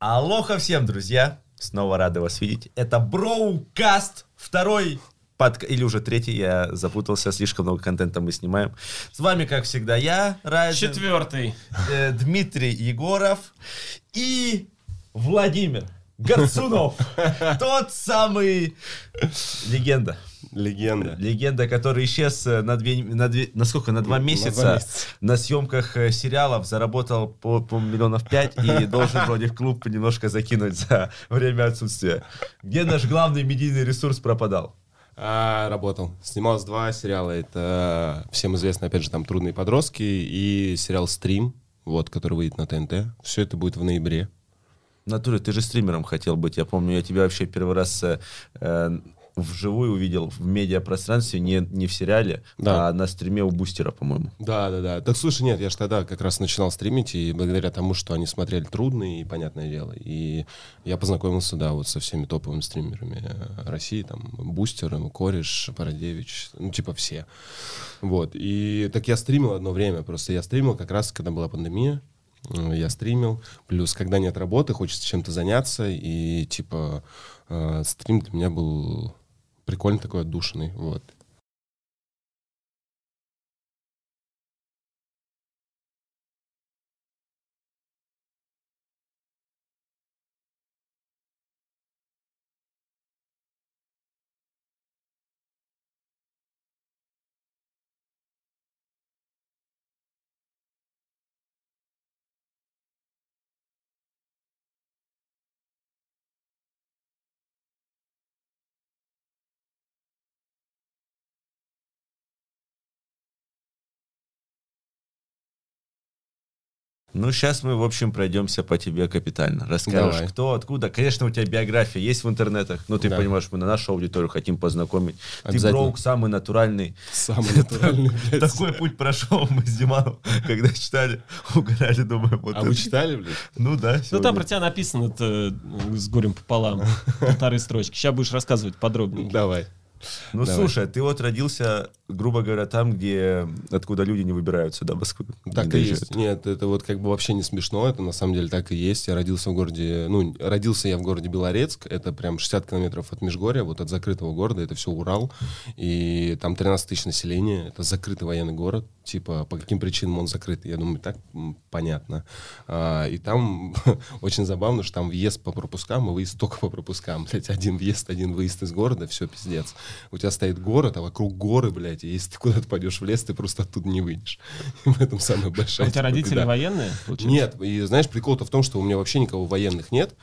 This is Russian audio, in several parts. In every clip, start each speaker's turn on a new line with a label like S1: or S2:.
S1: Алоха всем, друзья! Снова рады вас видеть. Это Броукаст, второй подка... или уже третий, я запутался, слишком много контента мы снимаем. С вами, как всегда, я, Райзен,
S2: Четвертый.
S1: э, Дмитрий Егоров и Владимир Горцунов. Тот самый легенда.
S3: Легенда.
S1: Легенда, который исчез э, на две, на две, на сколько, на два
S3: На два
S1: месяца
S3: месяца.
S1: на съемках э, сериалов, заработал по, по миллионов пять и должен вроде в клуб немножко закинуть за время отсутствия. Где наш главный медийный ресурс пропадал?
S3: А, работал. Снималось два сериала. Это всем известно, опять же, там «Трудные подростки» и сериал «Стрим», вот, который выйдет на ТНТ. Все это будет в ноябре.
S1: Натуре, ты же стримером хотел быть. Я помню, я тебя вообще первый раз э, э, вживую увидел в медиапространстве, не, не в сериале,
S3: Да.
S1: а на стриме у Бустера, по-моему.
S3: Да, да, да. Так слушай, нет, я же тогда как раз начинал стримить, и благодаря тому, что они смотрели «Трудные», и понятное дело, и я познакомился, да, вот со всеми топовыми стримерами э, России, там, Бустером, Кореш, Парадевич, ну, типа все. Вот, и так я стримил одно время, просто я стримил как раз, когда была пандемия, Э, я стримил, плюс когда нет работы, хочется чем-то заняться, и типа э, стрим для меня был прикольный такой отдушенный, вот.
S1: Ну, сейчас мы, в общем, пройдемся по тебе капитально. Расскажешь,
S3: Давай.
S1: кто, откуда. Конечно, у тебя биография есть в интернетах. Ну, ты
S3: Да.
S1: понимаешь, мы на нашу аудиторию хотим познакомить. Ты. Броук самый натуральный.
S3: Самый натуральный, блядь.
S1: Такой путь прошел мы с Диманом, когда читали, угорали, думаю, вот
S3: А
S1: это.
S3: вы читали, блядь?
S1: Ну да,
S2: Ну там про тебя написано э, с горем пополам. Полторы строчки. Сейчас будешь рассказывать подробнее.
S3: Давай.
S1: Ну
S3: Давай.
S1: слушай, ты вот родился, грубо говоря, там, где откуда люди не выбираются, да, в Москву.
S3: Так и
S1: доезжают.
S3: есть. Нет, это вот как бы вообще не смешно, это на самом деле так и есть. Я родился в городе, ну, родился я в городе Белорецк, это прям 60 километров от Межгорья, вот от закрытого города, это все Урал, и там 13 тысяч населения, это закрытый военный город, типа, по каким причинам он закрыт, я думаю, так понятно. А, и там очень забавно, что там въезд по пропускам и выезд только по пропускам, блядь, один въезд, один выезд из города, все, пиздец. У тебя стоит город, а вокруг горы, блядь, и если ты куда-то пойдешь в лес, ты просто оттуда не выйдешь. И в этом самая
S2: А
S3: большая
S2: у тебя
S3: типа,
S2: родители
S3: беда.
S2: военные? получается?
S3: Нет, и знаешь, прикол-то в том, что у меня вообще никого военных нет.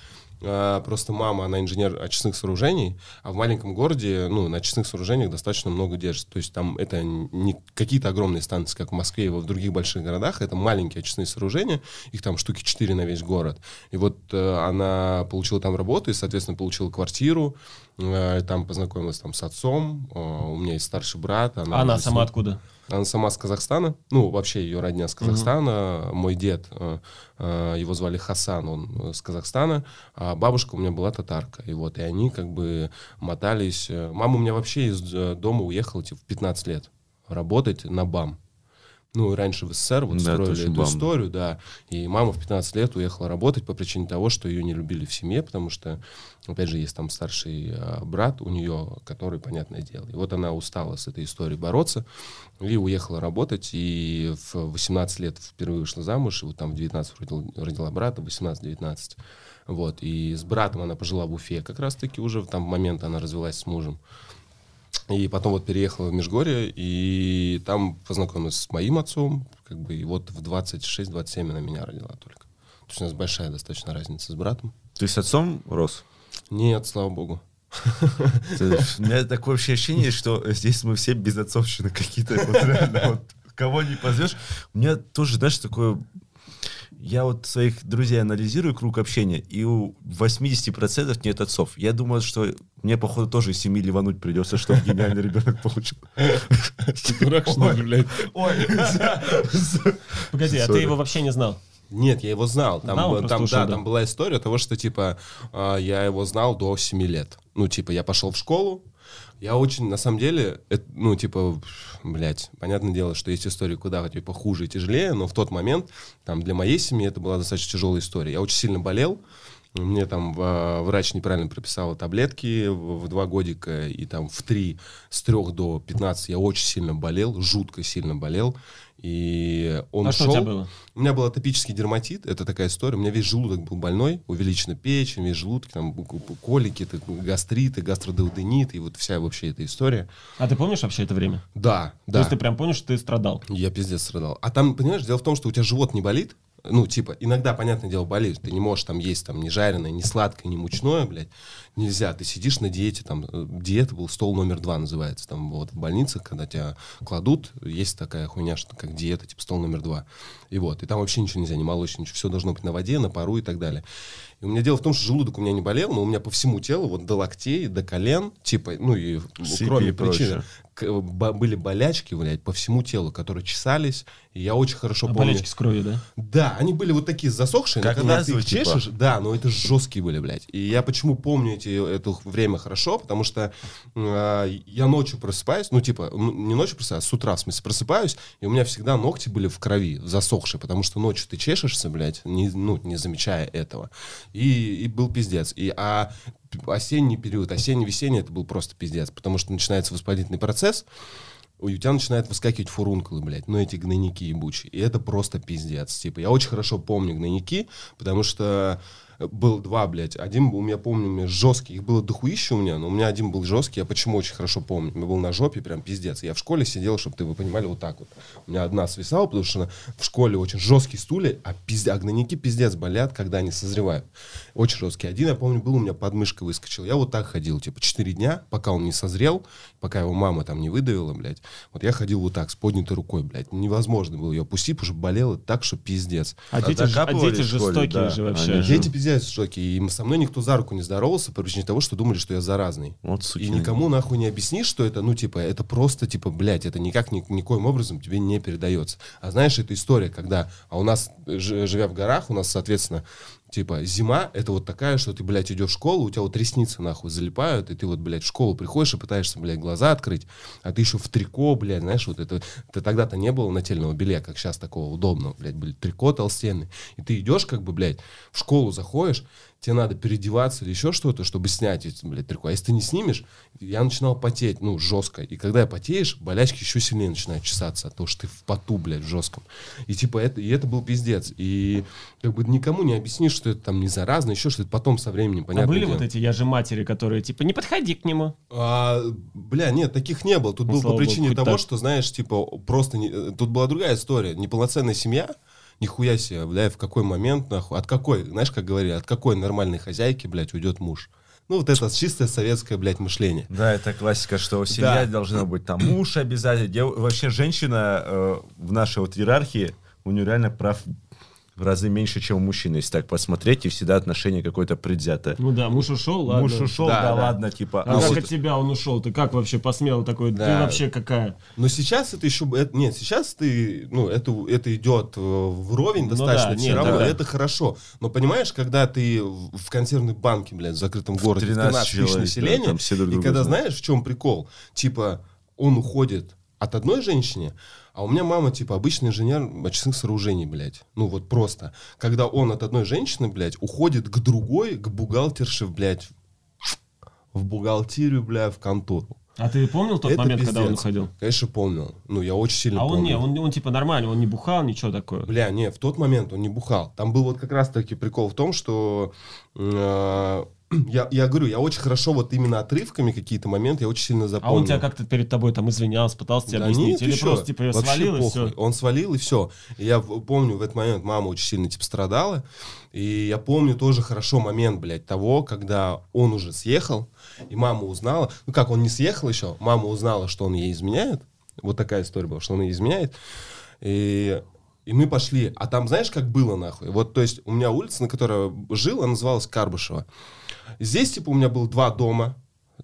S3: А, Просто мама, она инженер очистных сооружений, а в маленьком городе, ну, на очистных сооружениях достаточно много держится. То есть там это не какие-то огромные станции, как в Москве и в других больших городах, это маленькие очистные сооружения, их там штуки 4 на весь город. И вот э, она получила там работу и, соответственно, получила квартиру, э, там познакомилась там с отцом, э, у меня есть старший брат.
S2: А она
S3: уже с
S2: сама откуда?
S3: Она сама с Казахстана, ну, вообще ее родня с Казахстана. Мой дед, э, э, его звали Хасан, он э, с Казахстана, а бабушка у меня была татарка. И вот, и они как бы мотались. Мама у меня вообще из дома уехала типа, в 15 лет работать на БАМ. Ну, раньше в СССР вот
S1: Да,
S3: строили эту
S1: БАМ.
S3: историю, да. И мама в 15 лет уехала работать по причине того, что ее не любили в семье, потому что, опять же, есть там старший э, брат у нее, который, понятное дело. И вот она устала с этой историей бороться и уехала работать. И в 18 лет впервые вышла замуж, и вот там в 19 родила, родила брата, в 18-19. Вот, и с братом она пожила в Уфе как раз-таки уже в там момент она развелась с мужем. И потом вот переехала в Межгорье, и там познакомилась с моим отцом, как бы, и вот в 26-27 она меня родила только. То есть у нас большая достаточно разница с братом.
S1: Ты с отцом рос?
S3: Нет, слава богу.
S1: У меня такое вообще ощущение, что здесь мы все безотцовщины какие-то. Вот реально, вот кого не позовешь. У меня тоже, знаешь, такое... Я вот своих друзей анализирую круг общения, и у 80% нет отцов. Я думаю, что мне, походу, тоже из семьи ливануть придется, чтобы гениальный ребенок получил.
S3: Дурак, что ли, блядь?
S1: Ой,
S2: Погоди, а ты его вообще не знал?
S3: Нет, я его знал. Там,
S2: Знал,
S3: там,
S2: ушел,
S3: да,
S2: да.
S3: там была история того, что, типа, а, я его знал до 7 лет. Ну, типа, я пошел в школу, я очень, на самом деле, это, ну, типа, блядь, понятное дело, что есть истории куда, типа, хуже и тяжелее, но в тот момент, там, для моей семьи это была достаточно тяжелая история. Я очень сильно болел, Мне там а, врач неправильно прописал таблетки в, два годика, и там в три, с трех до 15 я очень сильно болел, жутко сильно болел. И он
S2: а
S3: шел.
S2: что у тебя было?
S3: У меня был атопический дерматит, это такая история. У меня весь желудок был больной, увеличена печень, весь желудок, там колики, это гастриты, гастродеуденит, и вот вся вообще эта история.
S2: А ты помнишь вообще это время?
S3: Да,
S2: То
S3: да.
S2: есть ты прям помнишь, что ты страдал?
S3: Я пиздец страдал. А там, понимаешь, дело в том, что у тебя живот не болит, ну, типа, иногда, понятное дело, болеет. Ты не можешь там есть там ни жареное, ни сладкое, ни мучное, блядь. Нельзя. Ты сидишь на диете, там, э, диета был стол номер два называется. Там вот в больницах, когда тебя кладут, есть такая хуйня, что как диета, типа стол номер два. И вот. И там вообще ничего нельзя, ни молочное, ничего. Все должно быть на воде, на пару и так далее. И у меня дело в том, что желудок у меня не болел, но у меня по всему телу, вот до локтей, до колен, типа, ну и
S1: Сыпи
S3: кроме
S1: и прочее.
S3: причины, были болячки, блядь, по всему телу, которые чесались. И я очень хорошо
S2: А
S3: помню.
S2: болячки с кровью, да?
S3: Да, они были вот такие засохшие,
S1: Как
S3: но когда ты их
S1: типа?
S3: чешешь, да, но это жесткие были, блядь. И я почему помню эти, это время хорошо, потому что э, я ночью просыпаюсь, ну, типа, ну, не ночью просыпаюсь, а с утра, в смысле, просыпаюсь, и у меня всегда ногти были в крови, засохшие, потому что ночью ты чешешься, блядь, не, ну, не замечая этого. И, и был пиздец. И, а осенний период, осенний-весенний, это был просто пиздец, потому что начинается воспалительный процесс, у тебя начинают выскакивать фурункулы, блядь, ну эти гнойники ебучие. И это просто пиздец. Типа, я очень хорошо помню гнойники, потому что был два, блядь. Один был, у меня, помню, у меня жесткий. Их было дохуища у меня, но у меня один был жесткий. Я почему очень хорошо помню. Меня был на жопе прям пиздец. Я в школе сидел, чтобы ты вы понимали, вот так вот. У меня одна свисала, потому что в школе очень жесткие стулья, а, пизде, а гнойники пиздец болят, когда они созревают. Очень жесткий. Один, я помню, был, у меня подмышка выскочила. Я вот так ходил, типа, 4 дня, пока он не созрел, пока его мама там не выдавила, блядь. Вот я ходил вот так, с поднятой рукой, блядь. Невозможно было ее опустить, потому что болело так, что пиздец.
S2: А,
S1: А
S2: дети, ж- а дети
S1: школе,
S2: жестокие
S1: да.
S2: же вообще.
S1: Они
S3: Дети пиздец в шоке. И со мной никто за руку не здоровался по причине того, что думали, что я заразный.
S1: Вот
S3: И
S1: сукины.
S3: никому нахуй не объяснишь, что это, ну, типа, это просто, типа, блядь, это никак, ни, никоим образом тебе не передается. А знаешь, это история, когда, а у нас, ж- живя в горах, у нас, соответственно, типа, зима, это вот такая, что ты, блядь, идешь в школу, у тебя вот ресницы, нахуй, залипают, и ты вот, блядь, в школу приходишь и пытаешься, блядь, глаза открыть, а ты еще в трико, блядь, знаешь, вот это, это тогда-то не было нательного белья, как сейчас такого удобного, блядь, были трико толстенные, и ты идешь, как бы, блядь, в школу заходишь, тебе надо переодеваться или еще что-то, чтобы снять эти, блядь, трико. А если ты не снимешь, я начинал потеть, ну, жестко. И когда я потеешь, болячки еще сильнее начинают чесаться, того, что ты в поту, блядь, в жестком. И типа это, и это был пиздец. И как бы никому не объяснишь, что это там не заразно, еще что-то потом со временем, понятно.
S2: а были вот эти я же матери, которые типа не подходи к нему.
S3: А, бля, нет, таких не было. Тут
S2: Ну,
S3: был
S2: слава
S3: по причине
S2: богу,
S3: того,
S2: так.
S3: что, знаешь, типа, просто... не- э, тут была другая история. Неполноценная семья, нихуя себе, бля, в какой момент, нахуй, от какой, знаешь, как говорили, от какой нормальной хозяйки, блядь, уйдет муж. Ну, вот это чистое советское, блядь, мышление.
S1: Да, это классика, что семья
S3: Да.
S1: должна быть там муж обязательно. Дев- Вообще женщина э, в нашей вот иерархии, у нее реально прав в разы меньше, чем у мужчины, если так посмотреть, и всегда отношение какое-то предвзятое.
S2: Ну да, муж ушел, ладно.
S1: Муж ушел,
S3: Да,
S1: да,
S3: да.
S1: ладно, типа.
S2: А,
S1: а
S2: как
S1: вот-
S2: от тебя он ушел? Ты как вообще посмел такой? Ты
S3: Да.
S2: вообще какая?
S3: Но сейчас это еще... это- нет, сейчас ты... Ну, это, это идет э, вровень
S2: Ну
S3: достаточно.
S2: да,
S3: все
S2: нет,
S3: равно
S2: да.
S3: это хорошо. Но понимаешь, когда ты в консервной банке, блядь, в закрытом городе,
S1: 13
S3: 13 тысяч
S1: человек, да,
S3: населения,
S1: там все друг
S3: и когда знаешь, в чем прикол? Типа, он уходит от одной женщины, а у меня мама, типа, обычный инженер очистных сооружений, блядь. Ну, вот просто. Когда он от одной женщины, блядь, уходит к другой, к бухгалтерше, блядь, в бухгалтерию, бля, в контору.
S2: А ты помнил тот
S3: Это
S2: момент, когда он
S3: пиздец.
S2: уходил?
S3: Конечно, помнил. Ну, я очень сильно
S2: А он
S3: помню.
S2: не, он, он типа нормально, он не бухал, ничего такое.
S3: Бля, не, в тот момент он не бухал. Там был вот как раз-таки прикол в том, что э, я, я говорю, я очень хорошо вот именно отрывками какие-то моменты я очень сильно
S2: А
S3: запомнил.
S2: он тебя как-то перед тобой там извинялся, пытался тебе
S3: Да
S2: объяснить?
S3: нет,
S2: Или просто типа
S3: Вообще
S2: свалил и
S3: похуй.
S2: все?
S3: Он свалил и все. И я помню в этот момент мама очень сильно типа страдала. И я помню тоже хорошо момент, блядь, того, когда он уже съехал, и мама узнала. Ну как, он не съехал еще, мама узнала, что он ей изменяет. Вот такая история была, что он ей изменяет. И, и мы пошли. А там знаешь, как было нахуй? Вот, то есть, у меня улица, на которой жил, она называлась Карбышева. Здесь, типа, у меня было два дома.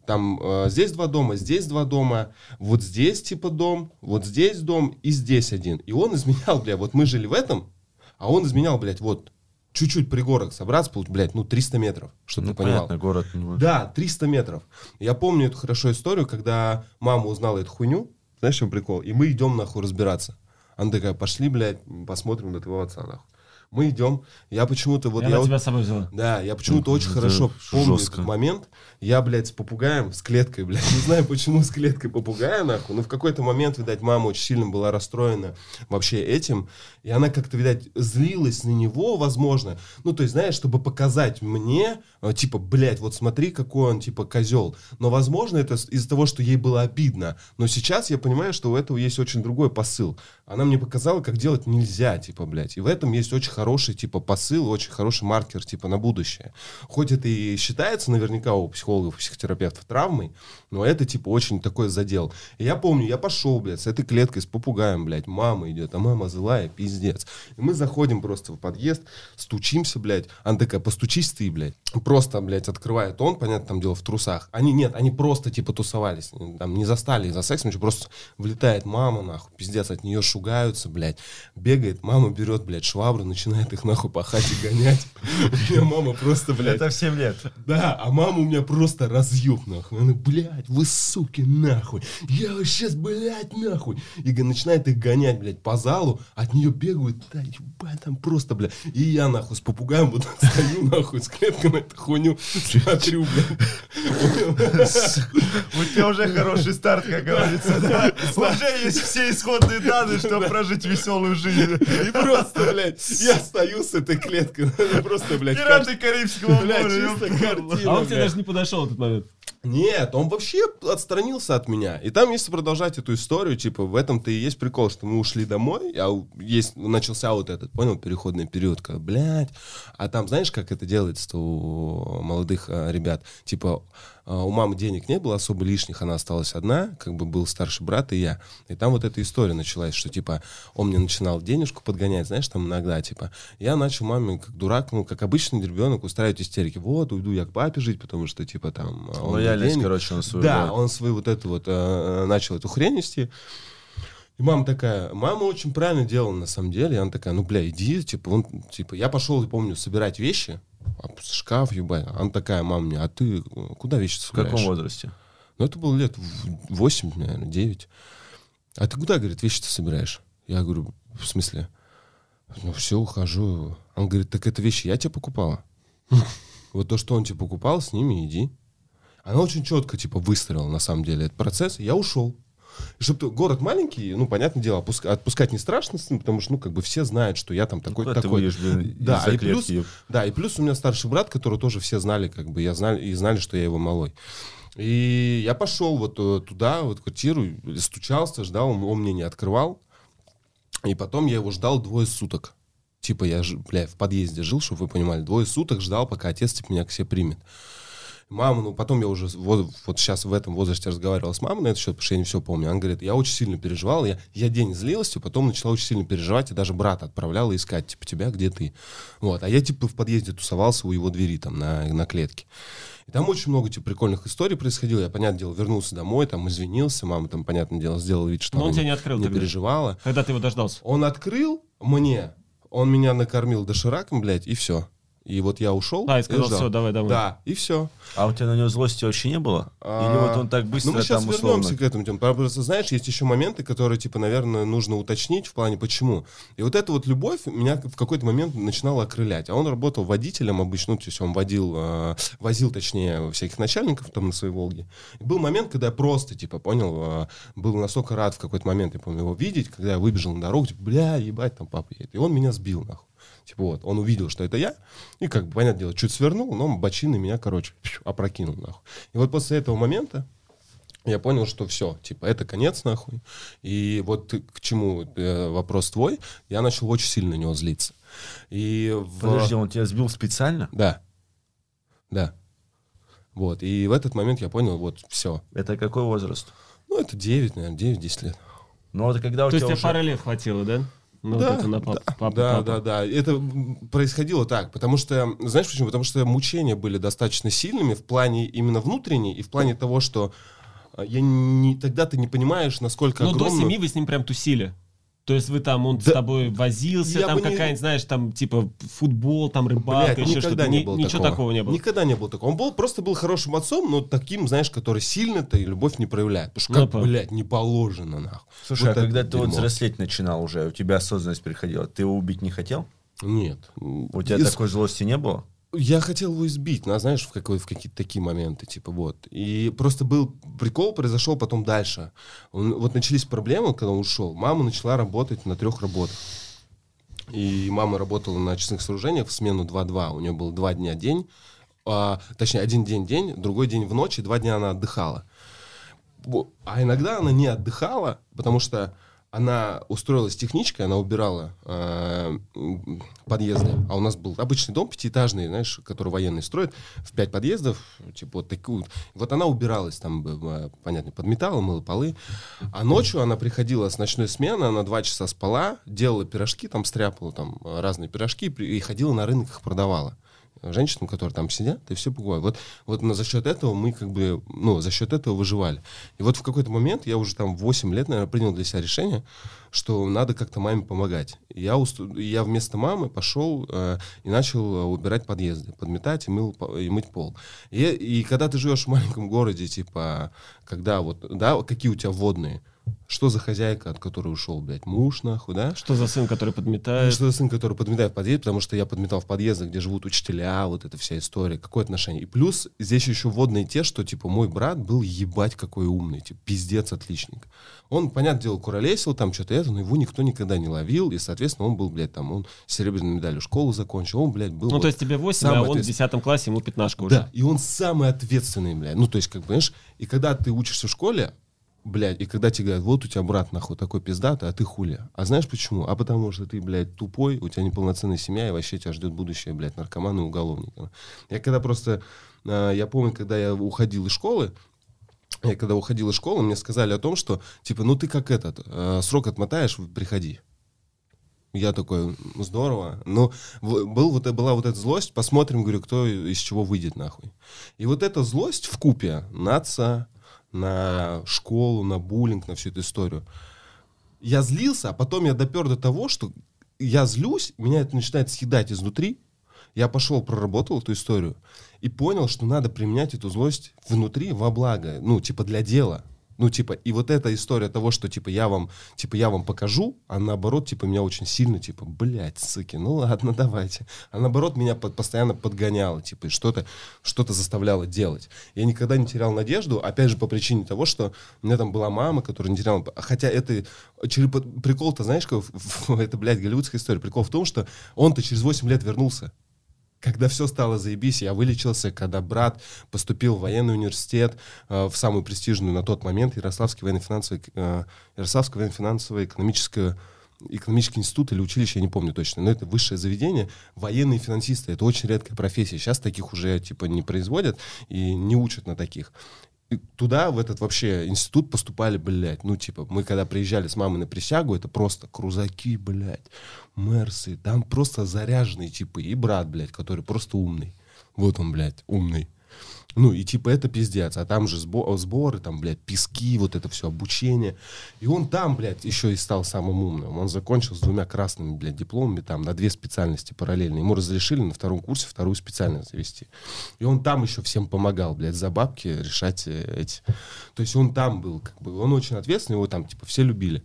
S3: Там э, здесь два дома, здесь два дома, вот здесь типа дом, вот здесь дом и здесь один. И он изменял, бля, вот мы жили в этом, а он изменял, блядь, вот чуть-чуть пригорок собраться, получ- блядь, ну 300 метров, чтобы
S1: Ну,
S3: ты понимал.
S1: понятно, город. ну,
S3: Да, 300 метров. Я помню эту хорошо историю, когда мама узнала эту хуйню, знаешь, чем прикол? И мы идем нахуй разбираться. Она такая, пошли, блядь, посмотрим на твоего отца, нахуй. Мы идем, я почему-то вот...
S2: И
S3: я
S2: она
S3: вот-
S2: тебя с собой взяла.
S3: Да, я почему-то
S1: Мгм,
S3: очень хорошо помню
S1: жестко.
S3: этот момент. Я, блядь, с попугаем, с клеткой, блядь, не знаю, почему с клеткой попугая, нахуй. Но в какой-то момент, видать, мама очень сильно была расстроена вообще этим. И она как-то, видать, злилась на него, возможно. Ну, то есть, знаешь, чтобы показать мне, э, типа, блядь, вот смотри, какой он, типа, козел. Но, возможно, это из-за того, что ей было обидно. Но сейчас я понимаю, что у этого есть очень другой посыл. Она мне показала, как делать нельзя, типа, блядь. И в этом есть очень хороший, типа, посыл, очень хороший маркер, типа, на будущее. Хоть это и считается наверняка у психологов, психотерапевтов травмой, но это, типа, очень такой задел. И я помню, я пошел, блядь, с этой клеткой, с попугаем, блядь, мама идет, а мама злая, пиздец. И мы заходим просто в подъезд, стучимся, блядь. Она такая, постучись ты, блядь. Просто, блядь, открывает он, понятно, там дело в трусах. Они, нет, они просто, типа, тусовались. Там не застали за сексом, ничего, просто влетает мама, нахуй, пиздец, от нее шугаются, блядь. Бегает, мама берет, блядь, швабру, начинает их, нахуй, пахать и гонять. У меня мама просто, блядь,
S1: Это в 7 лет.
S3: да, а мама у меня просто разъеб, нахуй. Она, блядь, вы суки, нахуй. Я вас сейчас, блядь, нахуй. И начинает их гонять, блядь, по залу. От нее бегают, да, ебать, там просто, блядь. И я, нахуй, с попугаем вот стою, нахуй, с клеткой на эту хуйню, смотрю, блядь.
S1: У тебя уже хороший старт, как говорится. да? Уже есть все исходные данные, чтобы прожить веселую жизнь.
S3: И просто, блядь, я стою с этой клеткой. Просто, блядь,
S1: Пираты Карибского
S3: Блядь,
S1: моря.
S3: чисто
S1: ёпта.
S3: картина,
S2: А он тебе
S3: блядь.
S2: даже не подошел в этот момент.
S3: Нет, он вообще отстранился от меня. И там, если продолжать эту историю, типа, в этом-то и есть прикол, что мы ушли домой, а есть, начался вот этот, понял, переходный период, когда, блядь, а там, знаешь, как это делается у молодых а, ребят? Типа, у мамы денег не было особо лишних, она осталась одна, как бы был старший брат и я. И там вот эта история началась, что, типа, он мне начинал денежку подгонять, знаешь, там иногда, типа, я начал маме, как дурак, ну, как обычный ребенок, устраивать истерики. Вот, уйду я к папе жить, потому что, типа, там... а, он
S1: Лояльность,
S3: денег.
S1: короче, на свою.
S3: Да, он свою вот эту вот э, начал эту хрень нести. И мама такая, мама очень правильно делала на самом деле. И она такая, ну, бля, иди, типа, он, типа, я пошел, помню, собирать вещи, а, шкаф, ебать. Она такая, мама мне, а ты э, куда вещи
S1: В
S3: собираешь?
S1: каком возрасте?
S3: Ну, это было лет 8, наверное, 9. А ты куда, говорит, вещи-то собираешь? Я говорю, в смысле? Ну, все, ухожу. Он говорит, так это вещи я тебе покупала. Вот то, что он тебе покупал, с ними иди. Она очень четко, типа, выстроила, на самом деле, этот процесс. Я ушел. И чтобы город маленький, ну, понятное дело, опуска- отпускать не страшно, потому что, ну, как бы все знают, что я там такой
S1: ты
S3: такой.
S1: выйдешь, блин,
S3: Да, и плюс, да, и плюс у меня старший брат, который тоже все знали, как бы, я знали, и знали, что я его малой. И я пошел вот э, туда, вот в квартиру, стучался, ждал, он, он мне не открывал. И потом я его ждал двое суток. Типа я, бля, в подъезде жил, чтобы вы понимали, двое суток ждал, пока отец типа, меня к себе примет. Мама, ну потом я уже вот, вот сейчас в этом возрасте разговаривал с мамой на этот счет, потому что я не все помню. Она говорит, я очень сильно переживал, я, я день злилась, и потом начала очень сильно переживать, и даже брата отправляла искать, типа, тебя, где ты? Вот, а я типа в подъезде тусовался у его двери там на, на клетке. И там очень много типа прикольных историй происходило. Я, понятное дело, вернулся домой, там извинился, мама там, понятное дело, сделала вид, что
S2: Но он тебя не открыл
S3: не
S2: тогда.
S3: переживала.
S2: Когда ты его дождался?
S3: Он открыл мне, он меня накормил дошираком, блядь, и все. И вот я ушел.
S2: А, и сказал, все, давай домой.
S3: Да, и все.
S1: А у тебя на него злости вообще не было? Или
S3: А,
S1: вот он так быстро
S3: Ну, мы сейчас
S1: там условно...
S3: вернемся к этому. Тем. Просто, знаешь, есть еще моменты, которые, типа, наверное, нужно уточнить в плане почему. И вот эта вот любовь меня в какой-то момент начинала окрылять. А он работал водителем обычно, ну, то есть он водил, э, возил, точнее, всяких начальников там на своей «Волге». И был момент, когда я просто, типа, понял, э, был настолько рад в какой-то момент, я помню, его видеть, когда я выбежал на дорогу, типа, бля, ебать, там папа едет. И он меня сбил, нахуй. Типа вот, он увидел, что это я, и как бы, понятное дело, чуть свернул, но бочины меня, короче, опрокинул, нахуй. И вот после этого момента я понял, что все, типа, это конец, нахуй. И вот к чему э, вопрос твой, я начал очень сильно на него злиться. И в...
S1: Подожди, он тебя сбил специально?
S3: Да. Да. Вот, и в этот момент я понял, вот, все.
S1: Это какой возраст?
S3: Ну, это 9, наверное, 9-10 лет.
S1: Ну, это когда у
S2: То есть
S1: тебя
S2: тебе
S1: уже...
S2: пары лет хватило, да? Ну, вот это на пап- папу,
S3: да,
S2: папу.
S3: да, да. Это происходило так, потому что, знаешь почему? Потому что мучения были достаточно сильными в плане именно внутренней и в плане того, что а, я не, тогда ты не понимаешь, насколько
S2: Ну, до
S3: огромно...
S2: семи вы с ним прям тусили. То есть вы там, он с
S3: Да.
S2: тобой возился,
S3: Я
S2: там
S3: бы не-
S2: какая-нибудь, знаешь, там типа футбол, там
S3: Блядь,
S2: рыбалка, еще
S3: никогда
S2: что-то.
S3: не
S2: Ни-
S3: было
S2: Ничего
S3: такого.
S2: такого не было.
S3: Никогда не было такого. Он был, просто был хорошим отцом, но таким, знаешь, который сильно-то и любовь не проявляет. Потому что,
S2: Ну,
S3: как,
S2: по-
S3: блядь, не положено, нахуй.
S1: Слушай,
S3: Вот
S1: а когда ты вот
S3: дерьмо.
S1: взрослеть начинал уже, у тебя осознанность приходила, ты его убить не хотел?
S3: Нет.
S1: У тебя
S3: Из-
S1: такой злости не было?
S3: Я хотел его избить, ну, а знаешь, в, какой, в какие-то такие моменты, типа вот. И просто был прикол, произошел потом дальше. Он- вот начались проблемы, когда он ушел. Мама начала работать на трех работах. И мама работала на честных сооружениях в смену 2-2. У нее было два дня день, а, точнее, один день день, другой день в ночь, и два дня она отдыхала. А иногда она не отдыхала, потому что она устроилась техничкой, она убирала э, подъезды. А у нас был обычный дом пятиэтажный, знаешь, который военный строит, в пять подъездов, типа вот такую. Вот она убиралась там, э, понятно, подметала, мыла полы. А ночью она приходила с ночной смены, она два часа спала, делала пирожки, там стряпала там э, разные пирожки и ходила на рынок их продавала женщинам, которые там сидят, и все покупают. Вот, вот на, за счет этого мы как бы, ну, за счет этого выживали. И вот в какой-то момент, я уже там 8 лет, наверное, принял для себя решение, что надо как-то маме помогать. Я, и я вместо мамы пошел э, и начал э, убирать подъезды, подметать и, мыл, и мыть пол. И, и когда ты живешь в маленьком городе, типа, когда вот, да, какие у тебя водные, что за хозяйка, от которой ушел, блядь, муж, нахуй, да?
S2: Что за сын, который подметает?
S3: Что за сын, который подметает в подъезд, потому что я подметал в подъездах, где живут учителя, вот эта вся история. Какое отношение? И плюс здесь еще вводные те, что, типа, мой брат был ебать какой умный, типа, пиздец отличник. Он, понятное дело, куролесил, там что-то это, но его никто никогда не ловил, и, соответственно, он был, блядь, там, он с серебряной медалью школу закончил, он, блядь, был...
S2: Ну,
S3: вот
S2: то есть тебе 8,
S3: самый
S2: а он в
S3: ответственный.
S2: 10 классе, ему пятнашка уже.
S3: Да, и он самый ответственный, блядь. Ну, то есть, как бы, знаешь, и когда ты учишься в школе, блядь, и когда тебе говорят, вот у тебя брат, нахуй, такой пиздатый, а ты хули. А знаешь почему? А потому что ты, блядь, тупой, у тебя неполноценная семья, и вообще тебя ждет будущее, блядь, наркомана и уголовника. Я когда просто, э, я помню, когда я уходил из школы, я когда уходил из школы, мне сказали о том, что, типа, ну ты как этот, э, срок отмотаешь, приходи. Я такой, «Ну, здорово. Но был, вот, была вот эта злость, посмотрим, говорю, кто из чего выйдет нахуй. И вот эта злость в купе на отца, на школу, на буллинг, на всю эту историю. Я злился, а потом я допер до того, что я злюсь, меня это начинает съедать изнутри. Я пошел, проработал эту историю и понял, что надо применять эту злость внутри во благо, ну, типа для дела. Ну, типа, и вот эта история того, что, типа, я вам, типа, я вам покажу, а наоборот, типа, меня очень сильно, типа, блядь, суки, ну ладно, давайте. А наоборот, меня под- постоянно подгоняло, типа, и что-то, что-то заставляло делать. Я никогда не терял надежду, опять же, по причине того, что у меня там была мама, которая не теряла... Хотя это... Прикол-то, знаешь, как это, блядь, голливудская история. Прикол в том, что он-то через 8 лет вернулся. Когда все стало заебись, я вылечился, когда брат поступил в военный университет, э, в самую престижную на тот момент Ярославский военно-финансовый, э, Ярославское военно-финансовое экономическое экономический институт или училище, я не помню точно, но это высшее заведение, военные финансисты, это очень редкая профессия, сейчас таких уже типа не производят и не учат на таких. Туда, в этот вообще институт поступали, блядь, ну, типа, мы когда приезжали с мамой на присягу, это просто крузаки, блядь, мерсы, там просто заряженные типы, и брат, блядь, который просто умный. Вот он, блядь, умный. Ну, и типа это пиздец. А там же сбо- сборы, там, блядь, пески, вот это все обучение. И он там, блядь, еще и стал самым умным. Он закончил с двумя красными, блядь, дипломами там на две специальности параллельно. Ему разрешили на втором курсе вторую специальность завести. И он там еще всем помогал, блядь, за бабки решать э, эти. То есть он там был, как бы, он очень ответственный, его там, типа, все любили.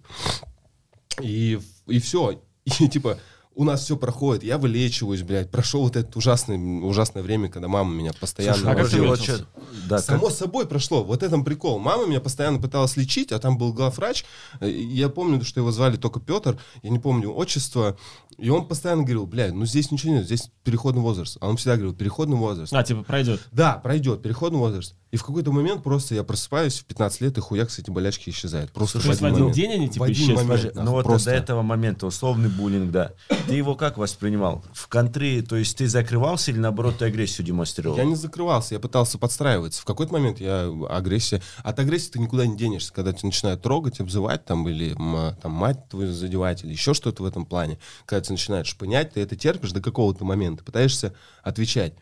S3: И, и все. И типа у нас все проходит, я вылечиваюсь, блядь. Прошел вот это ужасное, ужасное время, когда мама меня постоянно...
S2: Слушай, а как ты
S1: чё- Да, как-
S3: Само собой прошло. Вот этом прикол. Мама меня постоянно пыталась лечить, а там был главврач. Э, Я помню, что его звали только Петр. Я не помню отчество. И он постоянно говорил, блядь, ну здесь ничего нет, здесь переходный возраст. А он всегда говорил, переходный возраст.
S2: А, типа, пройдет.
S3: Да, пройдет, переходный возраст. И в какой-то момент просто я просыпаюсь в 15 лет, и хуяк с эти болячки исчезают. Просто
S2: То есть в один
S3: момент.
S2: день они, типа,
S3: В один
S2: исчезли?
S1: ну вот
S3: просто.
S1: до этого момента условный буллинг, да. Ты его как воспринимал? В контре, то есть ты закрывался или наоборот ты агрессию демонстрировал?
S3: Я не закрывался, я пытался подстраиваться. В какой-то момент я агрессия... От агрессии ты никуда не денешься, когда тебя начинают трогать, обзывать там, или там, мать твою задевать, или еще что-то в этом плане. Когда тебя начинают шпынять, ты это терпишь до какого-то момента, пытаешься отвечать.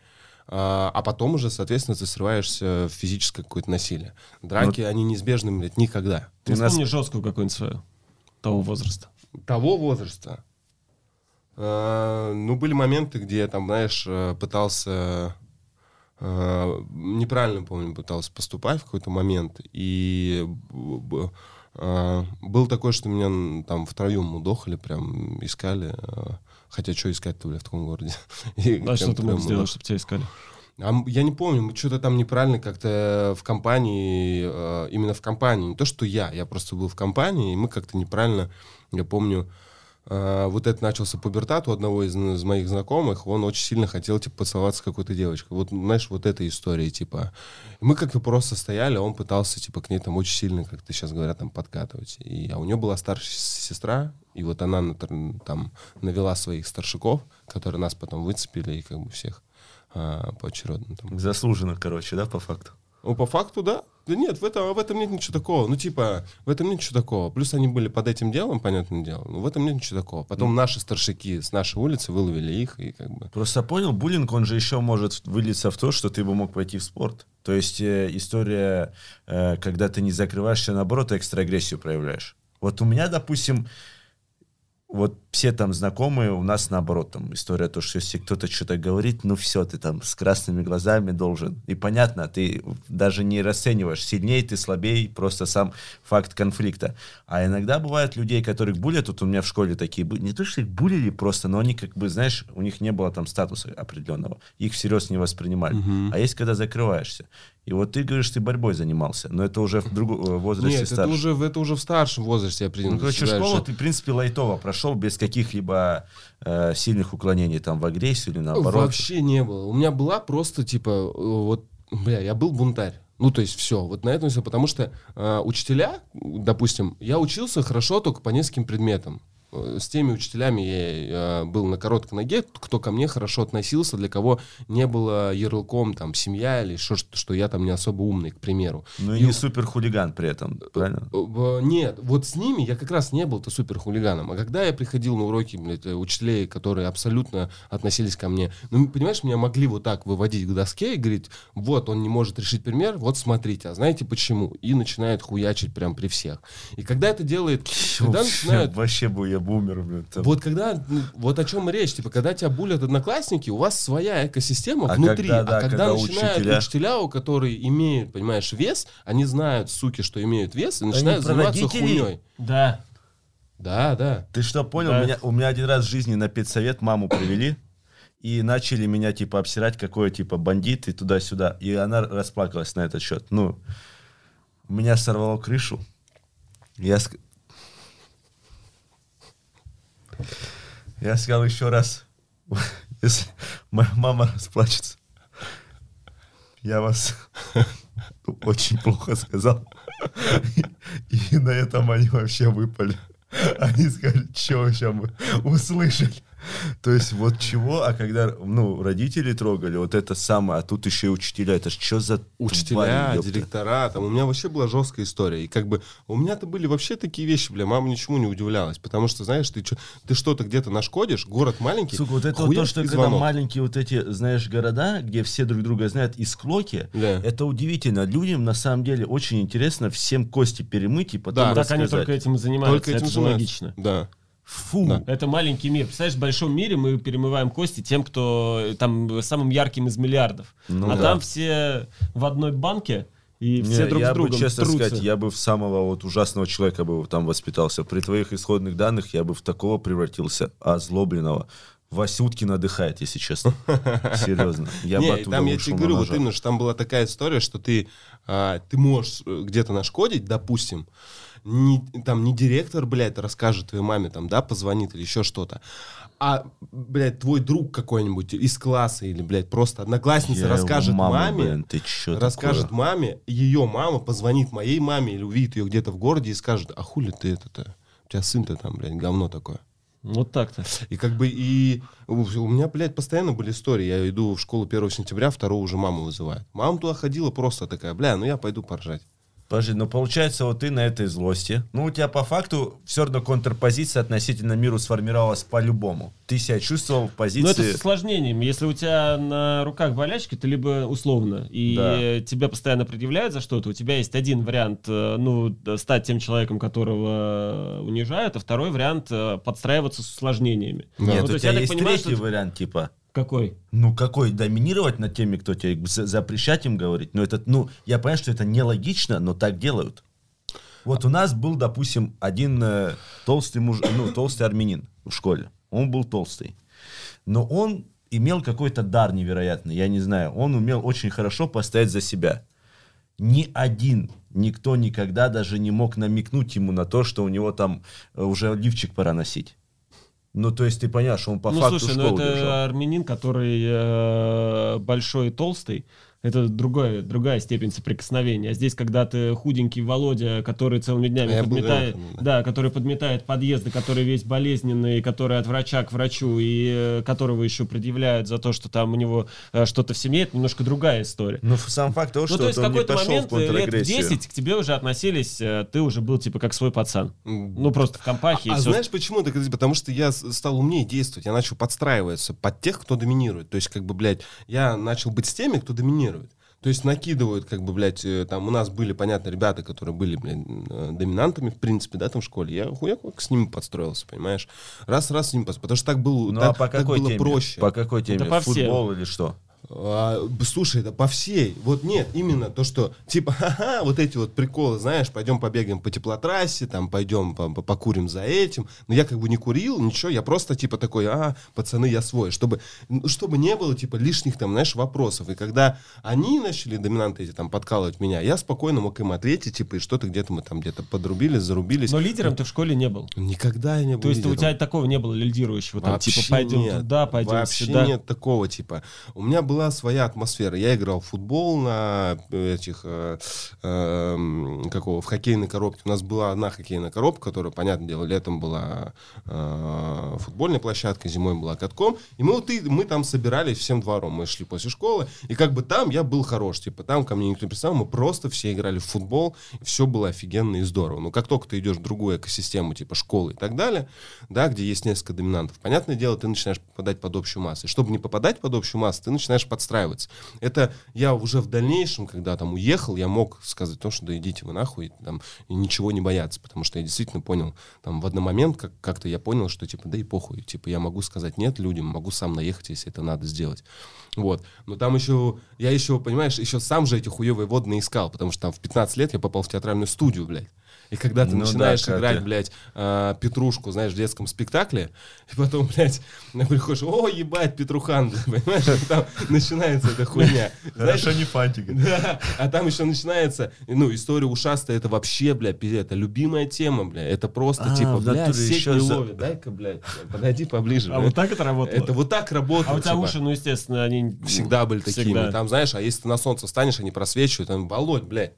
S3: А, а потом уже, соответственно, ты срываешься в физическое какое-то насилие. Драки, они неизбежны, блядь, никогда.
S2: Ты
S1: Ты нас-
S2: вспомни жесткую какую-нибудь свою того возраста.
S3: того возраста. Э, ну, были моменты, где я там, знаешь, э, пытался э, неправильно, помню, пытался поступать в какой-то момент. И был такой, что меня там втроем удохали, прям искали. Хотя что искать-то, бля, в таком городе? И
S2: А что ты мог сделать, чтобы тебя искали?
S3: А я не помню, мы что-то там неправильно как-то в компании, именно в компании, не то, что я, я просто был в компании, и мы как-то неправильно, я помню, вот это начался пубертат у одного из, из моих знакомых, он очень сильно хотел, типа, поцеловаться с какой-то девочкой. Вот, знаешь, вот эта история, типа. Мы как-то просто стояли, он пытался, типа, к ней там очень сильно, как ты сейчас говорят, там, подкатывать. И, а у нее была старшая сестра, и вот она там навела своих старшиков, которые нас потом выцепили, и как бы всех а, поочередно там.
S1: Заслуженно, короче, да, по факту?
S3: Ну, по факту, да. Да нет, в этом, в этом нет ничего такого. Ну, типа, в этом нет ничего такого. Плюс они были под этим делом, понятное дело. Но в этом нет ничего такого. Потом наши старшики с нашей улицы выловили их, и как бы...
S1: Просто понял, буллинг, он же еще может вылиться в то, что ты бы мог пойти в спорт. То есть э, история, э, когда ты не закрываешься, наоборот, экстра агрессию проявляешь. Вот у меня, допустим, вот все там знакомые, у нас наоборот, там история, то, что если кто-то что-то говорит, ну все, ты там с красными глазами должен. И понятно, ты даже не расцениваешь, сильнее ты, слабее, просто сам факт конфликта. А иногда бывают людей, которых булят, вот у меня в школе такие были, не то, что их булили просто, но они как бы, знаешь, у них не было там статуса определенного, их всерьез не воспринимали. А есть, когда закрываешься. И вот ты говоришь, ты борьбой занимался, но это уже в другом э, возрасте
S3: Нет, это
S1: старше.
S3: уже, это уже в старшем возрасте я принял.
S1: Ну, короче, школу
S3: решение.
S1: ты, в принципе, лайтово прошел без каких-либо э, сильных уклонений там в агрессию или наоборот.
S3: Вообще не было. У меня была просто, типа, э, вот, бля, я был бунтарь. Ну, то есть все, вот на этом все, потому что э, учителя, допустим, я учился хорошо только по нескольким предметам. Э, С теми учителями я э, был на короткой ноге, кто ко мне хорошо относился, для кого не было ярлыком там семья или что, что я там не особо умный, к примеру.
S1: Ну и не супер хулиган при этом, правильно?
S3: Э, в- Нет, вот с ними я как раз не был-то супер хулиганом. А когда я приходил на уроки, блядь, учителей, которые абсолютно относились ко мне, ну, понимаешь, меня могли вот так выводить к доске и говорить, вот, он не может решить пример, вот смотрите, а знаете почему? И начинает хуячить прям при всех. И когда это делает, когда начинают
S1: Вообще бы я бы умер, блин. там.
S3: вот когда, ну, вот о чем речь, типа, когда тебя булят одноклассники, у вас своя экосистема
S1: А
S3: внутри,
S1: когда, да,
S3: а когда,
S1: когда
S3: начинают
S1: учителя-
S3: учителя, у которые имеют, понимаешь, вес, они знают, суки, что имеют вес, и начинают
S1: про
S3: заниматься
S1: родителей?
S3: хуйней.
S2: Да.
S3: Да, да.
S1: Ты что, понял?
S2: Да.
S1: Меня, у меня один раз в жизни на педсовет маму привели, и начали меня, типа, обсирать, какой, типа, бандит и туда-сюда. И она расплакалась на этот счет. Ну, меня сорвало крышу. Я, я сказал еще раз, если моя мама расплачется, я вас очень плохо сказал. И на этом они вообще выпали. Они сказали, что сейчас мы услышали. То есть вот чего, а когда, ну, родители трогали, вот это самое, а тут еще и учителя, это что за
S3: Учителя, директора, там у меня вообще была жесткая история. И как бы у меня-то были вообще такие вещи, бля, мама ничему не удивлялась. Потому что, знаешь, ты, ты что-то где-то нашкодишь, город маленький.
S1: Сука, вот это вот то, что когда
S3: звонок.
S1: маленькие вот эти, знаешь, города, где все друг друга знают, и склоки,
S3: Да.
S1: это удивительно. Людям, на самом деле, очень интересно всем кости перемыть и потом
S3: Да.
S2: Так они
S1: рассказать.
S2: только этим и занимаются.
S3: Только этим
S2: это же логично.
S3: Да.
S1: Фу.
S3: Да.
S2: Это маленький мир. Представляешь, в большом мире мы перемываем кости тем, кто там самым ярким из миллиардов.
S1: Ну
S2: а
S1: да.
S2: там все в одной банке, и
S1: Не,
S2: все друг
S1: я
S2: с другом
S1: бы, честно
S2: трутся.
S1: сказать, я бы в самого вот ужасного человека бы там воспитался. При твоих исходных данных я бы в такого превратился, озлобленного. Васюткин отдыхает, если честно. Серьезно. Я бы
S3: не,
S1: оттуда
S3: там я тебе говорю, вот именно, что там была такая история, что ты, а, ты можешь э, где-то нашкодить, допустим, не, там не директор, блядь, расскажет твоей маме, там, да, позвонит или еще что-то, а, блядь, твой друг какой-нибудь из класса или, блядь, просто одноклассница
S1: Я
S3: расскажет
S1: мама,
S3: маме,
S1: блин, ты чё
S3: расскажет
S1: такое?
S3: маме, ее мама позвонит моей маме или увидит ее где-то в городе и скажет, а хули ты это-то, у тебя сын-то там, блядь, говно такое.
S2: Вот так-то.
S3: И как бы и у у меня, блядь, постоянно были истории. Я иду в школу 1 сентября, 2 уже маму вызывают. Мама туда ходила просто такая, бля, ну я пойду поржать.
S1: Подожди, ну получается, вот ты на этой злости. Ну, у тебя по факту все равно контрпозиция относительно миру сформировалась по-любому. Ты себя чувствовал в
S2: Но
S1: позиции...
S2: Ну, это с осложнением. Если у тебя на руках болячки, ты либо условно, и
S1: Да.
S2: тебя постоянно предъявляют за что-то, у тебя есть один вариант, э, ну, стать тем человеком, которого унижают, а второй вариант э, подстраиваться с осложнениями.
S1: Нет,
S2: Ну,
S1: у
S2: то есть
S1: тебя есть
S2: понимаю,
S1: третий
S2: что-
S1: вариант, типа...
S2: Какой?
S1: Ну, какой? Доминировать над теми, кто тебе за- запрещать им говорить? Ну, это, ну, я понимаю, что это нелогично, но так делают. Вот у нас был, допустим, один э, толстый муж, ну, толстый армянин в школе. Он был толстый. Но он имел какой-то дар невероятный, я не знаю. Он умел очень хорошо постоять за себя. Ни один, никто никогда даже не мог намекнуть ему на то, что у него там э, уже лифчик пора носить. Ну, то есть ты понимаешь, он по
S2: ну,
S1: факту
S2: слушай, ну
S1: школу
S2: это
S1: держал.
S2: армянин, который э, большой и толстый. Это другое, другая степень соприкосновения. А здесь, когда ты худенький Володя, который целыми днями
S3: А
S2: подметает,
S3: рядом,
S2: да, который подметает подъезды, который весь болезненный, который от врача к врачу, и э, которого еще предъявляют за то, что там у него э, что-то в семье, это немножко другая история.
S1: Ну, сам факт того,
S2: Ну,
S1: что
S2: то есть
S1: он не
S2: какой-то
S1: пошел
S2: момент,
S1: в
S2: э, лет в
S1: контрагрессию.
S2: 10, к тебе уже относились, ты уже был типа как свой пацан. Ну, просто в компахе
S3: А
S2: и все.
S3: знаешь почему? Так, потому что я стал умнее действовать, я начал подстраиваться под тех, кто доминирует. То есть, как бы, блядь, я начал быть с теми, кто доминирует. То есть накидывают, как бы, блядь, э, там у нас были, понятно, ребята, которые были, блядь, э, доминантами, в принципе, да, там в школе. Я хуяк как с ними подстроился, понимаешь? Раз-раз с ними подстроился. Потому что так было,
S1: Ну,
S3: так,
S1: а по
S3: так
S1: какой
S3: было
S1: теме?
S3: проще.
S1: По какой теме?
S2: по всем.
S1: Футбол или что?
S3: А, слушай, да по всей. Вот нет, именно то, что типа, ха-ха, вот эти вот приколы, знаешь, пойдем побегаем по теплотрассе, там пойдем по- по- покурим за этим. Но я как бы не курил, ничего, я просто типа такой, а, пацаны, я свой. Чтобы, чтобы не было типа лишних там, знаешь, вопросов. И когда они начали, доминанты эти, там, подкалывать меня, я спокойно мог им ответить, типа, и что-то где-то мы там где-то подрубились, зарубились.
S2: Но лидером ты в школе не был.
S3: Никогда я не был
S2: То есть у
S3: лидером.
S2: тебя такого не было лидирующего, там,
S3: Вообще
S2: типа, пойдем
S3: нет.
S2: туда, пойдем
S3: Вообще
S2: сюда.
S3: нет такого типа. У меня была своя атмосфера. Я играл в футбол на этих э, э, какого в хоккейной коробке. У нас была одна хоккейная коробка, которая, понятное дело, летом была э, футбольной площадкой, зимой была катком. И мы вот и, мы там собирались всем двором. Мы шли после школы, и как бы там я был хорош. Типа там ко мне никто не представил, мы просто все играли в футбол, все было офигенно и здорово. Но как только ты идешь в другую экосистему, типа школы и так далее, да, где есть несколько доминантов, понятное дело, ты начинаешь попадать под общую массу. И чтобы не попадать под общую массу, ты начинаешь подстраиваться. Это я уже в дальнейшем, когда там уехал, я мог сказать то, что да идите вы нахуй, там, и ничего не бояться, потому что я действительно понял, там, в один момент как- как-то я понял, что, типа, да и похуй, типа, я могу сказать нет людям, могу сам наехать, если это надо сделать. Вот. Но там еще, я еще, понимаешь, еще сам же эти хуевые водные искал, потому что там в 15 лет я попал в театральную студию, блядь. И когда ты
S1: Ну да,
S3: начинаешь
S1: когда
S3: играть,
S1: ты-
S3: блядь, а, Петрушку, знаешь, в детском спектакле, и потом, блядь, приходишь, о, ебать, Петрухан, понимаешь, и там начинается эта хуйня. Знаешь,
S1: Хорошо, не фантика.
S3: да, а там еще начинается, ну, история ушастая, это вообще, бля, пиздец, это любимая тема, бля, это просто,
S1: А,
S3: типа,
S1: в
S3: бля,
S1: натуре
S3: сеть не
S1: за-
S3: ловит, дай-ка, блядь, подойди поближе.
S2: А вот так это работало?
S3: Это вот так работает.
S2: А у тебя
S3: типа.
S2: уши, ну, естественно, они...
S3: Всегда были такими.
S2: Всегда.
S3: Там, знаешь, а если ты на солнце станешь, они просвечивают, там, Володь, блядь,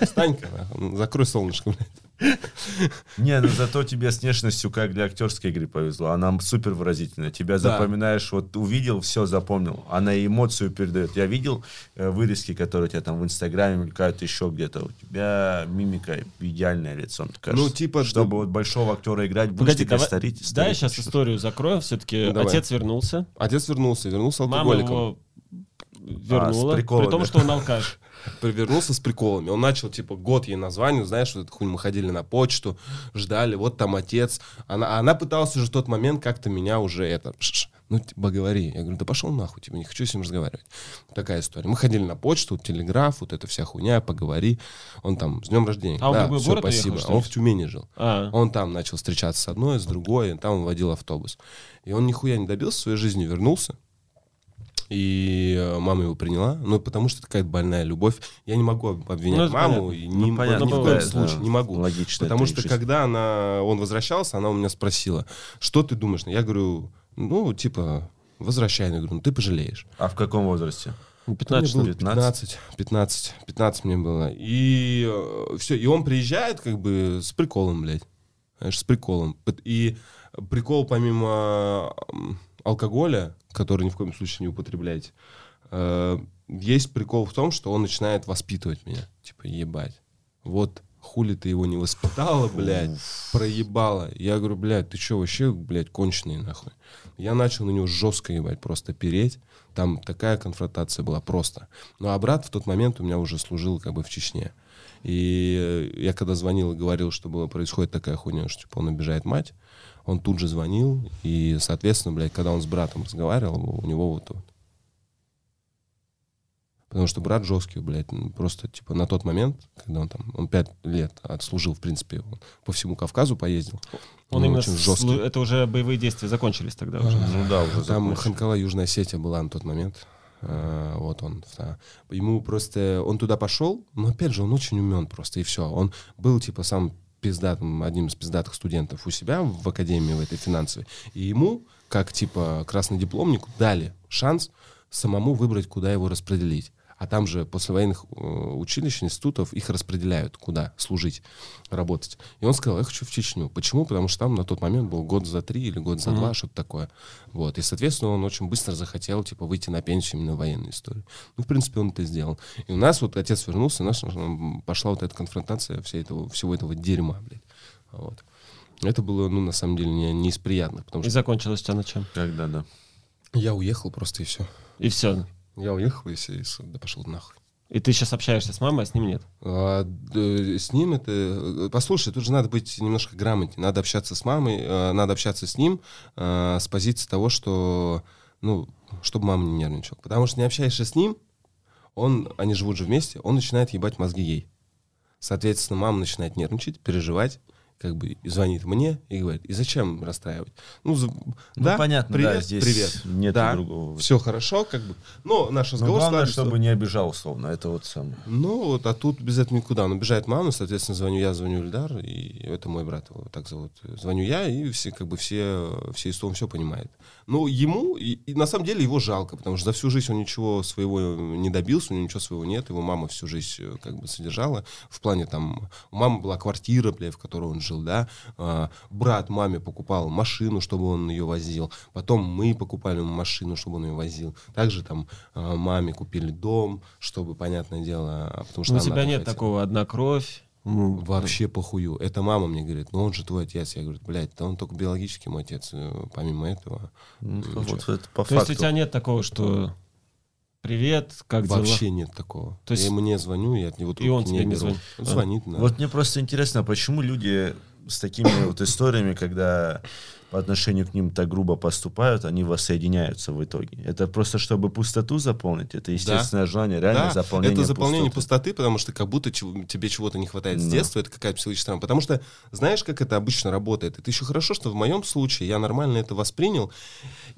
S3: встань-ка, закрой солнышко, блядь.
S1: Не, ну зато тебе с внешностью, как для актерской игры повезло. Она супер выразительная. Тебя
S3: Да.
S1: запоминаешь, вот увидел, все запомнил. Она эмоцию передает. Я видел э, вырезки, которые у тебя там в Инстаграме мелькают еще где-то. У тебя мимика идеальное лицо, мне кажется.
S3: Ну, типа,
S1: Чтобы
S3: да.
S1: вот большого актера играть, будешь
S2: Погоди,
S1: ты
S2: давай,
S1: старить,
S2: да, я
S1: старить.
S2: сейчас историю закрою. Все-таки
S3: Ну,
S2: отец вернулся,
S3: Отец вернулся, вернулся
S2: мама
S3: алкоголиком.
S2: его вернула, при
S1: приколами.
S2: том, что он алкаш.
S3: Вернулся с приколами. Он начал, типа, год ей названивать, знаешь, вот эту хуйню мы ходили на почту, ждали, вот там отец. Она, а она пыталась уже в тот момент как-то меня уже это... «Ш-ш, Ну, типа, говори. Я говорю, да пошел нахуй, типа, не хочу с ним разговаривать. Такая история. Мы ходили на почту, телеграф, вот эта вся хуйня, поговори. Он там, с днем рождения.
S2: А он в
S3: да,
S2: другой
S3: всё,
S2: город
S3: спасибо. А он в Тюмени жил.
S2: А,
S3: Он там начал встречаться с одной, с другой, и там он водил автобус. И он нихуя не добился в своей жизни, вернулся. И э, мама его приняла, ну, потому что это какая-то больная любовь. Я не могу об- обвинять
S2: Ну,
S3: маму,
S2: понятно.
S3: и ни,
S1: Ну, понятно,
S3: ни в
S2: ну,
S3: коем
S2: да,
S3: случае,
S1: да,
S3: не могу.
S1: логично
S3: Потому что когда она, он возвращался, она у меня спросила, что ты думаешь? Я говорю, ну, типа, возвращай. Я говорю, ну, ты пожалеешь.
S1: А в каком возрасте?
S2: ну,
S3: Мне
S2: 15
S3: было
S2: лет.
S3: 15, 15, 15 мне было. И все, и он приезжает как бы с приколом, блядь. Знаешь, с приколом. И прикол помимо алкоголя, который ни в коем случае не употребляйте, э, есть прикол в том, что он начинает воспитывать меня. Типа, ебать. Вот хули ты его не воспитала, блядь, проебала. Я говорю, блядь, ты что, вообще, блядь, конченый, нахуй. Я начал на него жестко, ебать, просто переть. Там такая конфронтация была просто. Ну, а брат в тот момент у меня уже служил как бы в Чечне. И я когда звонил и говорил, что было, происходит такая хуйня, что типа он обижает мать, он тут же звонил, и, соответственно, блядь, когда он с братом разговаривал, у него вот, вот Потому что брат жесткий, блядь, просто, типа, на тот момент, когда он там, он пять лет отслужил, в принципе, он по всему Кавказу поездил.
S2: Он
S3: Ну,
S2: именно
S3: очень жесткий.
S2: Это уже боевые действия закончились тогда уже.
S1: Ну да, уже
S3: Там. Ханкала, Южная Осетия была на тот момент. А, Вот он. да. Ему просто... Он туда пошел, но опять же, он очень умен просто, и все. Он был, типа, сам пиздатым, одним из пиздатых студентов у себя в академии в этой финансовой. И ему, как, типа, красный дипломнику, дали шанс самому выбрать, куда его распределить. А там же после военных э, училищ, институтов их распределяют, куда служить, работать. И он сказал, я хочу в Чечню. Почему? Потому что там на тот момент был год за три или год за два, что-то такое. Вот. И, соответственно, он очень быстро захотел, типа, выйти на пенсию именно в военной истории. Ну, в принципе, он это сделал. И у нас вот отец вернулся, и у нас пошла вот эта конфронтация всей этого, всего этого дерьма, блядь. Вот. Это было, ну, на самом деле, не, не из приятных, потому
S2: И
S3: что
S2: закончилось у тебя на чем?
S1: Когда, да.
S3: я уехал просто, и все.
S2: И все.
S3: Я уехал, и, все, да пошел нахуй.
S2: И ты сейчас общаешься с мамой, а с ним нет.
S3: А, д- с ним это... э, Послушай, тут же надо быть немножко грамотнее. Надо общаться с мамой, э, надо общаться с ним э, с позиции того, что... Ну, чтобы мама не нервничала. Потому что не общаешься с ним, он, они живут же вместе, он начинает ебать мозги ей. Соответственно, мама начинает нервничать, переживать, как бы звонит мне и говорит, и зачем расстраивать? Ну, за- да,
S1: понятно,
S3: привет,
S1: да, здесь
S3: привет.
S1: нету
S3: да,
S1: другого.
S3: Все хорошо, как бы. Но наш
S1: Но
S3: разговор
S1: главное,
S3: складывается-
S1: чтобы не обижал, условно. Это вот самое.
S3: ну, вот, а тут без этого никуда. Он обижает маму, соответственно, звоню я, звоню Ильдар, и это мой брат, его так зовут. Звоню я, и все, как бы все, все из он все понимает. Ну, ему, и, и на самом деле его жалко, потому что за всю жизнь он ничего своего не добился, у него ничего своего нет, его мама всю жизнь э, как бы содержала. В плане там, у мамы была квартира, бля, в которой он жил, да, А, брат маме покупал машину, чтобы он ее возил, потом мы покупали ему машину, чтобы он ее возил. Также там а, маме купили дом, чтобы, понятное дело, потому что
S2: у тебя нет
S3: хотела.
S2: такого одна кровь. Ну,
S3: Вообще похую. Это мама мне говорит, ну он же твой отец. Я говорю, блядь, да он только биологически мой отец. э, Помимо этого.
S1: Ну, вот это по
S2: То есть у
S1: факту.
S2: тебя нет такого, что привет, как дела?
S3: Вообще нет такого.
S2: То есть-
S3: я ему не звоню, я от него
S2: И он
S3: трубки
S2: тебе не
S3: беру.
S2: звонит?
S3: Он
S2: А.
S3: звонит, да.
S1: Вот мне просто интересно, почему люди с такими вот историями, когда по отношению к ним так грубо поступают, они воссоединяются в итоге. Это просто чтобы пустоту заполнить. Это естественное желание, реально
S3: Да,
S1: заполнение
S3: это заполнение
S1: пустоты.
S3: пустоты, потому что как будто тебе чего-то не хватает с
S1: Да.
S3: детства, это какая-то психологическая травма. Потому что знаешь, как это обычно работает? Это еще хорошо, что в моем случае я нормально это воспринял,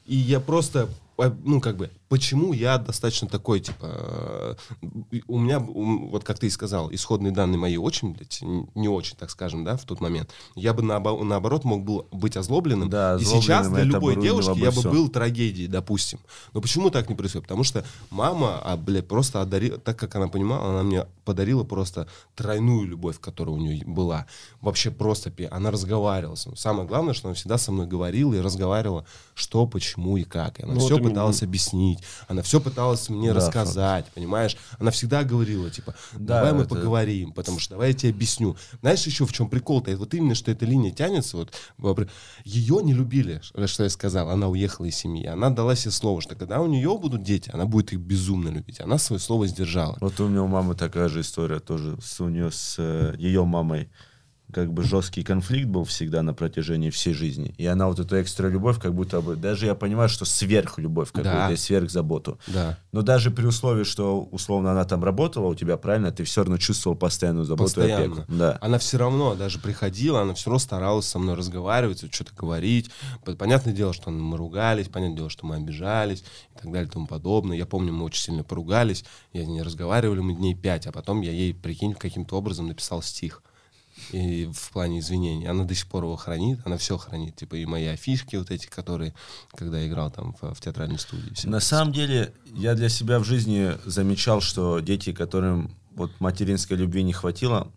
S3: и я просто, а, ну, как бы, почему я достаточно такой, типа, э, у меня, вот как ты и сказал, исходные данные мои очень, блядь, не очень, так скажем, да, в тот момент. Я бы наобо- наоборот мог был быть озлобленным,
S1: Да,
S3: и сейчас для любой девушки я бы
S1: всё.
S3: был трагедией, допустим. Но почему так не происходит? Потому что мама, а, блядь, просто одарила, так как она понимала, она мне подарила просто тройную любовь, которая у нее была. Вообще просто, она разговаривала. Самое главное, что она всегда со мной говорила и разговаривала, что, почему и как. И она
S2: Ну, вот
S3: все
S2: именно.
S3: Пыталась объяснить, она все пыталась мне
S1: Да,
S3: рассказать, понимаешь? Она всегда говорила, типа,
S1: Да,
S3: давай мы
S1: это-
S3: поговорим, потому что давай я тебе объясню. Знаешь, еще в чем прикол-то? Вот именно, что эта линия тянется, вот, во- ее не любили, что я сказал, она уехала из семьи. Она дала себе слово, что когда у нее будут дети, она будет их безумно любить. Она свое слово сдержала.
S1: Вот у меня у мамы такая же история тоже. У нее с э, ее мамой как бы жесткий конфликт был всегда на протяжении всей жизни. И она вот эту экстра любовь, как будто бы, даже я понимаю, что сверхлюбовь какую-то,
S3: Да.
S1: и сверхзаботу.
S3: Да.
S1: Но даже при условии, что условно она там работала у тебя, правильно, ты все равно чувствовал постоянную заботу и
S3: Постоянно.
S1: опеку. Да.
S3: Она все равно даже приходила, она все равно старалась со мной разговаривать, что-то говорить. Понятное дело, что мы ругались, понятное дело, что мы обижались и так далее и тому подобное. Я помню, мы очень сильно поругались, я не разговаривали мы дней пять, а потом я ей, прикинь, каким-то образом написал стих. И в плане извинений. Она до сих пор его хранит, она все хранит. Типа и мои афишки вот эти, которые, когда я играл там в, в театральной студии. всё.
S1: На самом деле, я для себя в жизни замечал, что дети, которым вот материнской любви не хватило,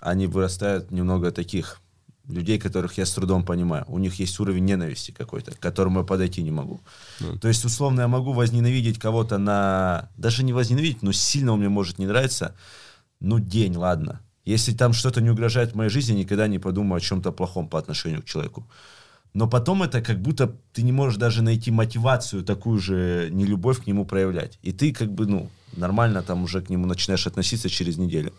S1: они вырастают немного таких людей, которых я с трудом понимаю. У них есть уровень ненависти какой-то, к которому я подойти не могу.
S3: Ну.
S1: То есть, условно, я могу возненавидеть кого-то на... Даже не возненавидеть, но сильно он мне может не нравиться. Ну, день, ладно. Если там что-то не угрожает моей жизни, никогда не подумаю о чем-то плохом по отношению к человеку. Но потом это как будто ты не можешь даже найти мотивацию такую же нелюбовь к нему проявлять. И ты как бы, ну, нормально там уже к нему начинаешь относиться через неделю.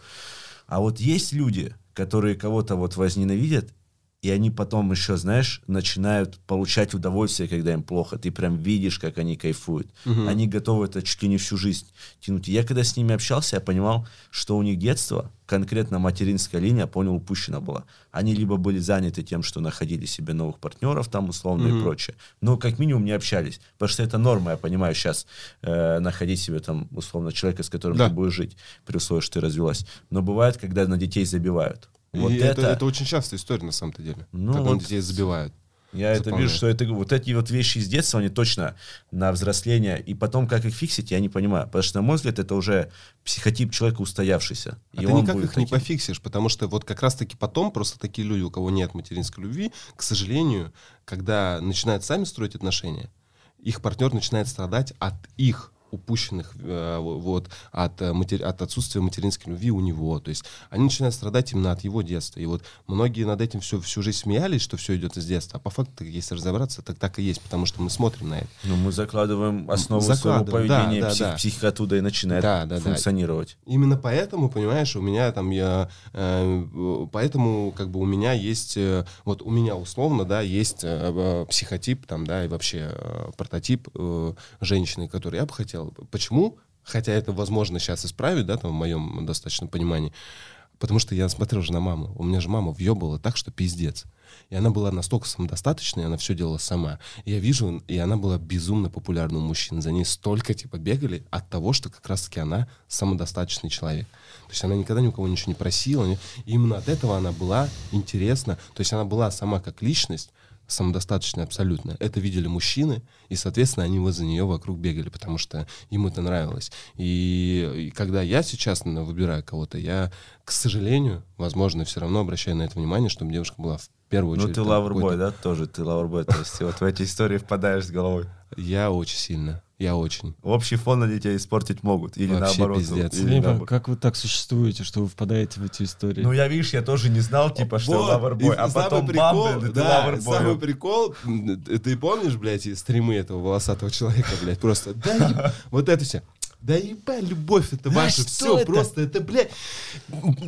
S1: А вот есть люди, которые кого-то вот возненавидят, и они потом еще, знаешь, начинают получать удовольствие, когда им плохо. Ты прям видишь, как они кайфуют. Они готовы это чуть ли не всю жизнь тянуть. И я когда с ними общался, я понимал, что у них детство, конкретно материнская линия, понял, упущена была. Они либо были заняты тем, что находили себе новых партнеров там условно и прочее, но как минимум не общались. Потому что это норма, я понимаю, сейчас э, находить себе там условно человека, с которым
S3: Да.
S1: ты будешь жить, при условии, что ты развелась. Но бывает, когда на детей забивают. Вот
S3: И
S1: это,
S3: это, это очень частая история, на самом-то деле.
S1: Ну
S3: когда
S1: вот
S3: детей забивают.
S1: Я это
S3: заполняют.
S1: вижу, что это вот эти вот вещи из детства, они точно на взросление. И потом, как их фиксить, я не понимаю. Потому что, на мой взгляд, это уже психотип человека устоявшийся.
S3: А
S1: И
S3: ты никак их не
S1: таким.
S3: пофиксишь, потому что вот как раз-таки потом просто такие люди, у кого нет материнской любви, к сожалению, когда начинают сами строить отношения, их партнер начинает страдать от их упущенных э, вот от, э, матери- от отсутствия материнской любви у него. То есть они начинают страдать именно от его детства. И вот многие над этим всю, всю жизнь смеялись, что все идет из детства. А по факту, если разобраться, так так и есть, потому что мы смотрим на это.
S1: Ну, мы закладываем основу своего
S3: Закладываем, да,
S1: поведения,
S3: да,
S1: псих-
S3: да.
S1: психика оттуда и начинает
S3: Да, да, да.
S1: функционировать.
S3: Именно поэтому, понимаешь, у меня там я, э, поэтому как бы у меня есть, э, вот у меня условно, да, есть э, психотип там, да, и вообще э, прототип э, женщины, который я бы хотел. Почему? Хотя это возможно сейчас исправить, да, там в моем достаточном понимании. Потому что я смотрел же на маму. У меня же мама въебала так, что пиздец. И она была настолько самодостаточной, она все делала сама. И я вижу, и она была безумно популярна у мужчин. За ней столько, типа, бегали от того, что как раз-таки она самодостаточный человек. То есть она никогда ни у кого ничего не просила. И именно от этого она была интересна. То есть она была сама как личность, самодостаточная абсолютно. Это видели мужчины, и, соответственно, они возле нее вокруг бегали, потому что им это нравилось. И, и когда я сейчас наверное, выбираю кого-то, я, к сожалению, возможно, все равно обращаю на это внимание, чтобы девушка была в первую
S1: Ну,
S3: очередь...
S1: ты
S3: там
S1: лавербой,
S3: какой-то-
S1: да, тоже ты лавербой. То есть вот в эти истории впадаешь с головой.
S3: Я очень сильно, я очень.
S1: Общий фон на детей испортить могут. Или
S3: Вообще
S1: наоборот.
S3: пиздец.
S1: или
S2: Блин,
S1: наоборот.
S2: как вы так существуете, что вы впадаете в эти истории?
S1: Ну, я, видишь, я тоже не знал, типа, что
S3: Вот,
S1: лавербой.
S3: и
S1: А
S3: самый
S1: потом
S3: прикол,
S1: ты
S3: да,
S1: лавербой.
S3: Самый прикол, ты помнишь, блядь, стримы этого волосатого человека, блядь, просто, да, вот это все. Да ебать, любовь это ваша, все, просто это, блядь,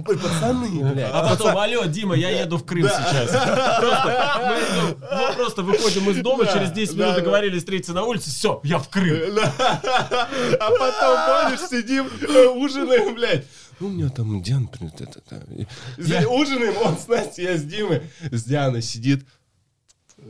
S3: пацаны, блядь.
S2: А потом, алло, Дима, я еду в Крым сейчас. Мы, просто выходим из дома, через 10 минут договорились встретиться на улице, все, я в Крым.
S3: А потом, помнишь, сидим, э, ужинаем, блядь. Ну, у меня там Диана, блядь, это, это. Ужинаем, он с Настей, я с Димой. С Дианой сидит.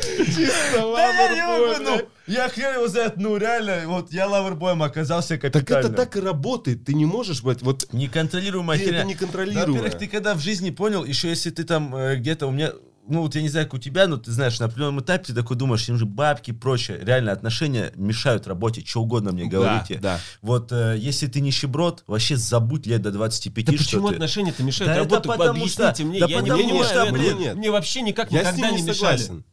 S3: Чисто
S1: Да я не могу, ну, я хрен его знает, ну реально, вот я лавербоем оказался
S3: Так
S1: капитально.
S3: это так и работает. Ты не можешь, блядь, вот
S1: Неконтролируемая
S3: Ты
S1: херня.
S3: это неконтролируемое.
S1: Во-первых, ты когда в жизни понял, еще если ты там э, где-то у меня, ну вот я не знаю, как у тебя, но ты знаешь, на определенном этапе ты такой думаешь, им же бабки и прочее. Реально отношения мешают работе, что угодно мне говорите.
S3: да.
S1: Вот э, если ты нищеброд, вообще забудь лет до 25,
S2: Да
S1: что
S2: почему
S1: ты...
S2: отношения-то мешают
S1: Да потому
S2: Объясните
S1: что-
S2: мне,
S1: да
S2: я не
S1: потому
S2: понимаю
S1: что,
S2: этого.
S1: блин,
S3: нет.
S2: Мне вообще никак
S3: я с
S2: никогда
S3: ним
S2: не
S3: не
S2: мешали.
S3: согласен.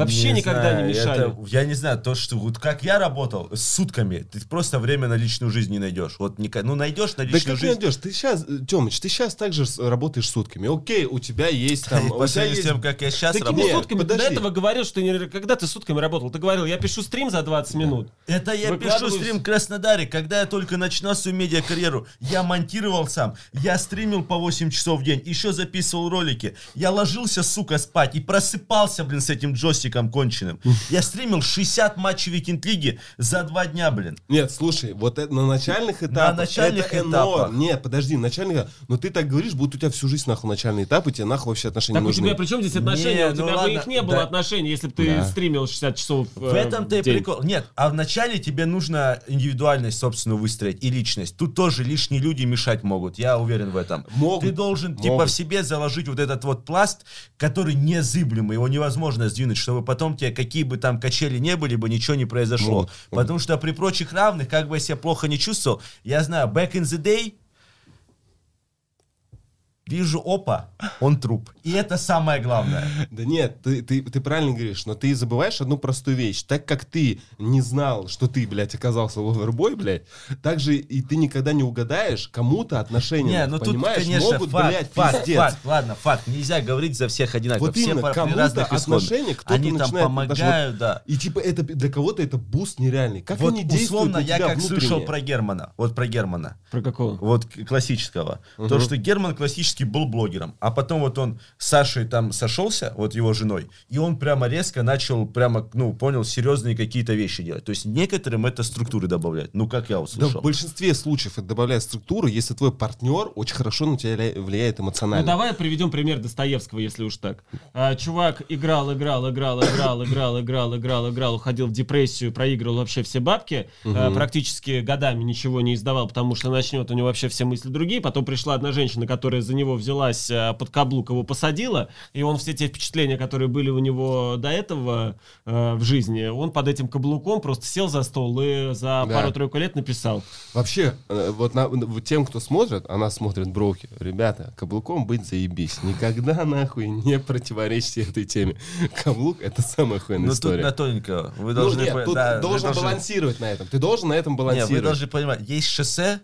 S2: Вообще
S1: Не
S2: никогда
S1: знаю,
S2: не мешали.
S1: это- я не знаю, то, что вот как я работал, с сутками, ты просто время на личную жизнь не найдешь. Вот, ника- ну, найдешь на
S3: Да
S1: личную
S3: как не
S1: жизнь.
S3: найдешь? Ты сейчас, Тёмыч, ты сейчас также с- работаешь сутками. Окей, у тебя есть там...
S1: И
S3: у тебя есть
S1: тем, как я сейчас
S2: Такими
S1: работаю.
S3: Нет,
S2: сутками ты
S3: подожди.
S2: до этого говорил, что не... когда ты сутками работал, ты говорил, я пишу стрим за 20 минут.
S1: Это я пишу стрим в Краснодаре, когда я только начинал свою медиа-карьеру. Я монтировал сам, я стримил по 8 часов в день, еще записывал ролики. Я ложился, сука, спать и просыпался, блин, с этим джойстиком конченым. Я стримил 60 матчей Викинг-лиги за два дня, блин.
S3: Нет, слушай, вот это на начальных этапах.
S1: начальных
S3: это
S1: этапах.
S3: норм. Нет, подожди, начальных. Но ты так говоришь, будто у тебя всю жизнь нахуй начальный этап, и тебе нахуй вообще отношения
S2: Так у
S3: нужны.
S2: тебя при чем здесь отношения?
S1: Не,
S2: у
S1: ну
S2: тебя бы
S1: ладно,
S2: их не было
S1: да.
S2: отношений, если бы ты
S3: Да.
S2: стримил 60 часов э,
S1: В этом-то и
S2: день.
S1: прикол. Нет, а вначале тебе нужно индивидуальность собственную выстроить и личность. Тут тоже лишние люди мешать могут, я уверен в этом.
S3: Могут.
S1: Ты должен типа
S3: Могут.
S1: в себе заложить вот этот вот пласт, который незыблемый, его невозможно сдвинуть, чтобы потом тебе какие бы там качели не были бы, ничего не произошло.
S3: Могут.
S1: Потому что при прочих равных, как бы я себя плохо не чувствовал, я знаю, back in the day, вижу, опа, он труп. И это самое главное.
S3: Да нет, ты, ты, ты правильно говоришь, но ты забываешь одну простую вещь. Так как ты не знал, что ты, блядь, оказался ловербой, блядь, так же и ты никогда не угадаешь кому-то отношения,
S1: Не, ну тут,
S3: понимаешь,
S1: конечно,
S3: могут,
S1: факт,
S3: блядь,
S1: факт,
S3: пиздец.
S1: факт, ладно, факт. Нельзя говорить за всех одинаково.
S3: Вот
S1: Все
S3: именно, кому-то отношения, кто-то
S1: Они там
S3: начинает
S1: помогают, да.
S3: И типа это для кого-то это буст нереальный. Как
S1: Вот
S3: они действуют
S1: условно
S3: на
S1: я как
S3: внутренне?
S1: слышал про Германа, вот про Германа,
S2: Про какого?
S1: вот классического. То, что Герман классический фактически был блогером. А потом вот он с Сашей там сошелся, вот его женой, и он прямо резко начал прямо, ну, понял, серьезные какие-то вещи делать. То есть некоторым это структуры добавляет. Ну, как я
S3: Да,
S1: услышал.
S3: в большинстве случаев это добавляет структуру, если твой партнер очень хорошо на тебя влияет
S2: Ну
S3: эмоционально.
S2: давай приведем пример Достоевского, если уж так. А, чувак играл, играл, играл, играл, играл, играл, играл, играл, уходил в депрессию, проигрывал вообще все бабки, а, практически годами ничего не издавал, потому что начнет у него вообще все мысли другие. Потом пришла одна женщина, которая за него взялась а, под каблук, его посадила, и он все те впечатления, которые были у него до этого а, в жизни, он под этим каблуком просто сел за стол и за
S3: Да.
S2: пару-тройку лет написал.
S3: Вообще, э, вот, на- тем, кто смотрит, она смотрит броки. Ребята, каблуком быть заебись. Никогда нахуй не противоречьте этой теме. Каблук — это самая охуенная
S1: Ну, тут
S3: история.
S1: на тоненького. Вы
S3: Ну,
S1: должны...
S3: нет,
S1: по-
S3: тут
S1: да, вы
S3: должен
S1: должны-
S3: балансировать на этом. Ты должен на этом балансировать.
S1: вы должны понимать, есть шоссе,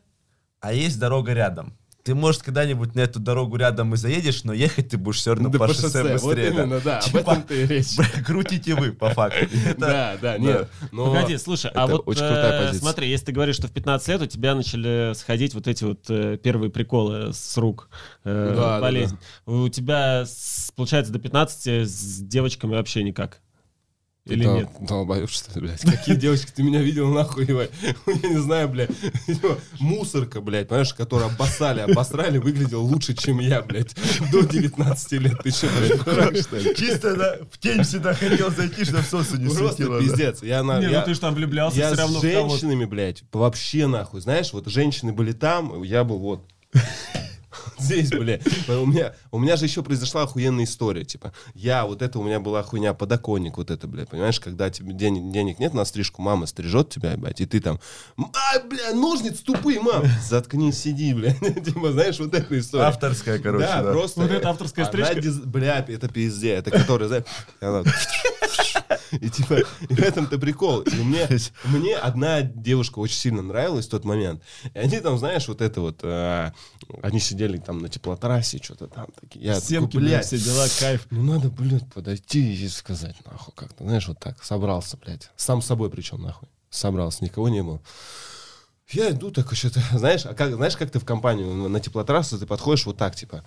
S1: а есть дорога рядом. Ты, может, когда-нибудь на эту дорогу рядом и заедешь, но ехать ты будешь все равно
S3: Да
S1: по,
S3: по
S1: шоссе,
S3: шоссе, вот
S1: быстрее.
S3: именно, да, об
S1: Типа,
S3: этом-то и речь.
S1: Крутите вы, по факту. Это-
S3: Да, да, нет. но
S2: Погоди, слушай, а вот
S3: очень
S2: э, смотри, если ты говоришь, что в 15 лет у тебя начали сходить вот эти вот э, первые приколы с рук, э,
S3: Да, да,
S2: болезнь, у тебя, получается, до 15 с девочками вообще никак? Или
S3: Да,
S2: нет?
S3: долбоёб, что ли, блядь? Какие девочки ты меня видел, нахуй, ебать? Я не знаю, блядь. Мусорка, блядь, понимаешь, которую обоссали, обосрали, выглядел лучше, чем я, блядь. До 19 лет. Ты что, блядь, дурак, что ли?
S1: Чисто на- в тень всегда хотел зайти, чтобы солнце не
S3: Просто
S1: светило. да.
S3: пиздец. Я, на,
S2: Не,
S3: я,
S2: ну ты же там влюблялся
S3: я
S2: все равно
S3: с женщинами, блядь, вообще нахуй. Знаешь, вот женщины были там, я был вот здесь, блядь. У меня, у меня же еще произошла охуенная история. Типа, я, вот это у меня была хуйня, подоконник, вот это, блядь. Понимаешь, когда тебе денег, денег нет на стрижку, мама стрижет тебя, блядь, и ты там, а, бля, ножницы тупые, мам. Заткнись, сиди, блядь. Типа, знаешь, вот эта история.
S1: Авторская, короче,
S3: да,
S1: да.
S3: просто.
S2: Вот это авторская стрижка?
S3: Бля, это пизде. Это который, знаешь, она- и типа, и в этом-то прикол. И мне, мне одна девушка очень сильно нравилась в тот момент. И они там, знаешь, вот это вот, а, они сидели там на теплотрассе, что-то там такие. Я
S2: Семки,
S3: такой,
S2: блядь, все дела, кайф.
S3: ну надо, блядь, подойти и сказать, нахуй, как-то, знаешь, вот так, собрался, блядь. Сам с собой причем, нахуй. Собрался, никого не было. Я иду такой что-то, знаешь, а как, знаешь, как ты в компанию на теплотрассу, ты подходишь вот так, типа,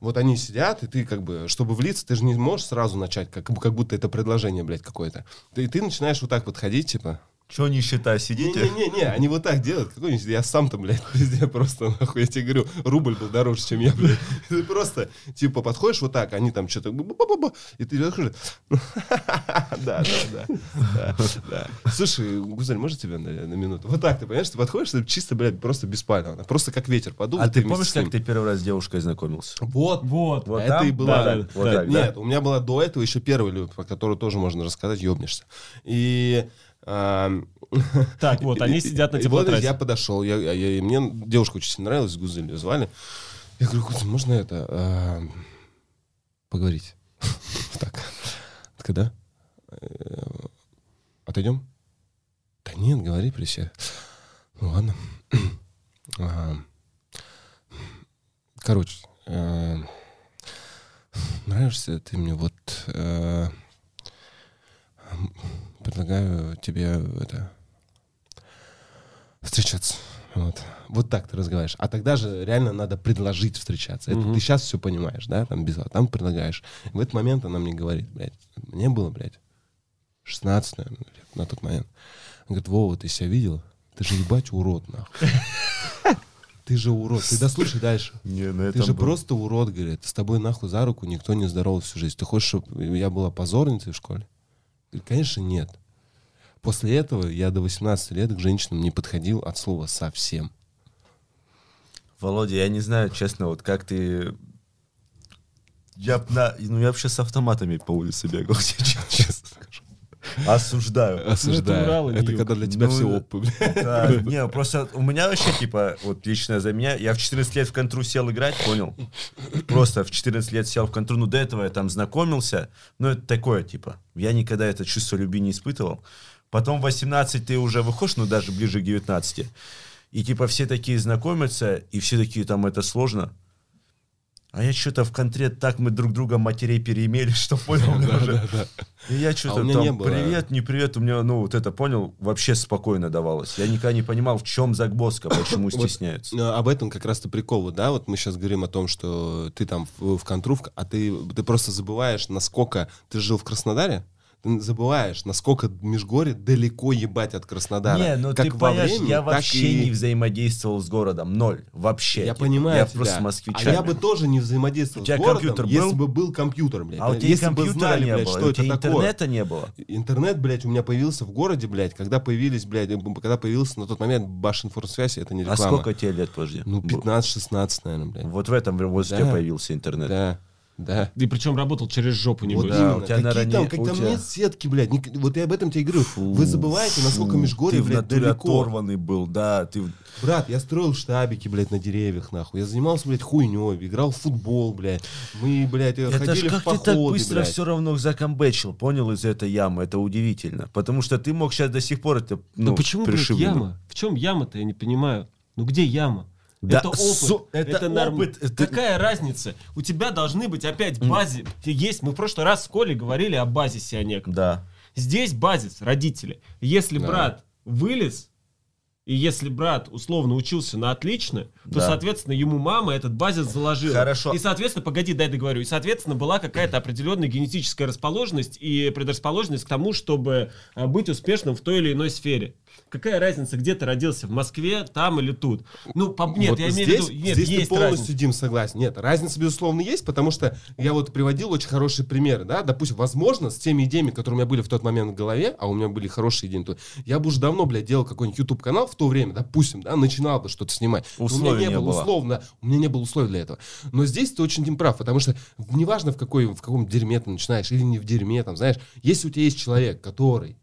S3: вот они сидят, и ты как бы, чтобы влиться, ты же не можешь сразу начать, как, как будто это предложение, блядь, какое-то. Ты, ты начинаешь вот так подходить, типа,
S1: Че нищета, сидите?
S3: не-не-не, они вот так делают, какой-нибудь, я сам-то, блядь, везде просто, нахуй, я тебе говорю, рубль был дороже, чем я, блядь. Ты просто, типа, подходишь вот так, они там что-то, и ты подходишь, да, да, да, да. Слушай, Гузель, можно тебя на, на минуту? Вот так, ты понимаешь, ты подходишь, ты чисто, блядь, просто беспалевно, просто как ветер подул.
S1: А ты помнишь, как ты первый раз с девушкой знакомился?
S3: Вот,
S2: Вот.
S1: Вот
S3: это
S1: там?
S3: и
S1: так, да?
S3: Нет, у меня была до этого еще первая любовь, про которую тоже можно рассказать, ёбнешься. И...
S2: Так, вот, они сидят на теплотрассе.
S3: я подошел, я, я- мне девушка очень нравилась, Гузель ее звали. Я говорю, Гузель, можно это, поговорить? Так, когда? Э, Отойдем? Да нет, говори при. Ну ладно. Короче, э, нравишься ты мне вот... предлагаю тебе это встречаться. Вот. вот так ты разговариваешь. А тогда же реально надо предложить встречаться. Это
S2: Мгм.
S3: ты сейчас все понимаешь, да, там без там предлагаешь. В этот момент она мне говорит, блядь, мне было, блядь, 16, наверное, лет на тот момент. Она говорит, Вова, ты себя видел? Ты же ебать урод, нахуй. Ты же урод. Ты дослушай дальше.
S1: Не, на
S3: Ты же просто урод, говорит. С тобой нахуй за руку никто не здоровался всю жизнь. Ты хочешь, чтобы я была позорницей в школе? Конечно, нет. После этого я до 18 лет к женщинам не подходил от слова совсем.
S1: Володя, я не знаю, честно, вот как ты... Я, на... ну, я вообще с автоматами по улице бегал, честно честно скажу. Осуждаю.
S3: Осуждаю.
S2: Урал
S3: это когда для тебя
S1: Ну,
S3: все опы.
S1: Да, не, просто у меня вообще, типа, вот лично за меня, я в 14 лет в контру сел играть, понял? Просто в 14 лет сел в контру, ну, до этого я там знакомился, ну, это такое, типа, я никогда это чувство любви не испытывал. Потом в 18 ты уже выходишь, ну, даже ближе к 19, и, типа, все такие знакомятся, и все такие, там, это сложно. А я что-то в контре так мы друг друга матерей переимели, что понял мне уже. И я что-то
S3: А
S1: там, привет, не привет, у меня, ну, вот это, понял, вообще спокойно давалось. Я никогда не понимал, в чем загвоздка, почему стесняются.
S3: Э, Об этом как раз-то прикол, вот, да, вот мы сейчас говорим о том, что ты там в, в контру, а ты, ты просто забываешь, насколько ты жил в Краснодаре, ты забываешь, насколько Межгорье далеко ебать от Краснодара.
S1: Не, ну
S3: как
S1: ты
S3: во
S1: понимаешь,
S3: времени,
S1: я вообще
S3: и-
S1: не взаимодействовал с городом, ноль, вообще.
S3: Я понимаю
S1: Я
S3: тебя.
S1: просто с
S3: А
S1: москвичами.
S3: я бы тоже не взаимодействовал
S1: У тебя
S3: с городом,
S1: компьютер
S3: если
S1: был?
S3: бы был компьютер, блядь.
S1: А у тебя
S3: если бы
S1: компьютера
S3: знали,
S1: не
S3: блядь,
S1: было,
S3: что
S1: у
S3: это
S1: тебя
S3: такое.
S1: интернета не было.
S3: Интернет, блядь, у меня появился в городе, блядь, когда появились, блядь, э, когда появился на тот момент Башинформсвязь, это не
S1: А
S3: реклама.
S1: сколько тебе лет, подожди?
S3: Ну,
S1: Был?
S3: 15-16, наверное, блядь.
S1: Вот в этом возрасте у
S3: Да.
S1: тебя появился интернет.
S3: Да, да.
S2: И причем работал через жопу, не
S3: Вот
S1: да, у тебя,
S3: Какие
S1: наверное,
S3: там,
S1: не-
S3: как
S1: у
S3: там
S1: тебя-
S3: нет сетки, блядь. ник- Вот я об этом тебе и говорю. Вы забываете, насколько
S1: Фу,
S3: Межгорье,
S1: Ты
S3: блядь, далеко.
S1: оторванный был, да. Ты...
S3: Брат, я строил штабики, блядь, на деревьях, нахуй. Я занимался, блядь, хуйней, играл в футбол, блядь. Мы, блядь,
S1: Это
S3: ходили
S1: ж как
S3: в
S1: ты
S3: походы,
S1: так быстро
S3: блядь.
S1: все равно закомбечил, понял, из этой ямы. Это удивительно. Потому что ты мог сейчас до сих пор это,
S2: Ну,
S1: ну,
S2: почему, блядь, яма? В чем яма-то, я не понимаю. Ну где яма?
S1: Да,
S2: это опыт.
S1: со- это
S2: норм-
S1: опыт, это-
S2: Какая разница? У тебя должны быть опять базе. Есть. Мы в прошлый раз в школе говорили о базисе о неком.
S1: Да.
S2: Здесь базис родители. Если
S3: Да.
S2: брат вылез, и если брат условно учился на отлично, то,
S1: Да.
S2: соответственно, ему мама этот базис заложила.
S1: Хорошо.
S2: И, соответственно, погоди, дай договорю. И, соответственно, была какая-то определенная генетическая расположенность и предрасположенность к тому, чтобы а, быть успешным в той или иной сфере. Какая разница, где ты родился, в Москве, там или тут? Ну, по- нет,
S3: Вот
S2: я имею
S3: здесь,
S2: в виду, нет,
S3: здесь
S2: есть
S3: ты полностью,
S2: разница.
S3: Дим, согласен. Нет, разница, безусловно, есть, потому что я вот приводил очень хорошие примеры, да, допустим, возможно, с теми идеями, которые у меня были в тот момент в голове, а у меня были хорошие идеи, то я бы уже давно, блядь, делал какой-нибудь YouTube-канал в то время, допустим, да, начинал бы что-то снимать. Но у меня не,
S1: не
S3: было,
S1: было.
S3: условно, у меня не было условий для этого. Но здесь ты очень, Дим, прав, потому что неважно, в, какой, в каком дерьме ты начинаешь или не в дерьме, там, знаешь, если у тебя есть человек, который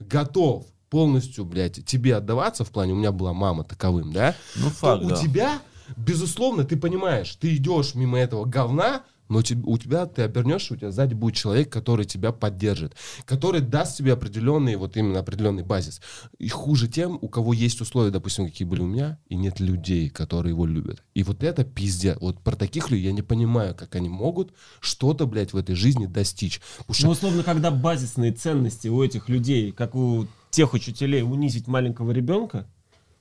S3: готов полностью, блядь, тебе отдаваться в плане, у меня была мама таковым, да,
S1: Ну,
S3: то
S1: факт,
S3: у
S1: да.
S3: тебя, безусловно, ты понимаешь, ты идешь мимо этого говна, но у тебя ты обернешься, у тебя сзади будет человек, который тебя поддержит, который даст тебе определенный, вот именно определенный базис. И хуже тем, у кого есть условия, допустим, какие были у меня, и нет людей, которые его любят. И вот это пиздец. Вот про таких людей я не понимаю, как они могут что-то, блядь, в этой жизни достичь. Потому что
S2: Ну, условно, когда базисные ценности у этих людей, как у тех учителей, унизить маленького ребенка,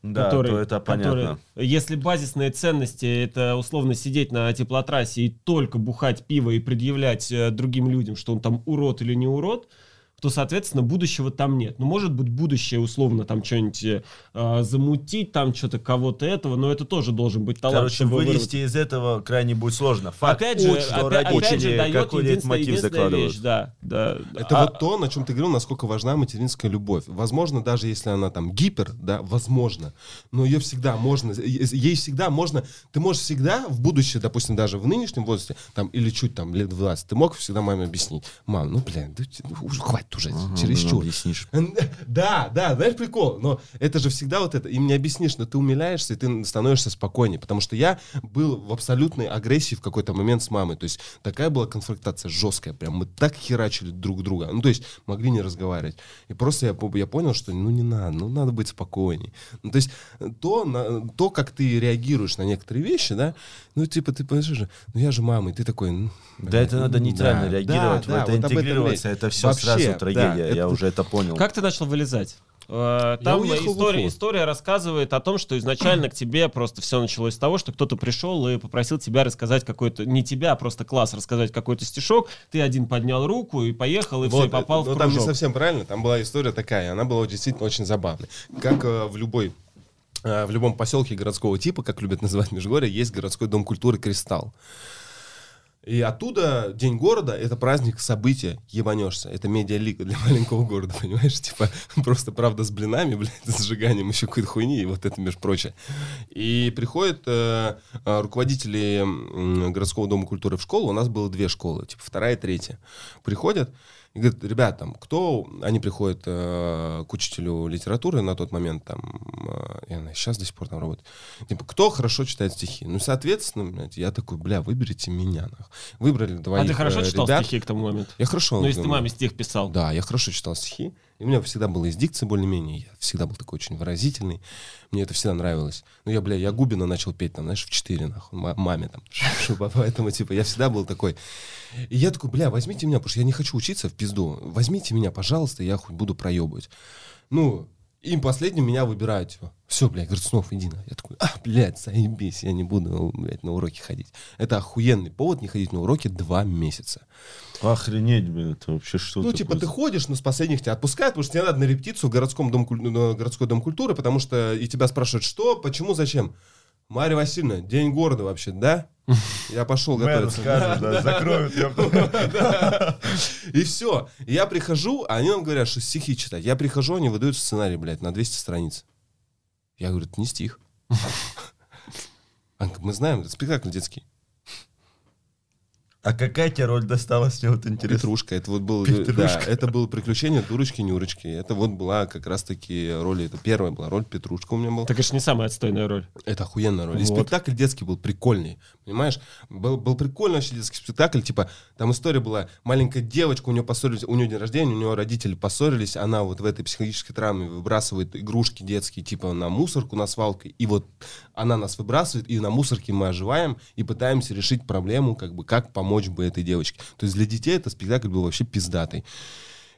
S1: Да,
S2: который,
S1: то это понятно.
S2: который- если базисные ценности это условно сидеть на теплотрассе и только бухать пиво и предъявлять э, другим людям, что он там урод или не урод, то, соответственно, будущего там нет. Ну, может быть, будущее условно там что-нибудь э, э, замутить, там что-то кого-то этого, но это тоже должен быть талант.
S1: Короче,
S2: чтобы
S1: вылезти из этого крайне будет сложно. Факт,
S2: Опять же,
S1: что
S2: опять, опять же дает
S1: какой
S2: единственная,
S1: мотив закладывают.
S2: вещь, да, да.
S3: Это
S2: А-
S3: вот то, на чем ты говорил, насколько важна материнская любовь. Возможно, даже если она там гипер, да, возможно, но ее всегда можно, ей всегда можно, ты можешь всегда в будущее, допустим, даже в нынешнем возрасте, там, или чуть там, лет в 20, ты мог всегда маме объяснить, мам, ну, блин, да, уже хватит уже, чересчур.
S1: Ну, объяснишь.
S3: Да, да, знаешь, прикол, но это же всегда вот это, им не объяснишь, но ты умиляешься, и ты становишься спокойнее, потому что я был в абсолютной агрессии в какой-то момент с мамой, то есть такая была конфронтация жесткая, прям мы так херачили друг друга, ну то есть могли не разговаривать, и просто я, я понял, что ну не надо, ну надо быть спокойней, ну то есть то, на- то, как ты реагируешь на некоторые вещи, да, ну типа ты понимаешь же, ну я же мама, и ты такой, ну,
S1: Да, это надо нейтрально
S3: да,
S1: реагировать,
S3: да,
S1: в
S3: да,
S1: это
S3: вот
S1: интегрироваться, это все
S3: Вообще,
S1: сразу
S3: да,
S1: трагедия,
S3: это-
S1: я уже это понял.
S2: Как ты начал вылезать? Э, Там история, история рассказывает о том, что изначально к тебе просто все началось с того, что кто-то пришел и попросил тебя рассказать какой-то, не тебя, а просто класс, рассказать какой-то стишок. Ты один поднял руку и поехал, и все, и попал
S3: ну,
S2: в
S3: там не
S2: кружок.
S3: совсем правильно, там была история такая, она была действительно очень забавной. Как э, в любой э, в любом поселке городского типа, как любят называть Межгорье, есть городской дом культуры «Кристалл». И оттуда День города — это праздник, события, ебанешься. Это медиалига для маленького города, понимаешь? Типа просто правда с блинами, блядь, с сжиганием еще какой-то хуйни и вот это, между прочее. И приходят э, э, руководители городского дома культуры в школу. У нас было две школы, типа вторая и третья. Приходят И говорит, ребят, там, кто... Они приходят э, к учителю литературы на тот момент, там, э, и она сейчас до сих пор там работает. Типа, кто хорошо читает стихи? Ну, соответственно, блядь, я такой, бля, выберите меня. Нахуй. Выбрали двоих
S2: А ты хорошо
S3: э,
S2: читал
S3: ребят.
S2: стихи к тому моменту?
S3: Я хорошо.
S2: Ну, если ты маме стих писал.
S3: Да, я хорошо читал стихи. И у меня всегда было из дикции более-менее. Я всегда был такой очень выразительный. Мне это всегда нравилось. Ну, я, бля, я Губина начал петь, там, знаешь, в 4, нахуй, ма- маме там. Поэтому, типа, я всегда был такой. И я такой, бля, возьмите меня, потому что я не хочу учиться в пизду. Возьмите меня, пожалуйста, я хоть буду проебывать. Ну, и последним меня выбирают, типа, все, блядь, говорит, снов, иди на. Я такой, а, блядь, заебись, я не буду, блядь, на уроки ходить. Это охуенный повод не ходить на уроки два месяца.
S1: Охренеть, блин, это вообще что
S3: Ну, типа, ты ходишь, но с последних тебя отпускают, потому что тебе надо на репетицию в городском дом, городской дом культуры, потому что и тебя спрашивают, что, почему, зачем. Марья Васильевна, день города вообще, да? Я пошел готовиться.
S1: скажут, да, закроют.
S3: И все. Я прихожу, а они нам говорят, что стихи читать. Я прихожу, они выдают сценарий, блядь, на 200 страниц. Я говорю, это не стих. Мы знаем, это спектакль детский.
S1: А какая тебе роль досталась, мне вот интересно.
S3: Петрушка. Это вот был,
S1: Петрушка.
S3: да, это было приключение дурочки-нюрочки. Это вот была как раз-таки роль, это первая была роль Петрушка у меня была.
S2: Так это ж не самая отстойная роль.
S3: Это охуенная роль. И
S2: Вот.
S3: спектакль детский был прикольный. Понимаешь? Был, был прикольный вообще детский спектакль. Типа, там история была, маленькая девочка, у нее поссорились, у нее день рождения, у нее родители поссорились, она вот в этой психологической травме выбрасывает игрушки детские, типа, на мусорку, на свалку. И вот она нас выбрасывает, и на мусорке мы оживаем и пытаемся решить проблему, как бы, как помочь бы этой девочке. То есть для детей этот спектакль был вообще пиздатый.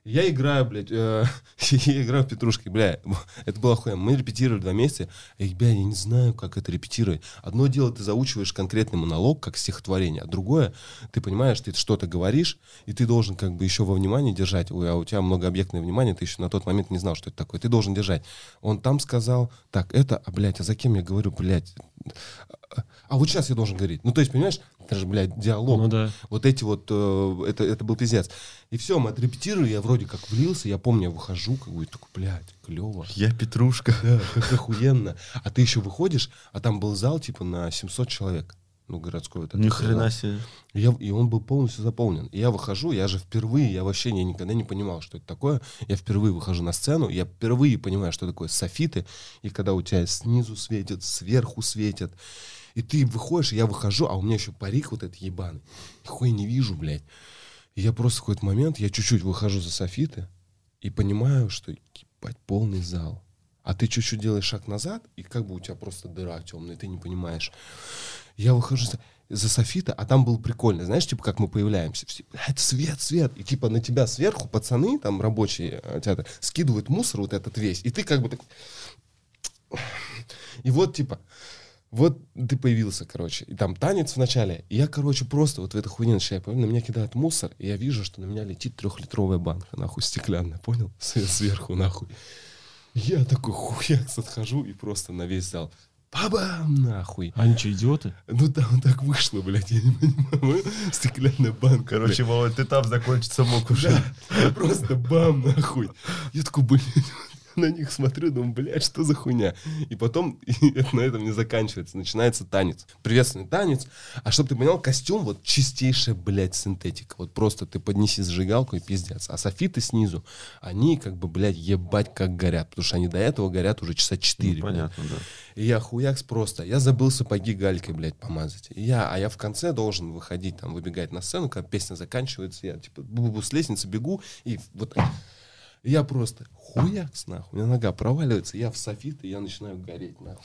S3: Я играю, блядь, э, я играю в Петрушки, бля, это было охуенно. Мы репетировали два месяца, и, бля, я не знаю, как это репетировать. Одно дело, ты заучиваешь конкретный монолог, как стихотворение, а другое, ты понимаешь, ты что-то говоришь, и ты должен как бы еще во внимании держать. Ой, а у тебя многообъектное внимание, ты еще на тот момент не знал, что это такое. Ты должен держать. Он там сказал, так, это, а, блядь, а за кем я говорю, блядь? А, а вот сейчас я должен говорить. Ну, то есть, понимаешь, это же, блядь, диалог.
S2: Ну да.
S3: Вот эти вот, э, это, это был пиздец. И все, мы отрепетировали, я вроде как влился, я помню, я выхожу, как бы, такой, блядь, клево.
S1: Я Петрушка.
S3: Да, как охуенно. А ты еще выходишь, а там был зал, типа, на 700 человек. Ну, городской. Вот этот
S1: Ни хрена себе.
S3: И, я- и он был полностью заполнен. И я выхожу, я же впервые, я вообще не, никогда не понимал, что это такое. Я впервые выхожу на сцену, я впервые понимаю, что такое софиты. И когда у тебя снизу светят, сверху светят. И ты выходишь, я выхожу, а у меня еще парик вот этот ебаный. Нихуя не вижу, блядь. Я просто в какой-то момент, я чуть-чуть выхожу за софиты и понимаю, что, ебать, полный зал. А ты чуть-чуть делаешь шаг назад, и как бы у тебя просто дыра темная, ты не понимаешь. Я выхожу за, за софита, а там было прикольно. Знаешь, типа, как мы появляемся. Все, блядь, свет, свет. И типа на тебя сверху пацаны, там, рабочие э, театра, скидывают мусор вот этот весь. И ты как бы так... И вот, типа, вот ты появился, короче. И там танец в начале. И я, короче, просто вот в этой хуйне начинаю понимать, на меня кидают мусор, и я вижу, что на меня летит трехлитровая банка, нахуй, стеклянная, понял? Сверху, нахуй. Я такой хуякс отхожу и просто на весь зал. Бабам, нахуй.
S2: Они что, идиоты?
S3: Ну там так вышло, блядь, я не понимаю. Стеклянная банка.
S1: Короче, Володь, ты там закончиться мог уже.
S3: Да, просто бам, нахуй. Я такой, блядь, на них смотрю, думаю, блядь, что за хуйня? И потом и это на этом не заканчивается, начинается танец. Приветственный танец. А чтобы ты понял, костюм вот чистейшая, блядь, синтетика. Вот просто ты поднеси зажигалку и пиздец. А софиты снизу, они как бы, блядь, ебать как горят. Потому что они до этого горят уже часа четыре.
S1: Ну,
S3: блядь.
S1: Понятно, да.
S3: И я хуякс просто. Я забыл сапоги галькой, блядь, помазать. И я, а я в конце должен выходить, там, выбегать на сцену, когда песня заканчивается, я, типа, бу-бу-бу с лестницы бегу, и вот. И я просто хуякс, нахуй. У меня нога проваливается, я в софит, и я начинаю гореть, нахуй.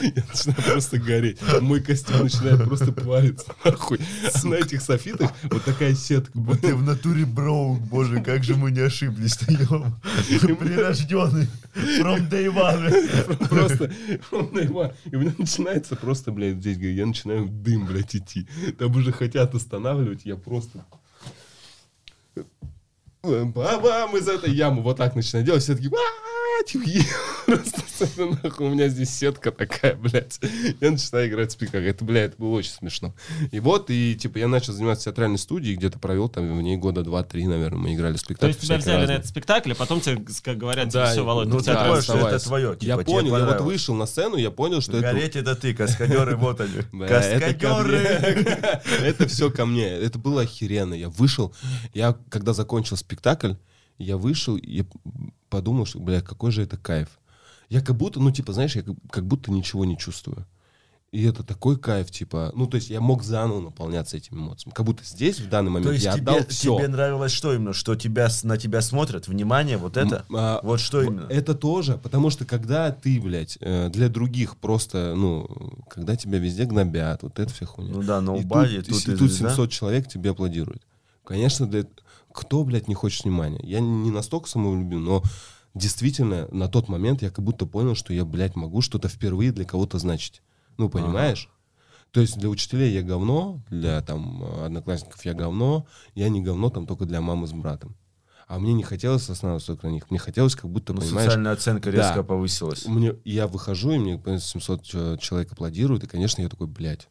S3: Я начинаю просто гореть. Мой костюм начинает просто плавиться, нахуй. А на этих софитах вот такая сетка.
S1: Вот ты в натуре броук, боже, как же мы не ошиблись-то, ем. Прирожденный. From day one.
S3: Просто он наебал. И у меня начинается просто, блядь, здесь, я начинаю дым, блядь, идти. Там уже хотят останавливать, я просто... Бабам из этой ямы вот так начинаю делать. Все такие. Просто, нахуй, у меня здесь сетка такая, блядь. Я начинаю играть в спектакль. Это, блядь, это было очень смешно. И вот, и, типа, я начал заниматься театральной студией, где-то провел там в ней года два-три, наверное, мы играли в
S2: То
S3: спектакль.
S2: есть тебя взяли на этот спектакль, а потом тебе г- говорят, тебе,
S3: Да,
S2: все, Володь,
S1: ну
S2: ты театре
S1: понял, что это твое, типа,
S3: я понял, я вот вышел на сцену, я понял, что это...
S1: Гореть это ты, каскадеры, вот они.
S3: Это
S1: Каскадеры!
S3: Это все ко мне. Это было охеренно. Я вышел, я когда закончил спектакль, я вышел и подумал, что, бля, какой же это кайф. Я как будто, ну, типа, знаешь, я как, как будто ничего не чувствую. И это такой кайф, типа, ну, то есть я мог заново наполняться этими эмоциями. Как будто здесь, в данный момент,
S1: То есть
S3: я
S1: тебе,
S3: отдал все.
S1: тебе нравилось что именно? Что тебя, на тебя смотрят? Внимание, вот это?
S3: А,
S1: Вот что именно?
S3: Это тоже, потому что когда ты, блядь, э, для других просто, ну, когда тебя везде гнобят, вот это вся хуйня.
S1: Ну да, на
S3: И
S1: Убаде,
S3: тут,
S1: тут,
S3: и
S1: и
S3: тут
S1: звезда.
S3: 700 человек тебе аплодируют. Конечно, для... кто, блядь, не хочет внимания? Я не настолько самовлюблен, но действительно на тот момент я как будто понял, что я, блядь, могу что-то впервые для кого-то значить. Ну, понимаешь? То есть для учителей я говно, для там одноклассников я говно, я не говно там только для мамы с братом. А мне не хотелось останавливаться только на них. Мне хотелось как будто,
S1: Ну,
S3: понимаешь,
S1: социальная оценка
S3: Да.
S1: резко повысилась.
S3: мне, я выхожу, и мне понимаешь, 700 чё- человек аплодируют, и, конечно, я такой, блядь,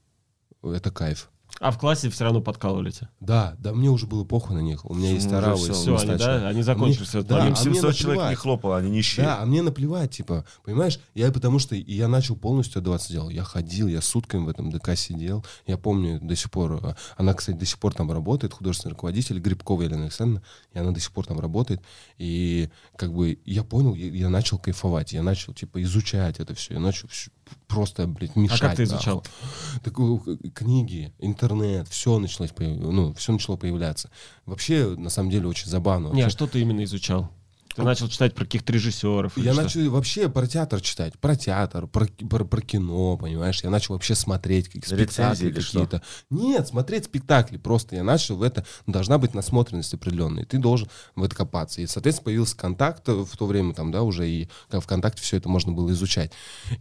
S3: это кайф.
S2: А в классе все равно подкалывали тебя.
S3: Да, да, мне уже было похуй на них. У меня есть
S1: Ну, уже
S3: оравы.
S1: всё,
S2: Все, они, да, они закончили все.
S3: да,
S1: Им
S3: а мне
S1: 700 человек не
S3: наплевать.
S1: хлопало, они нищие.
S3: Да, а мне наплевать, типа, понимаешь, я потому что и я начал полностью отдаваться делу. Я ходил, я сутками в этом ДК сидел. Я помню до сих пор, э, она, кстати, до сих пор там работает, художественный руководитель Грибкова Елена Александровна, и она до сих пор там работает. И как бы я понял, я, я начал кайфовать, я начал, типа, изучать это все, я начал всё просто, блядь, мешать.
S2: А как ты
S3: нахуй.
S2: изучал?
S3: Так, э, книги, интернет, все началось, ну, все начало появляться. Вообще, на самом деле, очень забавно.
S2: Не, а что ты именно изучал? Ты начал читать про каких-то режиссеров?
S3: Я
S2: что?
S3: начал вообще про театр читать, про театр, про, про, про кино, понимаешь? Я начал вообще смотреть какие
S1: Рецензии
S3: спектакли
S1: что?
S3: какие-то. Нет, смотреть спектакли просто. Я начал в это... Должна быть насмотренность определенная. Ты должен в это копаться. И, соответственно, появился контакт в то время там, да, уже и как ВКонтакте все это можно было изучать.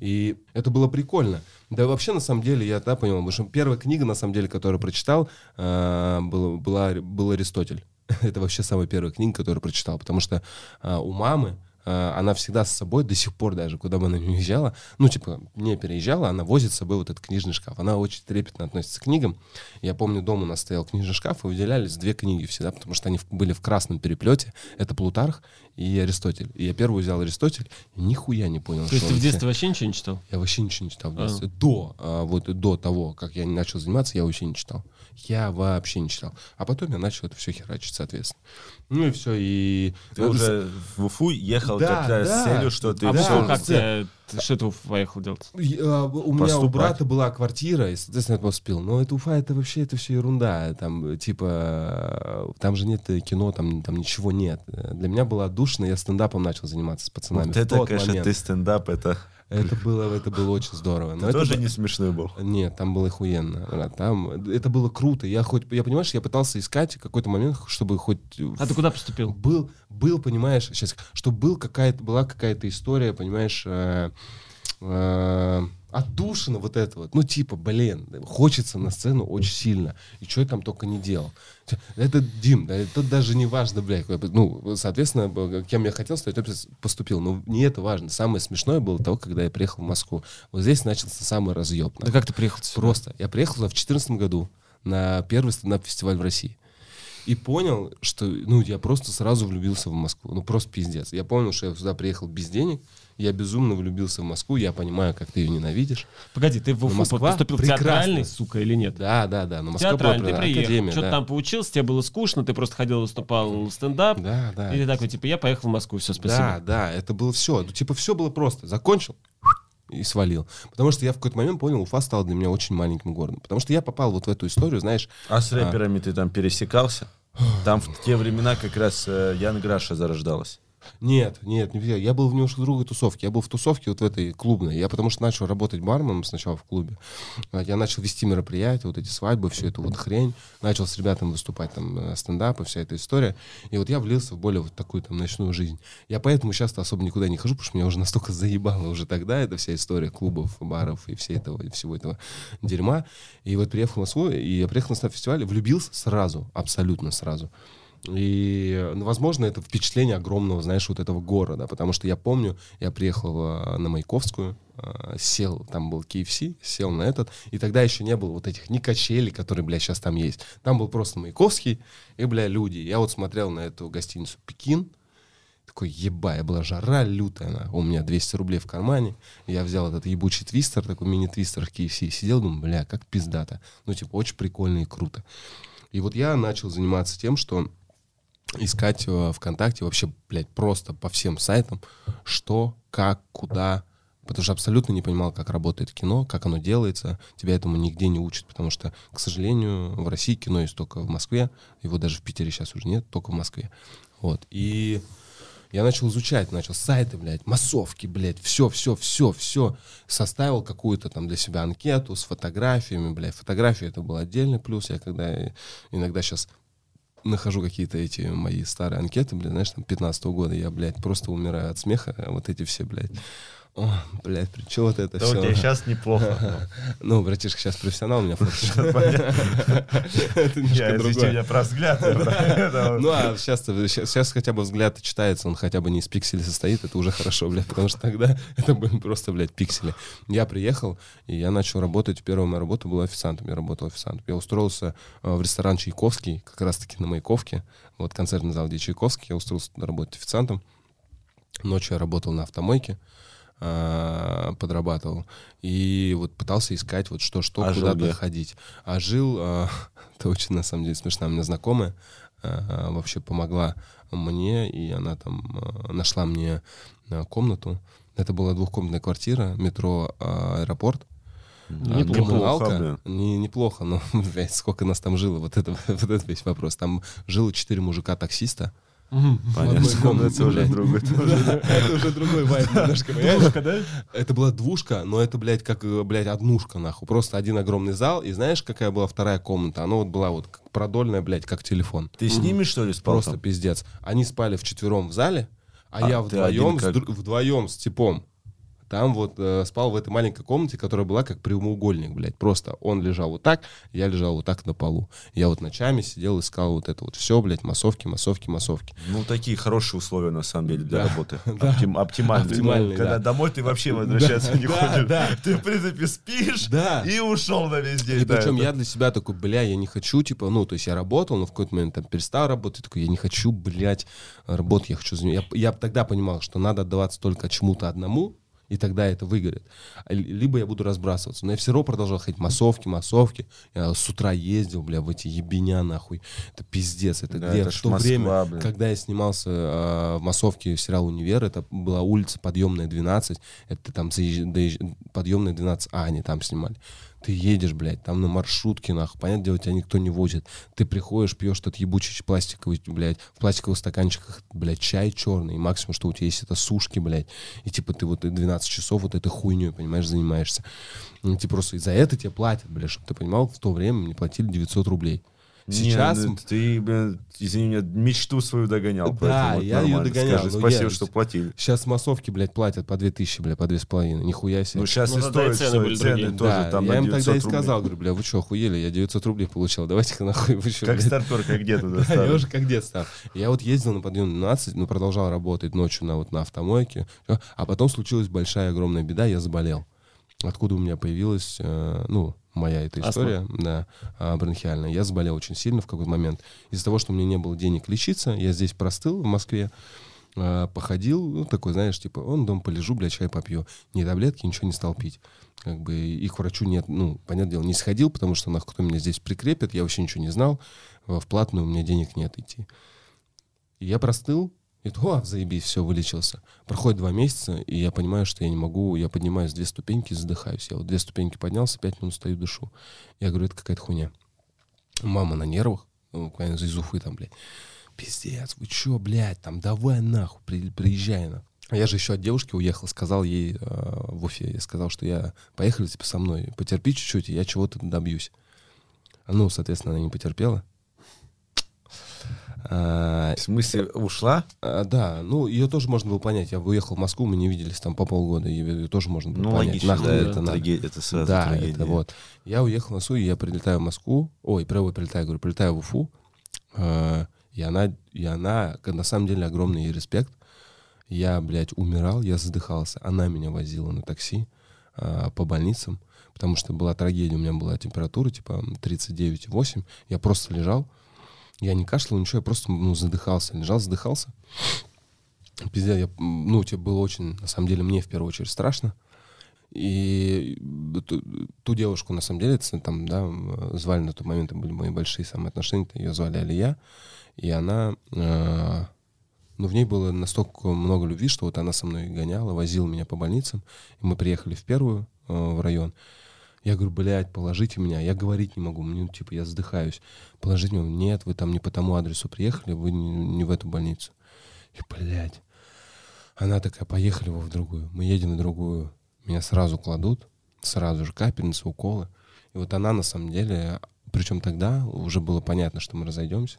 S3: И это было прикольно. Да вообще, на самом деле, я да, понял, потому что первая книга, на самом деле, которую прочитал, э, была, была, был Аристотель. Это вообще самая первая книга, которую прочитал, потому что э, у мамы она всегда с собой, до сих пор даже, куда бы она ни уезжала, ну, типа, не переезжала, она возит с собой вот этот книжный шкаф. Она очень трепетно относится к книгам. Я помню, дома у нас стоял книжный шкаф, и выделялись две книги всегда, потому что они были в красном переплете. Это Плутарх и Аристотель. И я первую взял Аристотель, и нихуя не понял,
S2: То есть
S3: что
S2: ты в детстве вообще ничего не читал?
S3: я вообще ничего не читал в
S2: А.
S3: детстве. До, а, вот до того, как я начал заниматься, я вообще не читал. Я вообще не читал. А потом я начал это все херачить, соответственно. Ну и все, и...
S1: Ты уже в Уфу ехал
S3: Да,
S1: как раз
S3: да.
S1: с целью, что ты
S2: А
S3: Да.
S2: как ты, что ты поехал делать?
S3: Я- у меня у брата была квартира, и, соответственно, я поступил. Но это Уфа, это вообще, это все ерунда. Там, э, типа, э, там же нет э, кино, там, там ничего нет. Э, Для меня было душно, я стендапом начал заниматься с пацанами.
S1: Вот это, конечно,
S3: момент.
S1: ты стендап, это...
S3: Это было, это было очень здорово. Но
S1: Ты
S3: это
S1: тоже не смешной был.
S3: Нет, там было охуенно. Там это было круто. Я хоть, я понимаешь, я пытался искать какой-то момент, чтобы хоть
S2: А ты куда поступил?
S3: был, был, понимаешь, сейчас, чтобы был какая-то, была какая-то история, понимаешь, э, э, отдушина вот это вот. Ну, типа, блин, хочется на сцену очень сильно. И что я там только не делал. Это Дим, да, это даже не важно, блядь. Ну, соответственно, кем я хотел стать, я поступил. Но не это важно. Самое смешное было того, когда я приехал в Москву. Вот здесь начался самый разъеб.
S2: Да как ты приехал сюда?
S3: Просто. Я приехал в 2014 году на первый стендап-фестиваль в России. И понял, что, ну, я просто сразу влюбился в Москву. Ну, просто пиздец. Я понял, что я сюда приехал без денег. Я безумно влюбился в Москву. Я понимаю, как ты ее ненавидишь.
S2: Погоди, ты в Уфу
S3: Москва
S2: поступил в
S3: прекрасна.
S2: театральный, сука, или нет?
S3: Да, да, да. Но Москва
S2: Театральный,
S3: была
S2: ты приехал,
S3: академия,
S2: что-то
S3: да.
S2: там поучился, тебе было скучно, ты просто ходил, выступал в стендап,
S3: Да, да.
S2: и ты такой, типа, я поехал в Москву, все,
S3: Да,
S2: спасибо.
S3: да, это было все. Ну, типа, все было просто. Закончил и свалил. Потому что я в какой-то момент понял, Уфа стала для меня очень маленьким городом. Потому что я попал вот в эту историю, знаешь,
S1: А с рэперами ты там пересекался? Там в те времена как раз э, Ян Граша зарождалась.
S3: Нет, нет, не я. Я был в немножко другой тусовке. Я был в тусовке вот в этой клубной. Я потому что начал работать барменом сначала в клубе. Я начал вести мероприятия, вот эти свадьбы, всю эту вот хрень. Начал с ребятами выступать там э, стендапы, вся эта история. И вот я влился в более вот такую там ночную жизнь. Я поэтому сейчас особо никуда не хожу, потому что меня уже настолько заебало уже тогда эта вся история клубов, баров и всей этого, и всего этого дерьма. И вот приехал в Москву, и я приехал на фестиваль, влюбился сразу, абсолютно сразу. И, ну, возможно, это впечатление огромного, знаешь, вот этого города, потому что я помню, я приехал э, на Маяковскую, э, сел, там был KFC, сел на этот, и тогда еще не было вот этих ни качелей, которые, бля, сейчас там есть. Там был просто Маяковский и, бля, люди. Я вот смотрел на эту гостиницу «Пекин», такой, еба, была жара лютая, она. у меня 200 рублей в кармане, я взял этот ебучий твистер, такой мини-твистер в KFC, сидел, думаю, бля, как пиздато. Ну, типа, очень прикольно и круто. И вот я начал заниматься тем, что искать в ВКонтакте вообще, блядь, просто по всем сайтам, что, как, куда, потому что абсолютно не понимал, как работает кино, как оно делается. Тебя этому нигде не учат, потому что, к сожалению, в России кино есть только в Москве, его даже в Питере сейчас уже нет, только в Москве. Вот. И я начал изучать, начал сайты, блядь, массовки, блядь, все, все, все, все. Составил какую-то там для себя анкету с фотографиями, блядь. Фотографии это был отдельный плюс. Я когда иногда сейчас нахожу какие-то эти мои старые анкеты, блядь, знаешь, там 15 -го года, я, блядь, просто умираю от смеха, вот эти все, блядь. О, блядь, при чем вот это
S1: да
S3: все?
S1: у тебя сейчас неплохо.
S3: Ну, братишка сейчас профессионал у меня
S1: Это немножко другое. меня про взгляд.
S3: Ну, а сейчас сейчас хотя бы взгляд читается, он хотя бы не из пикселей состоит, это уже хорошо, блядь, потому что тогда это были просто, блядь, пиксели. Я приехал, и я начал работать, первая моя работа была официантом, я работал официантом. Я устроился э, в ресторан Чайковский, как раз-таки на Маяковке, вот концертный зал, где Чайковский, я устроился работать официантом. Ночью я работал на автомойке, э, подрабатывал. И вот пытался искать вот что-что, а куда-то ходить. А жил, э, это очень на самом деле смешно, у меня знакомая э, вообще помогла мне, и она там э, нашла мне э, комнату. Это была двухкомнатная квартира, метро э, аэропорт.
S1: Неплохо,
S3: не, неплохо, но блядь, сколько нас там жило, вот это, вот это весь вопрос. Там жило четыре мужика-таксиста,
S1: Понятно. Это уже другой.
S3: Это уже другой вайб немножко, Двушка, да? Это была двушка, но это, блядь, как, блядь, однушка, нахуй. Просто один огромный зал. И знаешь, какая была вторая комната? Она вот была вот продольная, блядь, как телефон.
S1: Ты с ними, что ли, спал
S3: Просто пиздец. Они спали вчетвером в зале, а, а я вдвоем, вдвоем с типом там вот э, спал в этой маленькой комнате, которая была как прямоугольник, блядь. Просто он лежал вот так, я лежал вот так на полу. Я вот ночами сидел, искал вот это вот все, блядь, массовки, массовки, массовки.
S1: Ну, такие хорошие условия, на самом деле, для да. работы. Оптим, оптимальные. оптимальные Когда да. домой ты вообще возвращаться не хочешь. Ты, в принципе, спишь и ушел на весь день.
S3: И причем я для себя такой, бля, я не хочу, типа, ну, то есть я работал, но в какой-то момент там перестал работать, такой, я не хочу, блядь, работать, я хочу. Я, я тогда понимал, что надо отдаваться только чему-то одному, и тогда это выгорит. Либо я буду разбрасываться. Но я все равно продолжал ходить массовки, массовки. Я с утра ездил, бля, в эти ебеня, нахуй. Это пиздец. Это да, где? Это в то Москва, время, бля. когда я снимался э, в массовке в сериал «Универ», это была улица Подъемная, 12. Это там заезж... Подъемная, 12. А, они там снимали. Ты едешь, блядь, там на маршрутке, нахуй. Понятное дело, тебя никто не возит. Ты приходишь, пьешь тот ебучий пластиковый, блядь, в пластиковых стаканчиках, блядь, чай черный. И максимум, что у тебя есть, это сушки, блядь. И типа ты вот 12 часов вот этой хуйней, понимаешь, занимаешься. И, типа просто за это тебе платят, блядь, чтобы ты понимал, в то время мне платили 900 рублей. Сейчас...
S1: Не, ну, ты, блин, извини меня, мечту свою догонял.
S3: Да, я ее догонял.
S1: Скажи, спасибо, я... что платили.
S3: Сейчас массовки, блядь, платят по 2000, блядь, по 2500. Нихуя себе.
S1: Ну, сейчас ну, и стоит, цены, стоит, цены тоже
S3: да, там я им тогда и сказал, говорю, бля, вы что, охуели? Я 900 рублей получал, давайте-ка нахуй. Вы что,
S1: как стартер, как дед туда
S3: Я уже как дед стал. Я вот ездил на подъем 12, но продолжал работать ночью на, вот, на автомойке. А потом случилась большая огромная беда, я заболел. Откуда у меня появилась, э, ну, моя эта история, Астма. да, а, бронхиальная. Я заболел очень сильно в какой-то момент. Из-за того, что у меня не было денег лечиться, я здесь простыл в Москве, а, походил, ну, такой, знаешь, типа, он дом полежу, блядь, чай попью. Ни таблетки, ничего не стал пить. Как бы и к врачу нет, ну, понятное дело, не сходил, потому что, нахуй, кто меня здесь прикрепит, я вообще ничего не знал. В платную у меня денег нет идти. Я простыл, и о, заебись, все, вылечился. Проходит два месяца, и я понимаю, что я не могу, я поднимаюсь две ступеньки, задыхаюсь. Я вот две ступеньки поднялся, пять минут стою, дышу. Я говорю, это какая-то хуйня. Мама на нервах, ну, буквально из Уфы там, блядь. Пиздец, вы чё, блядь, там, давай нахуй, при, приезжай нахуй. А я же еще от девушки уехал, сказал ей э, в Уфе, я сказал, что я, поехали, типа, со мной, потерпи чуть-чуть, я чего-то добьюсь. Ну, соответственно, она не потерпела.
S1: А, в смысле, ушла?
S3: А, да, ну, ее тоже можно было понять. Я уехал в Москву, мы не виделись там по полгода, ее тоже можно было ну, понять.
S1: Логично, Нахуй да, это, это, трагедия, это сразу
S3: да,
S1: трагедия.
S3: это вот. Я уехал в Москву, и я прилетаю в Москву, ой, прямо прилетаю, говорю, прилетаю в Уфу, э, И она, и она, на самом деле, огромный ей респект. Я, блядь, умирал, я задыхался. Она меня возила на такси а, по больницам, потому что была трагедия, у меня была температура, типа 39,8. Я просто лежал, я не кашлял, ничего, я просто ну, задыхался. Лежал, задыхался. Пиздец, я, ну, тебе было очень, на самом деле, мне в первую очередь страшно. И ту, ту девушку, на самом деле, там, да, звали на тот момент, были мои большие самые отношения, ее звали Алия, и она, э, ну, в ней было настолько много любви, что вот она со мной гоняла, возила меня по больницам, и мы приехали в первую, э, в район, я говорю, блядь, положите меня. Я говорить не могу, мне, ну, типа, я задыхаюсь. Положите меня. Нет, вы там не по тому адресу приехали, вы не, не в эту больницу. И, блядь. Она такая, поехали вы в другую. Мы едем в другую меня сразу кладут, сразу же капельницы, уколы. И вот она на самом деле, причем тогда уже было понятно, что мы разойдемся.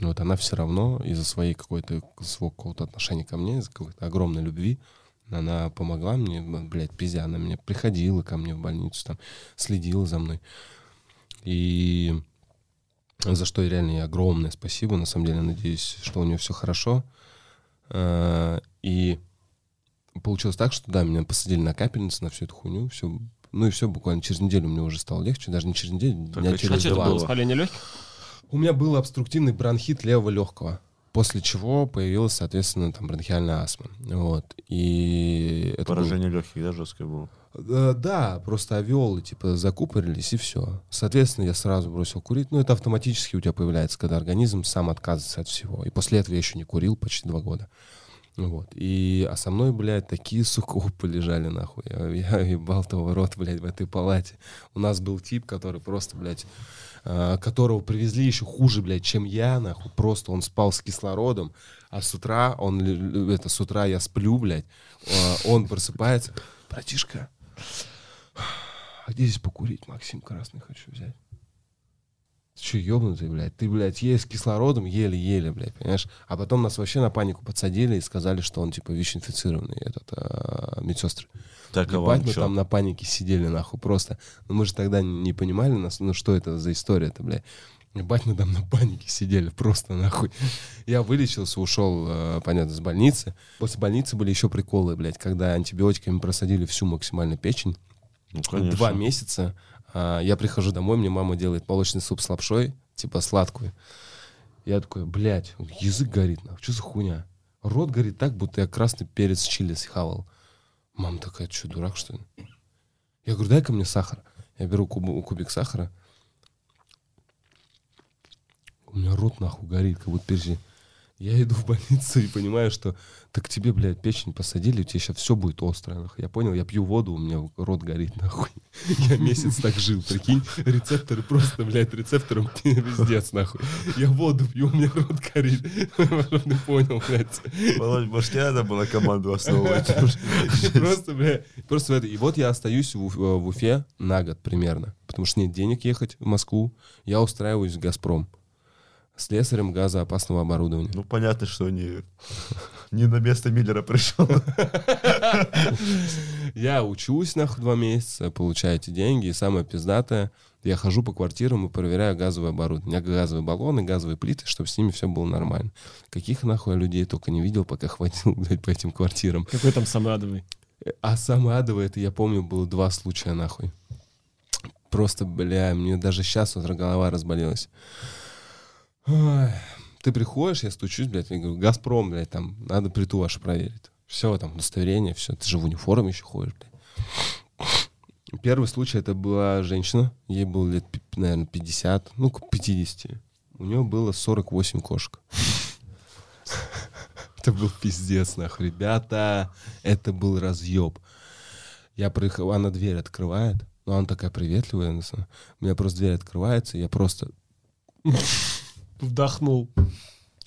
S3: Вот она все равно из-за своей какой-то, своего какого-то отношения ко мне, из-за какой-то огромной любви, она помогла мне, блядь, пиздя, она меня приходила ко мне в больницу, там, следила за мной. И за что реально ей огромное спасибо. На самом деле, надеюсь, что у нее все хорошо. А, и получилось так, что да, меня посадили на капельницу, на всю эту хуйню, все, ну и все, буквально через неделю мне уже стало легче, даже не через неделю,
S1: Так,
S3: дня
S1: а
S3: через два.
S2: было воспаление легких?
S3: У меня был обструктивный бронхит левого легкого, после чего появилась, соответственно, там бронхиальная астма. Вот. И это был-
S1: Поражение легких, да, жесткое было?
S3: Э, Да, просто авиолы, типа, закупорились, и все. Соответственно, я сразу бросил курить. Ну, это автоматически у тебя появляется, когда организм сам отказывается от всего. И после этого я еще не курил почти два года. Вот. И, а со мной, блядь, такие суккупы лежали, нахуй. Я, я ебал того рот, блядь, в этой палате. У нас был тип, который просто, блядь, которого привезли еще хуже, блядь, чем я, нахуй. Просто он спал с кислородом, а с утра он, это, с утра я сплю, блядь, э, он просыпается. Братишка, а где здесь покурить? Максим Красный хочу взять. Ты что, ебнутый, блядь? Ты, блядь, есть с кислородом еле-еле, блядь, понимаешь? А потом нас вообще на панику подсадили и сказали, что он, типа, ВИЧ-инфицированный, этот, а, медсестры.
S1: Так, а вам
S3: мы
S1: чё?
S3: там на панике сидели, нахуй, просто. Ну, мы же тогда не понимали, нас, ну, что это за история-то, блядь. Ебать, мы там на панике сидели, просто нахуй. Я вылечился, ушел, э, понятно, с больницы. После больницы были еще приколы, блядь, когда антибиотиками просадили всю максимально печень.
S1: Ну, конечно.
S3: Два месяца. А, я прихожу домой, мне мама делает молочный суп с лапшой, типа сладкую. Я такой, блядь, язык горит, нахуй, что за хуйня? Рот горит так, будто я красный перец чили схавал. Мама такая, что, дурак, что ли? Я говорю, дай-ка мне сахар. Я беру куб- кубик сахара. У меня рот нахуй горит, как будто перси. Я иду в больницу и понимаю, что так тебе, блядь, печень посадили, у тебя сейчас все будет острое. Нахуй. Я понял, я пью воду, у меня рот горит, нахуй. Я месяц так жил, прикинь. Рецепторы просто, блядь, рецептором пиздец, нахуй. Я воду пью, у меня рот горит. Ты понял, блядь.
S1: Володь, может, не надо было команду основывать?
S3: Просто, бля, просто это. И вот я остаюсь Уф- в Уфе на год примерно, потому что нет денег ехать в Москву. Я устраиваюсь в «Газпром» слесарем газоопасного оборудования.
S1: Ну, понятно, что не, не на место Миллера пришел.
S3: Я учусь, нахуй, два месяца, получаю эти деньги, и самое пиздатое, я хожу по квартирам и проверяю газовое оборудование. У меня газовые баллоны, газовые плиты, чтобы с ними все было нормально. Каких нахуй я людей только не видел, пока ходил, блядь, по этим квартирам.
S2: Какой там самый адовый?
S3: А самое адовое, это я помню, было два случая, нахуй. Просто, бля, мне даже сейчас вот голова разболелась. Ты приходишь, я стучусь, блядь, я говорю, Газпром, блядь, там, надо плиту вашу проверить. Все, там, удостоверение, все. Ты же в униформе еще ходишь, блядь. Первый случай, это была женщина, ей было лет, наверное, 50, ну, к 50. У нее было 48 кошек. Это был пиздец, нахуй. Ребята, это был разъеб. Я приехал, она дверь открывает, но она такая приветливая. У меня просто дверь открывается, я просто...
S2: Вдохнул.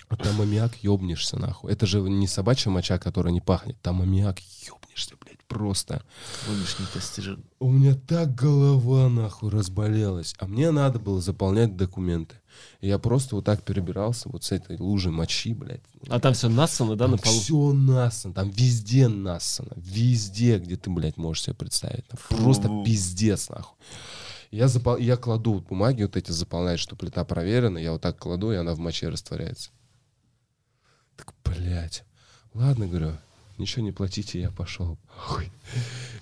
S3: А там аммиак ёбнешься, нахуй. Это же не собачья моча, которая не пахнет. Там аммиак ёбнешься, блядь, просто.
S1: Вымышленный.
S3: У меня так голова, нахуй, разболелась. А мне надо было заполнять документы. И я просто вот так перебирался вот с этой лужей мочи, блядь.
S2: А там все нассано, да, на полу?
S3: Все нассано, там везде нассано. Везде, где ты, блядь, можешь себе представить. Там Просто
S1: Фу.
S3: пиздец, нахуй. Я, запол... я кладу бумаги вот эти заполнять, что плита проверена, я вот так кладу, и она в моче растворяется. Так, блядь. Ладно, говорю, ничего не платите, я пошел. Ой.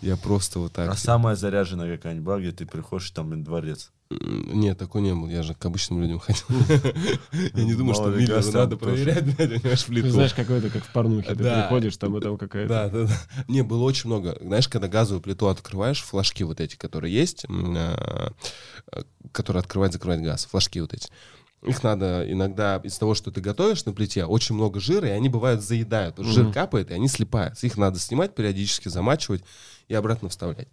S3: Я просто вот так...
S1: А самая заряженная какая-нибудь была, где ты приходишь, там дворец.
S3: Нет, такой не был. Я же к обычным людям ходил. Я не думаю, что
S1: там
S3: надо проверять, блядь, понимаешь,
S2: Ты
S3: плиту.
S2: знаешь, какой-то, как в порнухе, ты приходишь, там и там какая-то...
S3: Да, да, да. Не, было очень много. Знаешь, когда газовую плиту открываешь, флажки вот эти, которые есть, а, которые открывать, закрывать газ, флажки вот эти. Их надо иногда из того, что ты готовишь на плите, очень много жира, и они бывают заедают. Жир капает, и они слипаются. Их надо снимать периодически, замачивать и обратно вставлять.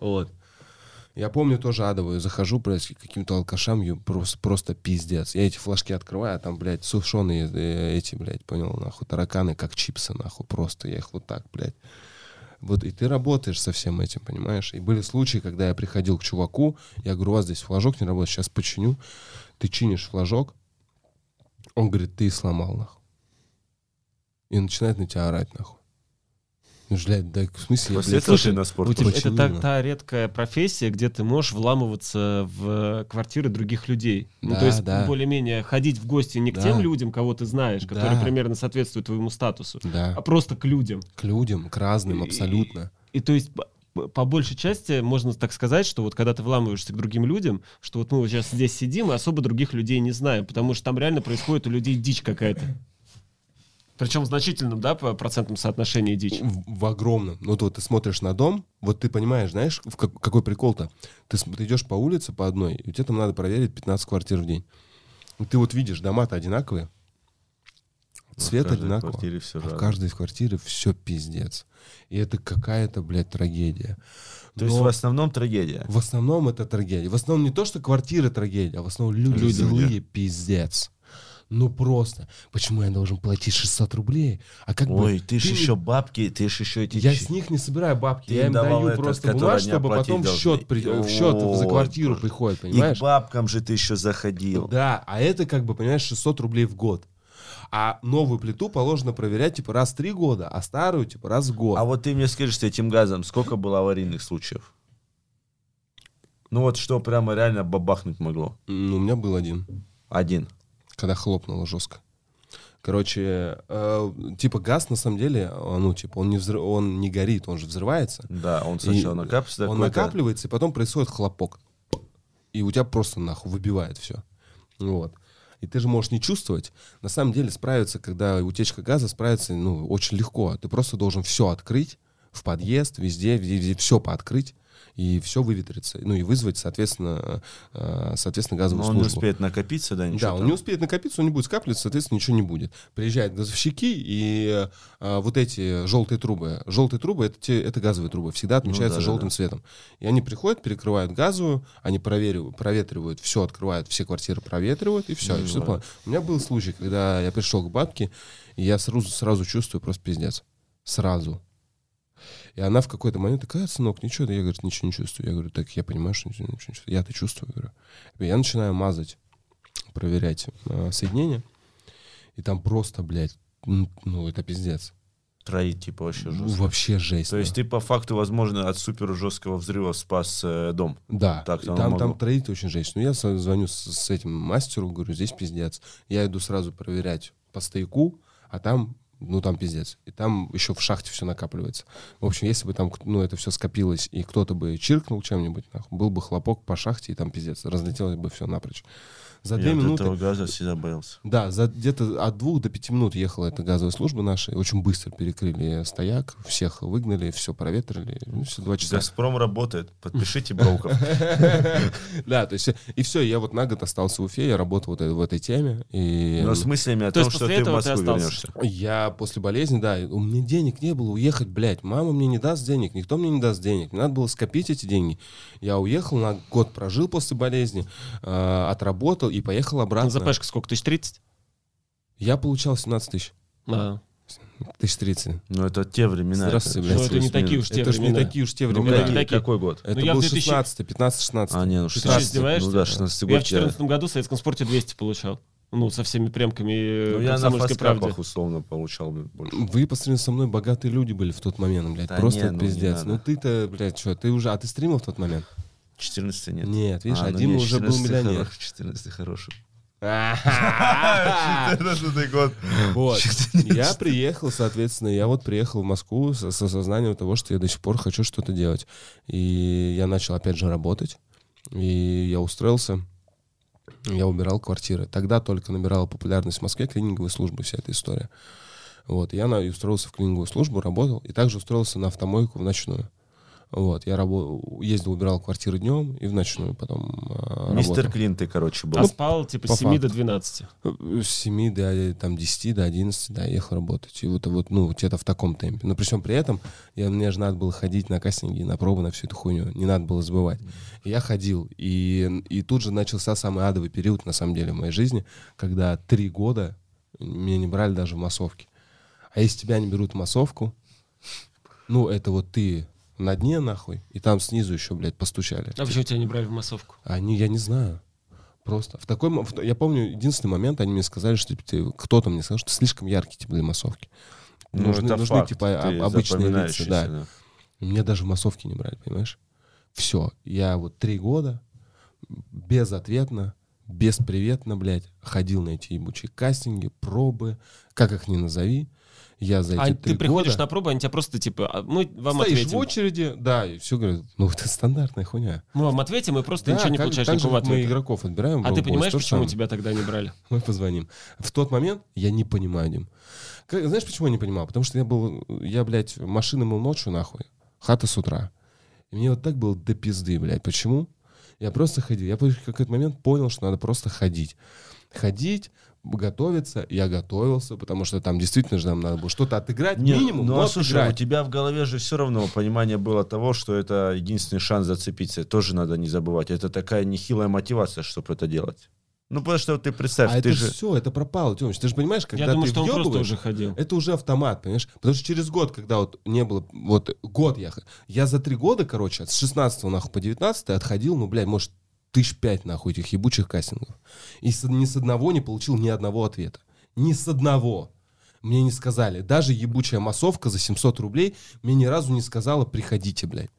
S3: Вот. Я помню тоже адовую, захожу, блядь, к каким-то алкашам, ю- просто, просто пиздец. Я эти флажки открываю, а там, блядь, сушеные э, эти, блядь, понял, нахуй, тараканы, как чипсы, нахуй, просто. Я их вот так, блядь. Вот, и ты работаешь со всем этим, понимаешь? И были случаи, когда я приходил к чуваку, я говорю, у вас здесь флажок не работает, сейчас починю. Ты чинишь флажок, он говорит, ты сломал, нахуй. И начинает на тебя орать, нахуй. Ну, блядь, да в смысле,
S1: После этого
S2: слушай,
S1: ты на спорт
S2: У тебя-
S3: Почему
S2: это та, та редкая профессия, где ты можешь вламываться в квартиры других людей. ну,
S3: Да,
S2: то есть,
S3: да.
S2: более-менее ходить в гости не к
S3: Да.
S2: тем людям, кого ты знаешь, которые
S3: Да.
S2: примерно соответствуют твоему статусу,
S3: Да,
S2: а просто к людям.
S3: к людям, к разным,
S2: И-
S3: абсолютно.
S2: И то есть по- по большей части можно так сказать, что вот когда ты вламываешься к другим людям, что вот мы вот сейчас здесь сидим и особо других людей не знаем, потому что там реально происходит у людей дичь какая-то. Причем в значительном, да, по процентном соотношении дичь.
S3: В, в огромном. Ну, вот ты смотришь на дом, вот ты понимаешь, знаешь, в как- какой прикол-то? Ты, ты идешь по улице по одной, и тебе там надо проверить 15 квартир в день. И ты вот видишь, дома-то одинаковые, цвет
S1: в
S3: одинаковый.
S1: квартире все
S3: а в каждой квартире все пиздец. И это какая-то, блядь, трагедия.
S1: То есть
S3: Но
S1: в основном трагедия.
S3: в основном это трагедия. В основном не то, что квартиры трагедия, а в основном люди,
S1: Люди.
S3: злые пиздец. Ну просто. Почему я должен платить 600 рублей? А как бы...
S1: Ой, ты ж
S3: не-
S1: еще бабки, ты ж еще эти...
S3: Я с них не собираю бабки,
S1: Ты
S3: я
S1: им
S3: даю
S1: этот,
S3: просто
S1: который
S3: бумаж,
S1: они
S3: чтобы потом
S1: должны.
S3: счет, при- в счет за квартиру приходит,
S1: И к
S3: понимаешь?
S1: бабкам же ты еще заходил.
S3: Да, а это как бы, понимаешь, 600 рублей в год. А новую плиту положено проверять типа раз в три года, а старую типа раз в год.
S1: А вот ты мне скажешь, с этим газом сколько было аварийных случаев? Ну вот что прямо реально бабахнуть могло?
S3: Ну, у меня был один,
S1: Один.
S3: Когда хлопнуло жестко. Короче, э, типа газ на самом деле, э, ну типа он не взрыв, он не горит, он же взрывается.
S1: Да, он сначала накапливается.
S3: Он накапливается, и потом происходит хлопок. И у тебя просто нахуй выбивает все. Вот. И ты же можешь не чувствовать. На самом деле справиться, когда утечка газа, справиться ну, очень легко. Ты просто должен все открыть в подъезд, везде, везде, все пооткрыть, и все выветрится. Ну и вызвать, соответственно, э, соответственно
S1: Но
S3: газовую
S1: он не
S3: службу.
S1: успеет накопиться, да, ничего
S3: Да, он
S1: там?
S3: не успеет накопиться, он не будет скапливаться, соответственно, ничего не будет. Приезжают газовщики, и э, вот эти желтые трубы, желтые трубы, это, те, это газовые трубы, всегда отмечаются
S1: да, да,
S3: желтым
S1: да.
S3: цветом. И они приходят, перекрывают газовую, они проверивают, проветривают, все открывают, все квартиры проветривают, и все.
S1: Ну,
S3: и всё
S1: да.
S3: У меня был случай, когда я пришел к бабке, и я сразу, сразу чувствую просто пиздец. Сразу. И она в какой-то момент такая, сынок, ничего, да я, говорит, ничего не чувствую. Я говорю, так я понимаю, что ничего, ничего не чувствую. Я-то чувствую, говорю. Я начинаю мазать, проверять э, соединение, и там просто, блядь, ну, ну, это пиздец.
S1: Троить, типа, вообще
S3: Ну,
S1: жестко.
S3: вообще жесть.
S1: То есть
S3: да.
S1: ты по факту, возможно, от супер жесткого взрыва спас э, дом.
S3: Да,
S1: Так,
S3: там,
S1: могло.
S3: там троить очень жесть. Ну, я звоню с, с этим мастеру, говорю, здесь пиздец. Я иду сразу проверять по стояку, а там, ну, там пиздец. И там еще в шахте все накапливается. В общем, если бы там, ну, это все скопилось, и кто-то бы чиркнул чем-нибудь, нахуй, был бы хлопок по шахте, и там пиздец, разлетелось бы все напрочь. За две минуты...
S1: этого газа всегда боялся.
S3: Да, за где-то от двух до пяти минут ехала эта газовая служба наша. и Очень быстро перекрыли стояк, всех выгнали, все проветрили. Ну, все два часа.
S1: Газпром работает. Подпишите Броуков.
S3: Да, то есть, и все, я вот на год остался в Уфе, я работал вот в этой теме. И
S1: Но с мыслями о
S2: То
S1: том, что ты в Москву вернешься.
S3: я после болезни, да, у меня денег не было уехать, блядь. Мама мне не даст денег, никто мне не даст денег. Мне надо было скопить эти деньги. Я уехал, на год прожил после болезни, э, отработал и поехал
S2: На
S3: обратно.
S2: ЗПшка сколько? Тысяч тридцать?
S3: Я получал 17 тысяч.
S2: А.
S3: Тысяч тридцать.
S1: Ну, это те времена.
S3: Здравствуйте,
S1: это
S3: блядь.
S2: Ну, это не такие уж те
S3: Это не
S2: времена.
S3: такие уж те
S1: Ну,
S3: времена.
S2: какие?
S1: какие- какой год?
S3: Это
S2: Ну, в
S3: был
S2: 2000
S3: 16 15-16.
S1: А, не, ну
S2: Ты что,
S1: 16.
S2: издеваешься?
S1: Ну да, 16
S2: Я в
S1: год. я-
S2: 2014 году в Советском спорте 200 получал. Ну, со всеми премками
S1: Ну,
S2: э,
S1: я на
S2: правде.
S1: условно получал больше.
S3: Вы по сравнению со мной богатые люди были в тот момент, блядь.
S1: Да
S3: Просто
S1: не, ну, не
S3: пиздец. Ну ты-то, блядь, что, ты уже... А ты стримил в тот момент?
S1: 14 нет.
S3: Нет, видишь,
S1: А, ну
S3: Дима уже был
S1: 14
S3: миллионер.
S1: хоро- 14 хороший.
S3: А-ха.
S1: 14 год.
S3: Вот.
S1: 14.
S3: Я приехал, соответственно, я вот приехал в Москву с, с осознанием того, что я до сих пор хочу что-то делать. И я начал опять же работать. И я устроился, я убирал квартиры. Тогда только набирала популярность в Москве клининговые службы, вся эта история. Вот, я на, и устроился в клининговую службу, работал, и также устроился на автомойку в ночную. Вот, я рабо- ездил, убирал квартиры днем и в ночную потом а,
S1: Мистер
S3: работал.
S1: Клин ты, короче, был.
S2: А спал типа с 7 до
S3: факту.
S2: 12.
S3: С 7 до там, 10, до 11, да, ехал работать. И вот, вот ну, где-то в таком темпе. Но при всем при этом, я, мне же надо было ходить на кастинги, на пробы, на всю эту хуйню. Не надо было забывать. И я ходил. И, и тут же начался самый адовый период, на самом деле, в моей жизни, когда три года меня не брали даже в массовки. А если тебя не берут в массовку, ну, это вот ты на дне, нахуй, и там снизу еще, блядь, постучали.
S2: А почему тебя не брали в массовку?
S3: Они, я не знаю. Просто. В такой, в я помню, единственный момент, они мне сказали, что типа, кто-то мне сказал, что ты слишком яркий типа, для массовки.
S1: Ну,
S3: нужны,
S1: это
S3: нужны,
S1: факт.
S3: типа,
S1: Ты
S3: об- обычные лица,
S1: запоминающийся,
S3: да. Мне даже в массовке не брали, понимаешь? Все. Я вот три года безответно, бесприветно, блядь, ходил на эти ебучие кастинги, пробы, как их ни назови. Я за эти
S2: А
S3: три
S2: ты приходишь
S3: года...
S2: на пробу, они тебя просто типа, а мы вам
S3: Стоишь
S2: ответим.
S3: в очереди, да, и все говорят, ну это стандартная хуйня.
S2: Мы вам ответим, и просто
S3: Да,
S2: ничего не
S3: как-
S2: получаешь
S3: же,
S2: никакого
S3: как мы
S2: ответа.
S3: игроков отбираем.
S2: А ты понимаешь, почему
S3: самое.
S2: тебя тогда не брали?
S3: Мы позвоним. В тот момент я не понимаю, Дим. Как- знаешь, почему я не понимал? Потому что я был, я, блядь, машины мыл ночью, нахуй, хата с утра. И мне вот так было до пизды, блядь. Почему? Я просто ходил. Я в какой-то момент понял, что надо просто ходить. Ходить, готовиться. Я готовился, потому что там действительно же нам надо было что-то отыграть.
S1: Не,
S3: минимум,
S1: ну
S3: но
S1: а слушай, у
S3: отыграть.
S1: тебя в голове же все равно понимание было того, что это единственный шанс зацепиться. Тоже надо не забывать. Это такая нехилая мотивация, чтобы это делать. Ну, потому что вот ты представь,
S3: А
S1: ты
S3: это
S1: же...
S3: все, это пропало, Тёмыч. Ты же понимаешь, когда
S2: Я думаю,
S3: ты
S2: что он просто уже ходил.
S3: Это уже автомат, понимаешь? Потому что через год, когда вот не было, вот год я, я за три года, короче, с 16 нахуй по 19 отходил, ну, блядь, может, тысяч пять нахуй этих ебучих кастингов. И с- ни с одного не получил ни одного ответа. Ни с одного. Мне не сказали. Даже ебучая массовка за 700 рублей мне ни разу не сказала, приходите, блядь.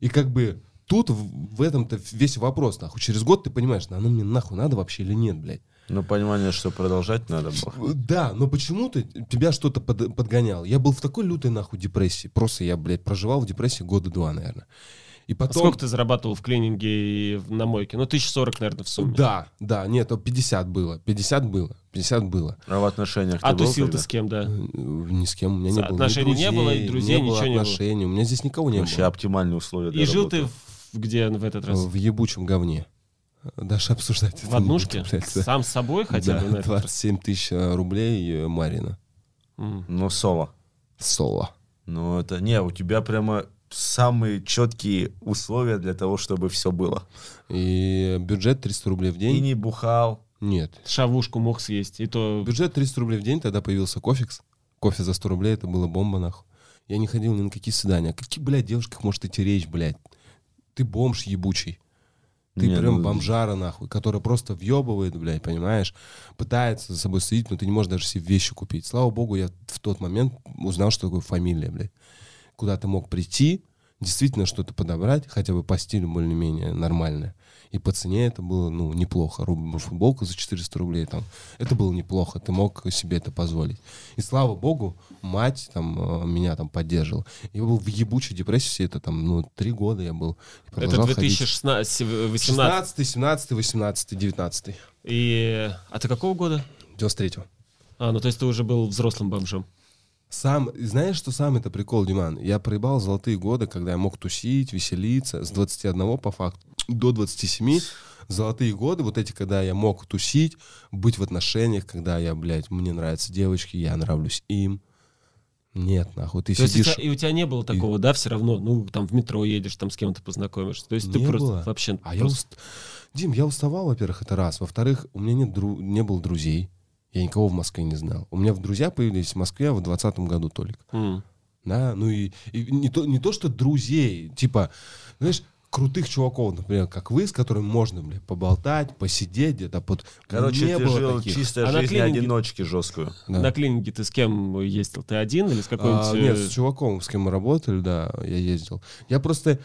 S3: И как бы тут в, в этом-то весь вопрос, нахуй. Через год ты понимаешь, ну, оно мне нахуй надо вообще или нет, блядь.
S1: Ну, понимание, что продолжать надо было.
S3: Да, но почему-то тебя что-то под- подгоняло. Я был в такой лютой нахуй депрессии. Просто я, блядь, проживал в депрессии года два, наверное. И
S2: А
S3: потом...
S2: сколько ты зарабатывал в клининге и в- на мойке? Ну, 1040, наверное, в сумме.
S3: Да, да, нет, то 50 было. 50 было. 50 было.
S1: А в отношениях
S2: А
S1: ты
S2: тусил ты? А с кем, да?
S3: Э, Ни с кем у меня не было. ни
S2: Отношений не было, и друзей
S3: не
S2: ничего не было.
S3: отношений. У меня здесь никого не
S1: Вообще
S3: было.
S1: оптимальные условия для
S2: И жил ты в- где в этот раз?
S3: В ебучем говне. Даже обсуждать это
S2: В
S3: не
S2: однушке?
S3: буду, блядь, да.
S2: Сам с собой хотя
S3: Да,
S2: бы раз?
S3: 27 тысяч э, рублей э, Марина.
S2: М.
S1: Ну, соло.
S3: Соло.
S1: Ну, это... Не, у тебя прямо самые четкие условия для того, чтобы все было.
S3: И бюджет 300 рублей в
S1: И
S3: день.
S1: не бухал.
S3: Нет,
S2: Шавушку мог съесть, и то...
S3: Бюджет 300 рублей в день, тогда появился кофекс. Кофе за 100 рублей, это было бомба, нахуй. Я не ходил ни на какие свидания. О каких, блядь, девушках может идти речь, блядь? Ты бомж ебучий. Ты
S1: Не,
S3: прям
S1: ну,
S3: бомжара, нахуй, который просто въебывает, блядь, понимаешь? Пытается за собой следить, но ты не можешь даже себе вещи купить. Слава богу, я в тот момент узнал, что такое фамилия, блядь. Куда ты мог прийти, действительно что-то подобрать, хотя бы по стилю более-менее нормальное. И по цене это было, ну, неплохо. Руб- Футболку за 400 рублей там. Это было неплохо, ты мог себе это позволить. И слава богу, мать там э, меня там поддерживала. Я был в ебучей депрессии все это там, ну, три года я был.
S2: Это
S3: продолжал ходить.
S2: 2016, 18.
S3: 16, 17, 18, 19.
S2: И... А ты какого года?
S3: 93
S2: А, ну то есть ты уже был взрослым бомжом.
S3: Сам, знаешь, что самый это прикол, Диман? Я проебал золотые годы, когда я мог тусить, веселиться. С 21 по факту до 27 золотые годы, вот эти, когда я мог тусить, быть в отношениях, когда я, блядь, мне нравятся девочки, я нравлюсь им. Нет, нахуй, ты
S2: То есть
S3: сидишь...
S2: тебя, и у тебя не было такого, да, все равно, ну, там в метро едешь, там с кем-то познакомишься. То есть ты
S3: Не
S2: просто
S3: было.
S2: вообще...
S3: А я
S2: просто-
S3: уст... Дим, я уставал, во-первых, это раз. Во-вторых, у меня нет дру... не было друзей. Я никого в Москве не знал. У меня друзья появились в Москве в 20 году только.
S2: М.
S3: Да, ну и, и не, то, не то, что друзей, типа, знаешь, крутых чуваков, например, как вы, с которыми можно, блядь, поболтать, посидеть где-то под...
S1: Короче,
S3: не
S1: ты
S3: было
S1: жил
S3: таких.
S1: чистой
S2: А на
S1: жизнью
S2: клинике-
S1: одиночки жесткую.
S3: Да.
S2: На клинике ты с кем ездил? Ты один или с
S3: А,
S2: какой-нибудь...
S3: нет,
S2: э,
S3: с чуваком, с кем мы работали, да, я ездил. Я просто...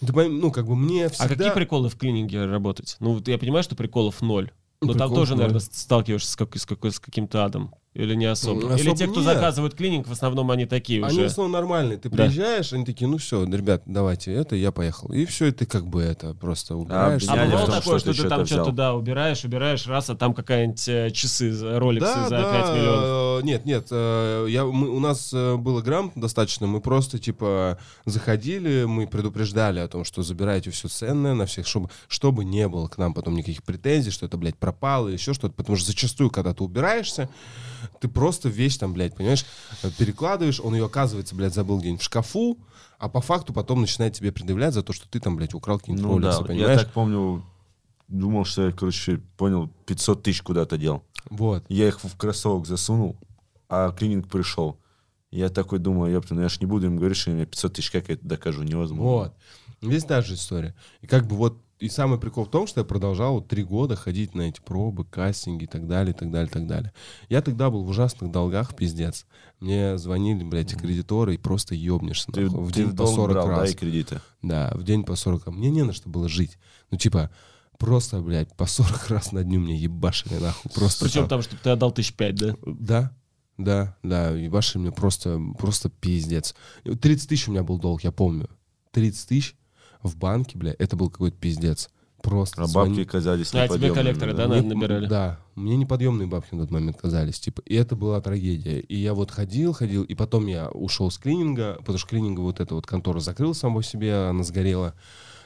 S3: Ну, как бы мне всегда...
S2: А какие приколы в клининге работать? Ну, я понимаю, что приколов ноль. Но там
S3: Приколов
S2: тоже,
S3: ноль.
S2: наверное, сталкиваешься с, как- с какой- с каким-то адом. Или не особо?
S3: Ну,
S2: Или
S3: особо
S2: те, кто
S3: нет.
S2: заказывают клининг, в основном они такие
S3: Они в
S2: уже.
S3: основном нормальные. Ты
S2: Да.
S3: приезжаешь, они такие, ну все, ребят, давайте это, я поехал. И все, и ты как бы это просто убираешь.
S2: А
S1: в
S2: бывало такое,
S1: что
S2: что
S1: ты
S2: там
S1: что-то
S2: да, убираешь, убираешь, раз, а там какая-нибудь э, часы, роликсы
S3: Да,
S2: за
S3: да,
S2: 5 миллионов.
S3: э, Нет, нет, э, я, мы, у нас было грамотно достаточно, мы просто, типа, заходили, мы предупреждали о том, что забирайте все ценное на всех, чтобы, чтобы не было к нам потом никаких претензий, что это, блядь, пропало еще что-то, потому что зачастую, когда ты убираешься, ты просто вещь там, блядь, понимаешь, э, перекладываешь, он ее, оказывается, блядь, забыл где-нибудь в шкафу, а по факту потом начинает тебе предъявлять за то, что ты там, блядь, украл какие-нибудь
S1: Ну да,
S3: роликсы,
S1: я
S3: понимаешь?
S1: так помню, думал, что я, короче, понял, 500 тысяч куда-то дел.
S3: Вот.
S1: Я их в кроссовок засунул, а клининг пришел. Я такой думаю, ёпта, ну я ж не буду им говорить, что у меня 500 тысяч, как я это докажу, невозможно.
S3: Вот. Здесь та же история. И как бы вот и самый прикол в том, что я продолжал три года ходить на эти пробы, кастинги и так далее, и так далее, и так далее. Я тогда был в ужасных долгах, пиздец. Мне звонили, блядь, кредиторы, и просто ёбнешься.
S1: Ты,
S3: нахуй, в
S1: ты
S3: день по
S1: долг
S3: 40
S1: брал, да,
S3: раз.
S1: и кредиты.
S3: Да, в день по 40. А Мне не на что было жить. Ну, типа, просто, блядь, по 40 раз на дню мне ебашили, нахуй. Просто
S2: Причем
S3: там-
S2: там, чтобы ты отдал тысяч пять, да?
S3: да, да, да, ебашили мне просто, просто пиздец. 30 тысяч у меня был долг, я помню. 30 тысяч в банке, бля, это был какой-то пиздец. Просто
S1: А
S3: звони-
S1: бабки казались
S2: А тебе
S1: неподъемными,
S2: коллекторы, да,
S3: Мне-
S2: на- набирали?
S3: Да, мне неподъемные бабки на тот момент казались, типа, и это была трагедия. И я вот ходил, ходил, и потом я ушел с клининга, потому что клининга вот эта вот контора закрыла сам по себе, она сгорела.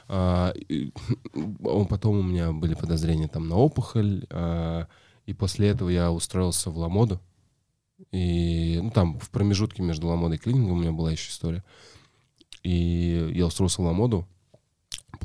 S3: А, и, он- потом у меня были подозрения там на опухоль, а, и после этого я устроился в Ламоду. И, ну, там в промежутке между Ламодой и клинингом у меня была еще история. И я устроился в Ламоду,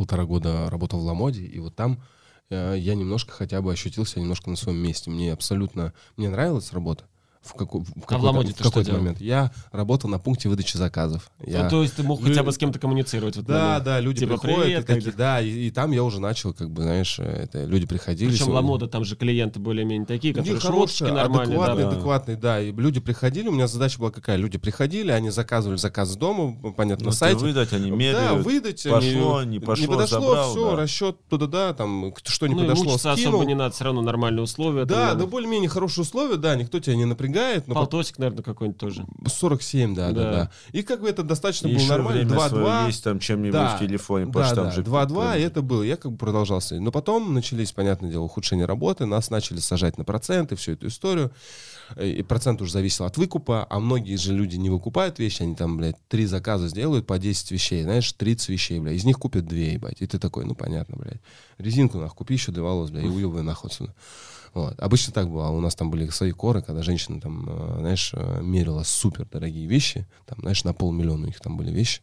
S3: полтора года работал в Ламоде, и вот там э, я немножко хотя бы ощутил себя немножко на своем месте. Мне абсолютно... Мне нравилась работа. В, какой- в какой-то,
S2: Ламоде
S3: в
S2: что
S3: какой-то
S2: делал?
S3: момент. Я работал на пункте выдачи заказов. Я-
S2: Ну, то есть ты мог
S3: Лю-
S2: хотя бы с кем-то коммуницировать. в этот
S3: Да,
S2: момент.
S3: да, люди
S2: Типа,
S3: приходят,
S2: «Привет,
S3: и такие,
S2: как
S3: да, и, и там я уже начал, как бы, знаешь, это, люди приходили.
S2: Причем
S3: сегодня-
S2: Ламода, там же клиенты более-менее такие, которые
S3: хорошие,
S2: шмоточки нормальные. да,
S3: адекватные,
S2: да.
S3: адекватные, да. И люди приходили, у меня задача была какая? Люди приходили, они заказывали заказ дома, понятно,
S1: Ну,
S3: на сайте.
S1: выдать, они
S3: Да,
S1: меряют.
S3: выдать.
S1: пошло,
S3: они-
S1: не пошло,
S3: подошло,
S1: забрал,
S3: все,
S1: да.
S3: расчет туда-да, там, что не
S2: Ну,
S3: подошло, скинул.
S2: особо не надо, все равно нормальные условия.
S3: Да, да, более-менее хорошие условия, да, никто тебя не напрягает. Но
S2: Полтосик, наверное, какой-нибудь тоже.
S3: 47, да, да,
S2: Да.
S3: да. И как бы это достаточно
S1: И
S3: было нормально.
S1: время свое
S3: 2-2.
S1: есть там чем-нибудь
S3: Да,
S1: в телефоне, потому
S3: Да,
S1: что там
S3: да,
S1: же...
S3: 2-2, и это было. Я как бы продолжался. Но потом начались, понятное дело, ухудшение работы, нас начали сажать на проценты, всю эту историю. И процент уже зависел от выкупа, а многие же люди не выкупают вещи, они там, блядь, три заказа сделают по 10 вещей, знаешь, 30 вещей, блядь, из них купят две, ебать. И ты такой, ну, понятно, блядь. Резинку, нахуй, купи еще для волос, блядь, и уебай нахуй отсюда. Вот. Обычно так бывало. У нас там были свои коры, когда женщина там, э, знаешь, э, мерила супер дорогие вещи. Там, знаешь, на полмиллиона у них там были вещи.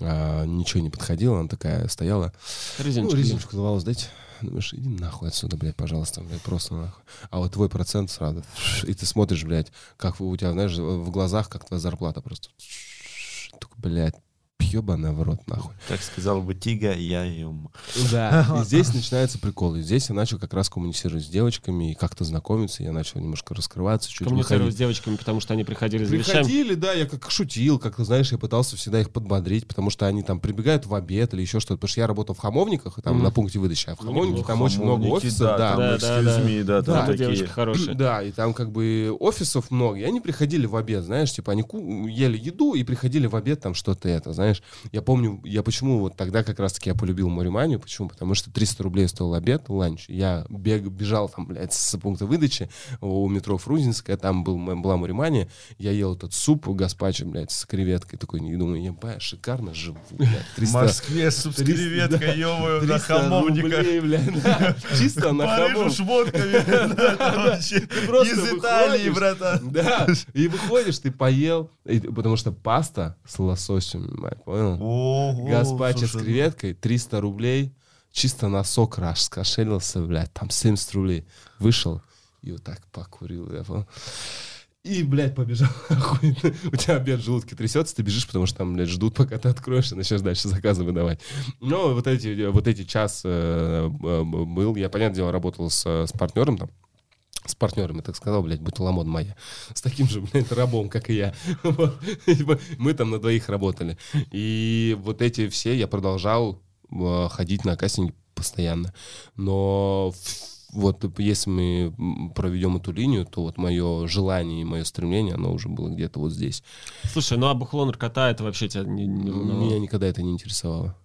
S3: А, ничего не подходило, она такая стояла. Ну, резиночку за волос дайте. Думаешь, иди нахуй отсюда, блядь, пожалуйста, блядь, просто нахуй. А вот твой процент сразу. И ты смотришь, блядь, как у тебя, знаешь, в глазах, как твоя зарплата просто. Только, блядь, ебаная в рот, нахуй.
S1: Так сказал бы Тига, я ем.
S3: Да, и здесь начинается прикол. И здесь я начал как раз коммуницировать с девочками и как-то знакомиться. Я начал немножко раскрываться, чуть
S2: Коммуницировать с девочками, потому что они приходили за вещами.
S3: Приходили, да, я как шутил, как-то, знаешь, я пытался всегда их подбодрить, потому что они там прибегают в обед или еще что-то. Потому что я работал в Хамовниках, и там на пункте выдачи, а в
S2: Ну,
S3: Хамовнике там очень много офисов, да.
S1: там,
S2: Да, да,
S1: да,
S2: девочки хорошие.
S3: Да, и там как бы офисов много, и они приходили в обед, знаешь, типа они ели еду и приходили в обед там что-то это, знаешь. Я помню, я почему вот тогда как раз-таки я полюбил Мориманию, почему? Потому что 300 рублей стоил обед, ланч. Я бег, бежал там, блядь, с пункта выдачи у метро Фрунзенская, там был, была Моримания, я ел этот суп гаспачо, блядь, с креветкой, такой, и думаю, ебать, шикарно живу, блядь.
S1: В
S3: 300
S1: Москве суп с
S3: 300,
S1: креветкой, ё-моё, на
S3: 300
S1: хамовниках.
S3: чисто на
S1: Парижу
S3: хамовниках.
S1: шмотками. вообще.
S3: просто
S1: Из Италии, братан.
S3: Да, и выходишь, ты поел, потому что паста с лососем, понял?
S1: Ого,
S3: Гаспачо с
S1: слушай,
S3: креветкой, 300 рублей, чисто на сок раш скошелился, блядь, там 70 рублей. Вышел и вот так покурил, я понял. И, блядь, побежал. У тебя обед в желудке трясется, ты бежишь, потому что там, блядь, ждут, пока ты откроешь и начнешь дальше заказы выдавать. Но вот эти, вот эти час э, э, был, я, понятное дело, работал с, с партнером там, с партнерами, так сказал, блядь, будто ламон моя. С таким же, блядь, рабом, как и я. Мы там на двоих работали. И вот эти все я продолжал э, ходить на кастинг постоянно. Но вот если мы проведем эту линию, то вот мое желание и мое стремление, оно уже было где-то вот здесь.
S2: Слушай, ну а бухло наркота, это вообще тебя не?
S3: Меня никогда это не интересовало.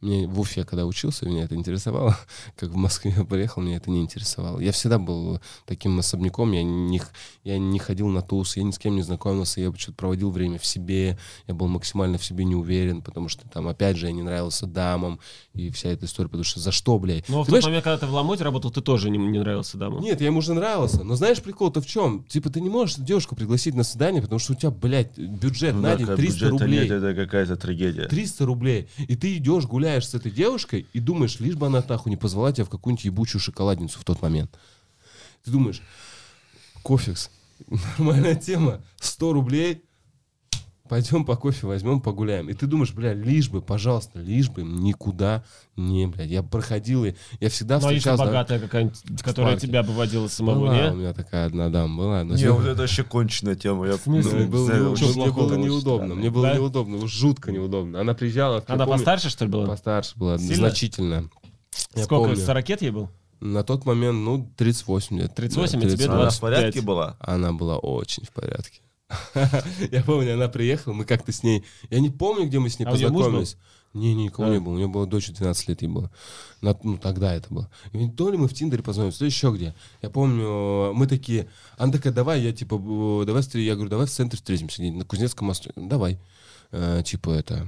S3: Мне в Уфе, когда учился, меня это интересовало. Как в Москве я приехал, меня это не интересовало. Я всегда был таким особняком. Я не, я не ходил на туз, я ни с кем не знакомился. Я что-то проводил время в себе. Я был максимально в себе не уверен, потому что там, опять же, я не нравился дамам и вся эта история. Потому что за что, блядь?
S2: Ну, в
S3: Ты
S2: тот момент, когда ты в Ламоте работал, ты тоже не, не нравился дамам.
S3: нет, я ему уже нравился. Но знаешь, прикол-то в чем? Типа, ты не можешь девушку пригласить на свидание, потому что у тебя, блядь, бюджет
S1: Ну
S3: на
S1: да,
S3: день
S1: когда
S3: 300
S1: бюджета
S3: рублей.
S1: нет, это какая-то трагедия.
S3: 300 рублей. И ты идешь, гуляешь с этой девушкой и думаешь, лишь бы она таху не позвала тебя в какую-нибудь ебучую шоколадницу в тот момент. Ты думаешь, кофекс, нормальная тема, 100 рублей, пойдем по кофе возьмем, погуляем. И ты думаешь, бля, лишь бы, пожалуйста, лишь бы никуда не, блядь. Я проходил, и я всегда
S2: Ну, а
S3: встречался...
S2: богатая какая-нибудь, которая тебя бы водила самого,
S3: Была
S2: не?
S3: у меня такая одна дама, была. но
S1: Не, вот это вообще конченая тема. Я,
S2: смысле?
S3: Ну,
S1: ну,
S3: было
S1: знаю,
S3: неудобно,
S1: очень
S3: мне было неудобно, мне было
S2: Да?
S3: неудобно, жутко неудобно. Она приезжала,
S2: Она
S3: помню,
S2: постарше, что ли, была?
S3: постарше была,
S2: Сильно?
S3: значительно. Я
S2: Сколько,
S3: помню.
S2: 40 ей был?
S3: На тот момент, ну, 38 лет.
S2: 38,
S3: Да,
S2: а тебе
S3: 30.
S1: Она
S2: 25.
S1: в порядке была?
S3: Она была очень в порядке. Я помню, она приехала, мы как-то с ней... Я не помню, где мы с ней
S2: А
S3: познакомились. Не, не, никого
S2: А.
S3: не было. У нее была дочь 12 лет ей было. На- ну, тогда это было. И то ли мы в Тиндере познакомились, то еще где. Я помню, мы такие... Она такая, давай, я типа, давай Я говорю, давай в центре встретимся, на Кузнецком мосту. Давай. Э, типа это...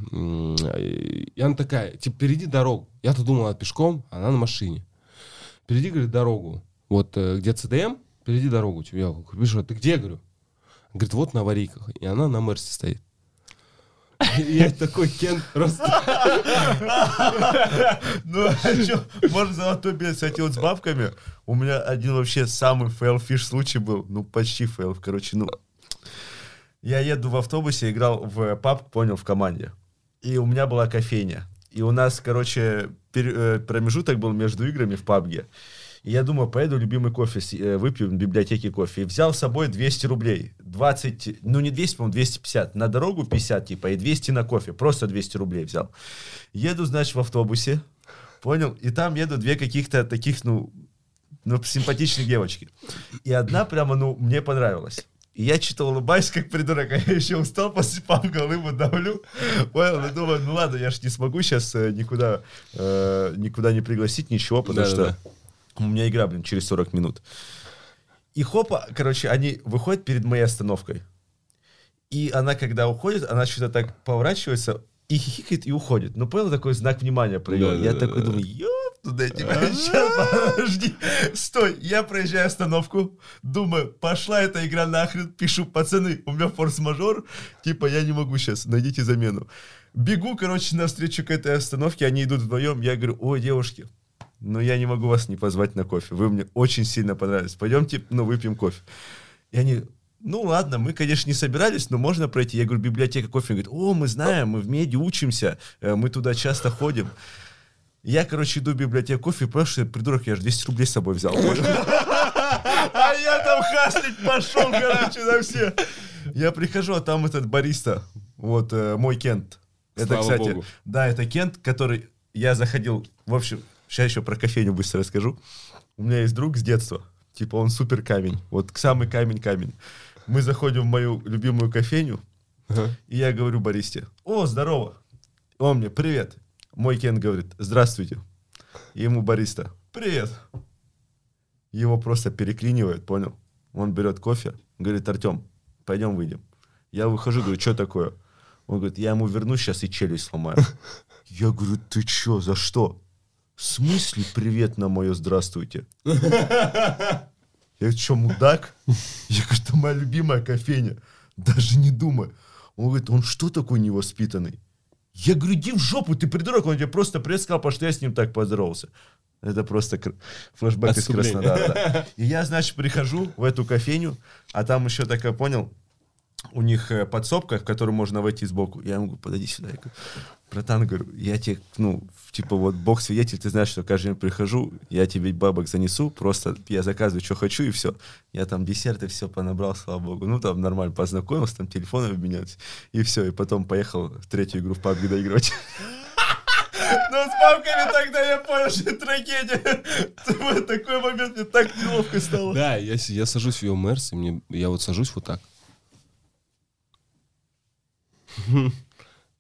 S3: И она такая, типа, перейди дорогу. Я-то думал, она пешком, а она на машине. Перейди, говорит, дорогу. Вот э, где ЦДМ, перейди дорогу. Типа, я говорю, ты где, говорю? Говорит, вот на аварийках. И она на Мерсе стоит. Я такой, Кен, просто...
S1: Ну, а что, можно золотой билет, вот с бабками. У меня один вообще самый fail-ish случай был. Ну, почти fail, короче, ну. Я еду в автобусе, играл в паб, понял, в команде. И у меня была кофейня. И у нас, короче, пер- э, промежуток был между играми в пабге. И я думаю, поеду любимый кофе, э, выпью в библиотеке кофе. И взял с собой 200 рублей. 20, ну не 200, по-моему, 250. На дорогу 50, типа, и 200 на кофе. Просто 200 рублей взял. Еду, значит, в автобусе. Понял? И там едут две каких-то таких, ну, ну, симпатичные девочки. И одна прямо, ну, мне понравилась. И я что-то улыбаюсь, как придурок, а я еще устал после папка, улыбу давлю. Понял? И думаю, ну ладно, я же не смогу сейчас никуда, э, никуда не пригласить, ничего, потому
S3: Да-да-да.
S1: что у меня игра, блин, через 40 минут. И хопа, короче, они выходят перед моей остановкой. И она, когда уходит, она что-то так поворачивается и хихикает и уходит. Ну, понял, такой знак внимания проявил. Я
S3: Да-да-да.
S1: такой думаю, ёп, туда тебя, сейчас, подожди, стой. Я проезжаю остановку, думаю, пошла эта игра нахрен, пишу, пацаны, у меня форс-мажор, типа, я не могу сейчас, найдите замену. Бегу, короче, навстречу к этой остановке, они идут вдвоем, я говорю, ой, девушки, но я не могу вас не позвать на кофе. Вы мне очень сильно понравились. Пойдемте, ну, выпьем кофе. И они, ну ладно, мы, конечно, не собирались, но можно пройти. Я говорю, библиотека кофе. Они говорят, о, мы знаем, мы в меди учимся, э, мы туда часто ходим. Я, короче, иду в библиотеку кофе, я придурок, я же 200 рублей с собой взял. А я там хаслить пошел, короче, на все. Я прихожу, а там этот бариста, вот э, мой Кент. Это, кстати, да, это Кент, который я заходил, в общем, сейчас еще про кофейню быстро расскажу. У меня есть друг с детства, типа он супер камень, вот самый камень-камень. Мы заходим в мою любимую кофейню, и я говорю баристе, о, здорово. Он мне, привет. Мой Кент говорит, здравствуйте. И ему бариста, привет. Его просто переклинивает, понял? Он берет кофе, говорит, Артем, пойдем выйдем. Я выхожу, говорю, что такое? Он говорит, я ему вернусь сейчас и челюсть сломаю. Я говорю, ты что, за что? В смысле привет на мое здравствуйте? Я что, мудак? Я говорю, это моя любимая кофейня. Даже не думай. Он говорит, он что такой невоспитанный? Я говорю, иди в жопу, ты придурок. Он тебе просто привет сказал, потому что я с ним так поздоровался. Это просто кр- флешбэк из. Краснодара. да. И я, значит, прихожу в эту кофейню, а там еще такая, понял, у них э, подсобка, в которую можно войти сбоку. Я ему говорю, подойди сюда. Я говорю, братан, говорю, я тебе, ну, типа вот бог свидетель, ты знаешь, что каждый день прихожу, я тебе бабок занесу, просто я заказываю, что хочу, и все. Я там десерты все понабрал, слава богу. Ну, там нормально познакомился, там телефоны обменялись, и все. И потом поехал в третью игру в PUBG доигрывать. Но с папками тогда я понял, что это трагедия. В такой момент мне так неловко стало.
S3: Да, я, я сажусь в ее Мерс, и мне, я вот сажусь вот так.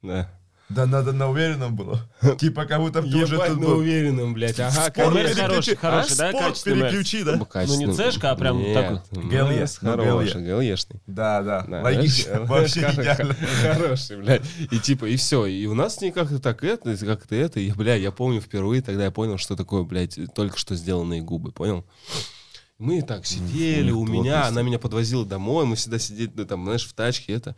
S3: Да.
S1: Да надо на уверенном было. Типа как будто ты уже тут
S3: на
S1: был.
S3: уверенном, блядь. Ага, конечно.
S2: Хороший,
S1: переключи.
S2: хороший,
S1: А,
S2: да,
S1: спорт переключи, да?
S3: Качественный.
S2: Ну, не цешка, а прям такой.
S1: ГЛЕ, ну,
S3: Хороший,
S1: ГЛЕ.
S3: ГЛЕшный.
S1: Да, да, логично. Вообще идеально.
S3: Хороший, блядь. И типа, и все. И у нас с ней как-то так это, как-то это. И, бля, я помню впервые, тогда я понял, что такое, блядь, только что сделанные губы, понял? Мы так сидели, у меня, она меня подвозила домой, мы всегда сидели, ну, там, знаешь, в тачке, это.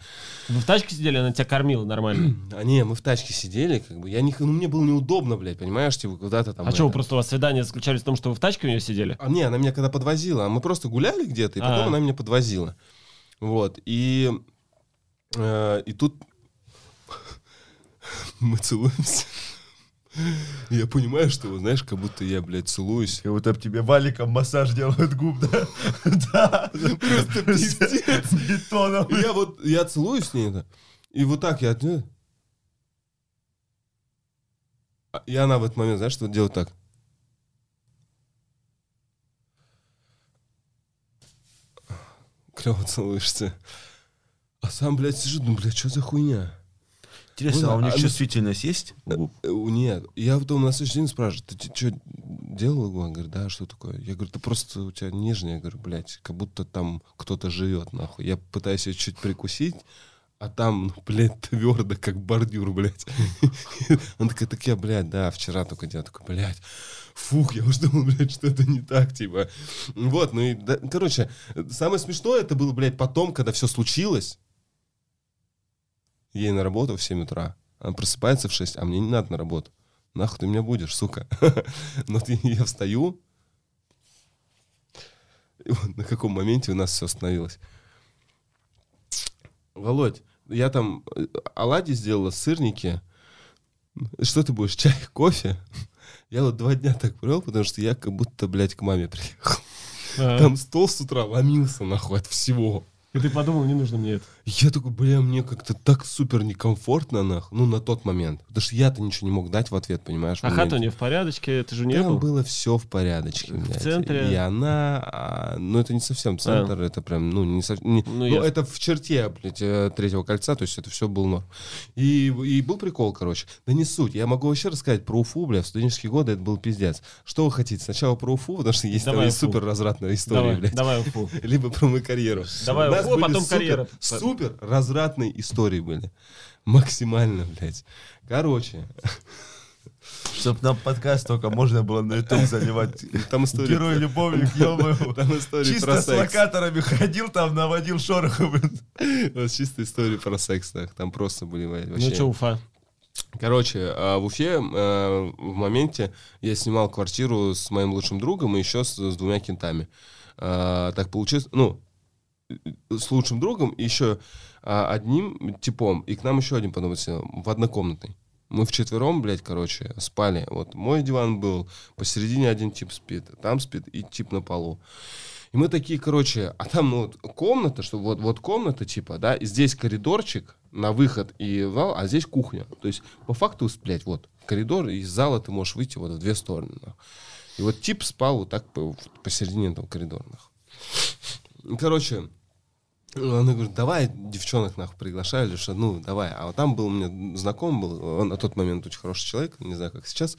S2: Вы в тачке сидели, она тебя кормила нормально.
S3: А не, мы в тачке сидели, как бы, я не, ну, мне было неудобно, блядь, понимаешь, типа, куда-то там.
S2: А что,
S3: это.
S2: просто у вас свидания заключались в том, что вы в тачке у нее сидели?
S3: А, не, она меня когда подвозила, а мы просто гуляли где-то, и потом
S2: А.
S3: она меня подвозила. Вот, и, э, и тут мы целуемся. Я понимаю, что, знаешь, как будто я, блядь, целуюсь.
S1: Как будто тебе валиком массаж делают губ, да? Да. Просто
S3: пиздец.
S1: Бетоном.
S3: Я вот, я целуюсь с ней, и вот так я... э. А- И она в этот момент, знаешь, что делает так. Клево целуешься. А сам, блядь, сижу, ну, блядь, что за хуйня?
S1: Интересно,
S3: Ну,
S1: а у них
S3: а ну-
S1: чувствительность есть? губ?
S3: Э, Нет. Я потом на следующий день спрашиваю, ты что, делал? Он говорит, да, что такое? Я говорю, ты просто у тебя нежный. Я говорю, блядь, как будто там кто-то живет, нахуй. Я пытаюсь ее чуть прикусить, а там, ну, блядь, твердо, как бордюр, блядь. Он такой, так я, блядь, да, вчера только делал. Такой, блядь, фух, я уже думал, блядь, что это не так, типа. Вот, ну и, да, короче, самое смешное это было, блядь, потом, когда все случилось, ей на работу в 7 утра. Она просыпается в 6, а мне не надо на работу. Нахуй ты меня будешь, сука. Но ты- я встаю. И вот на каком моменте у нас все остановилось. Володь, я там э, оладьи сделала, сырники. Что ты будешь, чай, кофе? Я вот два дня так провел, потому что я как будто, блядь, к маме приехал. Там стол с утра ломился, нахуй, от всего.
S2: И ты подумал, не нужно мне это.
S3: Я такой, бля, мне как-то так супер некомфортно, нах. Ну, на тот момент. Потому что я-то ничего не мог дать в ответ, понимаешь?
S2: А хата нее в порядке, это же не
S3: Там
S2: был.
S3: было все в порядочке,
S2: В
S3: блядь.
S2: центре?
S3: И она... а, ну, это не совсем центр, это прям, ну, не совсем... не-
S2: Ну,
S3: ну,
S2: ясно.
S3: это в черте, блядь, э, третьего кольца, то есть это все было норм. И, и был прикол, короче. Да не суть. Я могу вообще рассказать про Уфу, бля, в студенческие годы это был пиздец. Что вы хотите? Сначала про Уфу, потому что есть
S2: Давай
S3: там
S2: Уфу.
S3: супер развратная история,
S2: Давай,
S3: блядь.
S2: давай Уфу.
S3: Либо про мою карьеру.
S2: Давай
S3: У нас были
S2: потом
S3: супер-
S2: карьера.
S3: Супер развратные истории были. Максимально, блядь. Короче,
S1: Чтоб нам подкаст только можно было на YouTube заливать.
S3: там история...
S1: Герой любовник.
S3: Там история
S1: Чисто
S3: про
S1: с
S3: секс.
S1: локаторами ходил там, наводил шороху, блин.
S3: Чисто история про секс. так. Там просто были блядь,
S2: Ну
S3: вообще...
S2: что, Уфа?
S3: Короче, а, в Уфе а, в моменте я снимал квартиру с моим лучшим другом и еще с, с двумя кентами. А, Так получилось, ну, с лучшим другом и еще а, одним типом, и к нам еще один сел, в однокомнатной. Мы вчетвером, блядь, короче, спали. Вот мой диван был, посередине один тип спит, там спит и тип на полу. И мы такие, короче, а там ну, вот комната, что вот, вот комната, типа, да, и здесь коридорчик на выход и в зал, а здесь кухня. То есть, по факту, блядь, вот, коридор, и из зала ты можешь выйти вот в две стороны. И вот тип спал вот так по- посередине этого. И, Короче, она говорит, давай девчонок нахуй приглашай, или что, ну, давай. А вот там был у меня знакомый был, он на тот момент очень хороший человек, не знаю, как сейчас,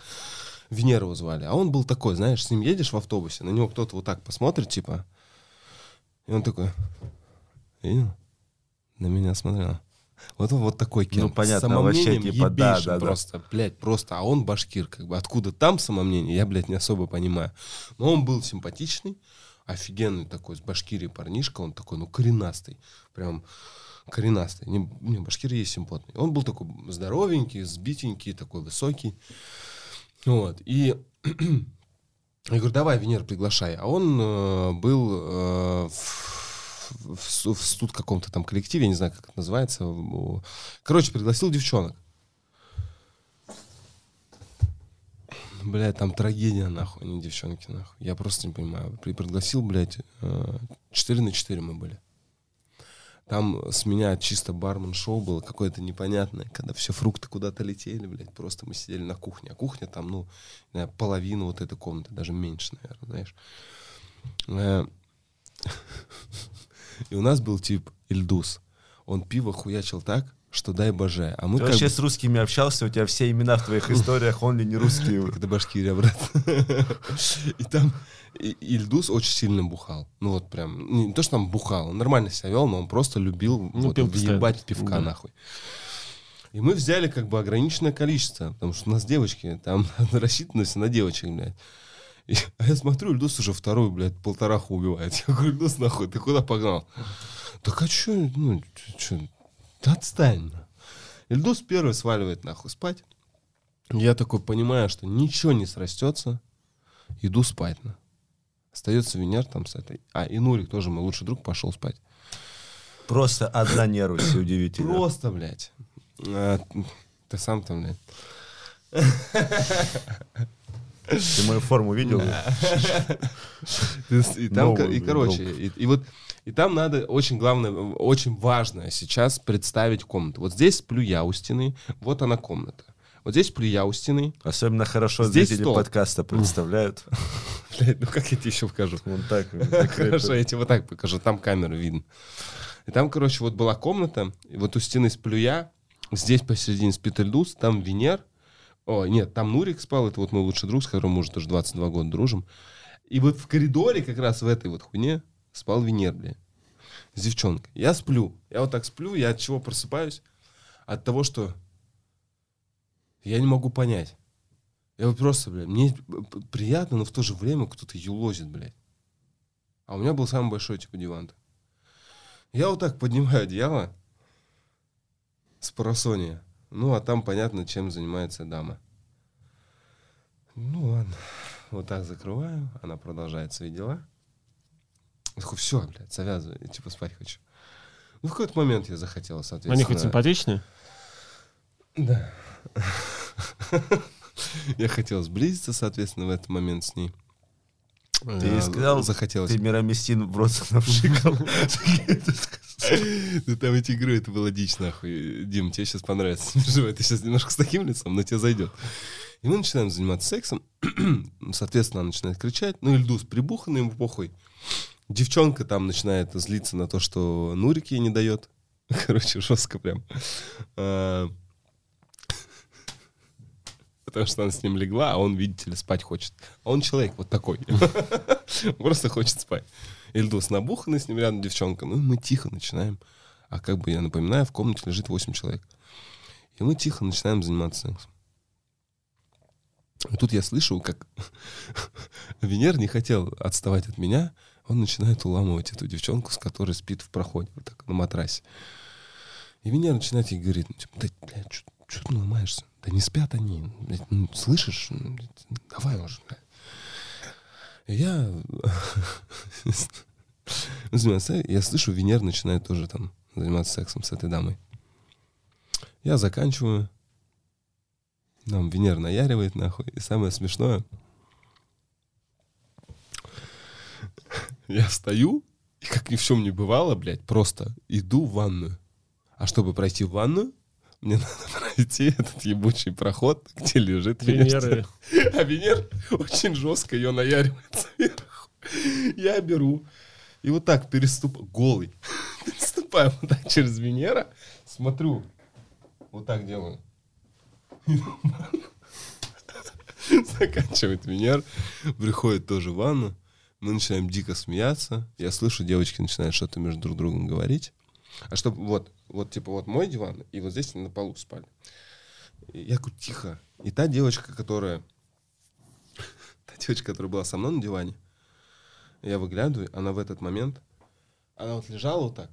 S3: Венера его звали. А он был такой, знаешь, с ним едешь в автобусе, на него кто-то вот так посмотрит, типа, и он такой, видел? На меня смотрел. Вот он вот такой кент.
S1: Ну, понятно,
S3: самомнением
S1: вообще, типа, да, да, да.
S3: просто, блядь, просто. А он башкир, как бы. Откуда там самомнение, я, блядь, не особо понимаю. Но он был симпатичный, офигенный такой, с башкири парнишка, он такой, ну, коренастый. Прям коренастый. Не, не башкир есть симпотный. Он был такой здоровенький, сбитенький, такой высокий. Вот. И я говорю, давай, Венер, приглашай. А он э, был э, в, в, в, в каком-то там коллективе, я не знаю, как это называется. Короче, пригласил девчонок. Блядь, там трагедия, нахуй, а не девчонки, нахуй. Я просто не понимаю. При, пригласил, блядь, 4 на 4 мы были. Там с меня чисто бармен-шоу было какое-то непонятное, когда все фрукты куда-то летели, блядь, просто мы сидели на кухне. А кухня там, ну, знаю, половина вот этой комнаты, даже меньше, наверное, знаешь. Э, и у нас был тип Ильдус. Он пиво хуячил так, что дай боже. А мы
S1: Ты вообще бы... с русскими общался, у тебя все имена в твоих историях, он ли не русские?
S3: Это Башкирия, брат. И там Ильдус очень сильно бухал. Ну вот прям, не то, что там бухал, он нормально себя вел, но он просто любил ну, въебать пивка нахуй. И мы взяли как бы ограниченное количество, потому что у нас девочки, там рассчитано все на девочек, блядь. И, а я смотрю, Ильдус уже вторую, блядь, полтораху убивает. Я говорю, Ильдус, нахуй, ты куда погнал? Так а чё, ну, чё, да отстань. Ильдус первый сваливает нахуй спать. Я такой понимаю, что ничего не срастется. Иду спать. На. Остается Венер там с этой. А, и Нурик тоже мой лучший друг пошел спать.
S1: Просто одна нервность, удивительно.
S3: Просто, блядь. А, ты сам там, блядь.
S1: Ты мою форму видел?
S3: И там, и короче, и вот и там надо очень главное, очень важное сейчас представить комнату. Вот здесь сплю я у стены, вот она комната. Вот здесь сплю я у стены.
S1: Особенно хорошо здесь зрители стол. подкаста представляют.
S3: ну как я тебе еще покажу?
S1: Вот так.
S3: Хорошо, я тебе вот так покажу. Там камеру видно. И там, короче, вот была комната, и вот у стены сплю я, здесь посередине спит Эльдус, там Венер. О, нет, там Нурик спал, это вот мой лучший друг, с которым мы уже тоже 22 года дружим. И вот в коридоре как раз в этой вот хуйне спал Венер, бля. С девчонкой. Я сплю. Я вот так сплю, я от чего просыпаюсь? От того, что я не могу понять. Я вот просто, бля, мне приятно, но в то же время кто-то юлозит, блядь. А у меня был самый большой, типа, диван. -то. Я вот так поднимаю одеяло с парасония. Ну, а там понятно, чем занимается дама. Ну, ладно. Вот так закрываю. Она продолжает свои дела. Я такой, все, блядь, завязывай, я, типа спать хочу. Ну, в какой-то момент я захотел, соответственно.
S2: Они хоть симпатичные?
S3: Да. Я хотел сблизиться, соответственно, в этот момент с ней.
S1: Ты ей сказал,
S3: захотелось.
S1: Ты мироместин в рот навшикал.
S3: Ну там эти игры, это было дичь, нахуй. Дим, тебе сейчас понравится. Ты сейчас немножко с таким лицом, но тебе зайдет. И мы начинаем заниматься сексом. Соответственно, она начинает кричать. Ну, Ильдус прибуханный, ему похуй. Девчонка там начинает злиться на то, что Нурик ей не дает. Короче, жестко прям. А, потому что она с ним легла, а он, видите ли, спать хочет. А он человек вот такой. Просто хочет спать. Ильдус набуханный, с ним рядом девчонка. Ну, мы тихо начинаем. А как бы, я напоминаю, в комнате лежит 8 человек. И мы тихо начинаем заниматься сексом. И тут я слышу, как Венер не хотел отставать от меня, он начинает уламывать эту девчонку, с которой спит в проходе, вот так, на матрасе. И меня начинает ей говорить, ну, типа, да, блядь, что ты ломаешься? Да не спят они, блядь, ну, слышишь? Ну, давай уже, блядь. И я... я слышу, Венер начинает тоже там заниматься сексом с этой дамой. Я заканчиваю. Нам Венер наяривает, нахуй. И самое смешное, Я встаю, и как ни в чем не бывало, блядь, просто иду в ванную. А чтобы пройти в ванную, мне надо пройти этот ебучий проход, где лежит
S2: Венера.
S3: А Венер очень жестко ее наяривает сверху. Я беру и вот так переступаю, голый, переступаю вот так через Венера, смотрю, вот так делаю. Заканчивает Венер, приходит тоже в ванну, мы начинаем дико смеяться. Я слышу, девочки начинают что-то между друг другом говорить. А чтобы вот, вот типа вот мой диван, и вот здесь на полу спали. И я говорю, тихо. И та девочка, которая... Та девочка, которая была со мной на диване, я выглядываю, она в этот момент, она вот лежала вот так.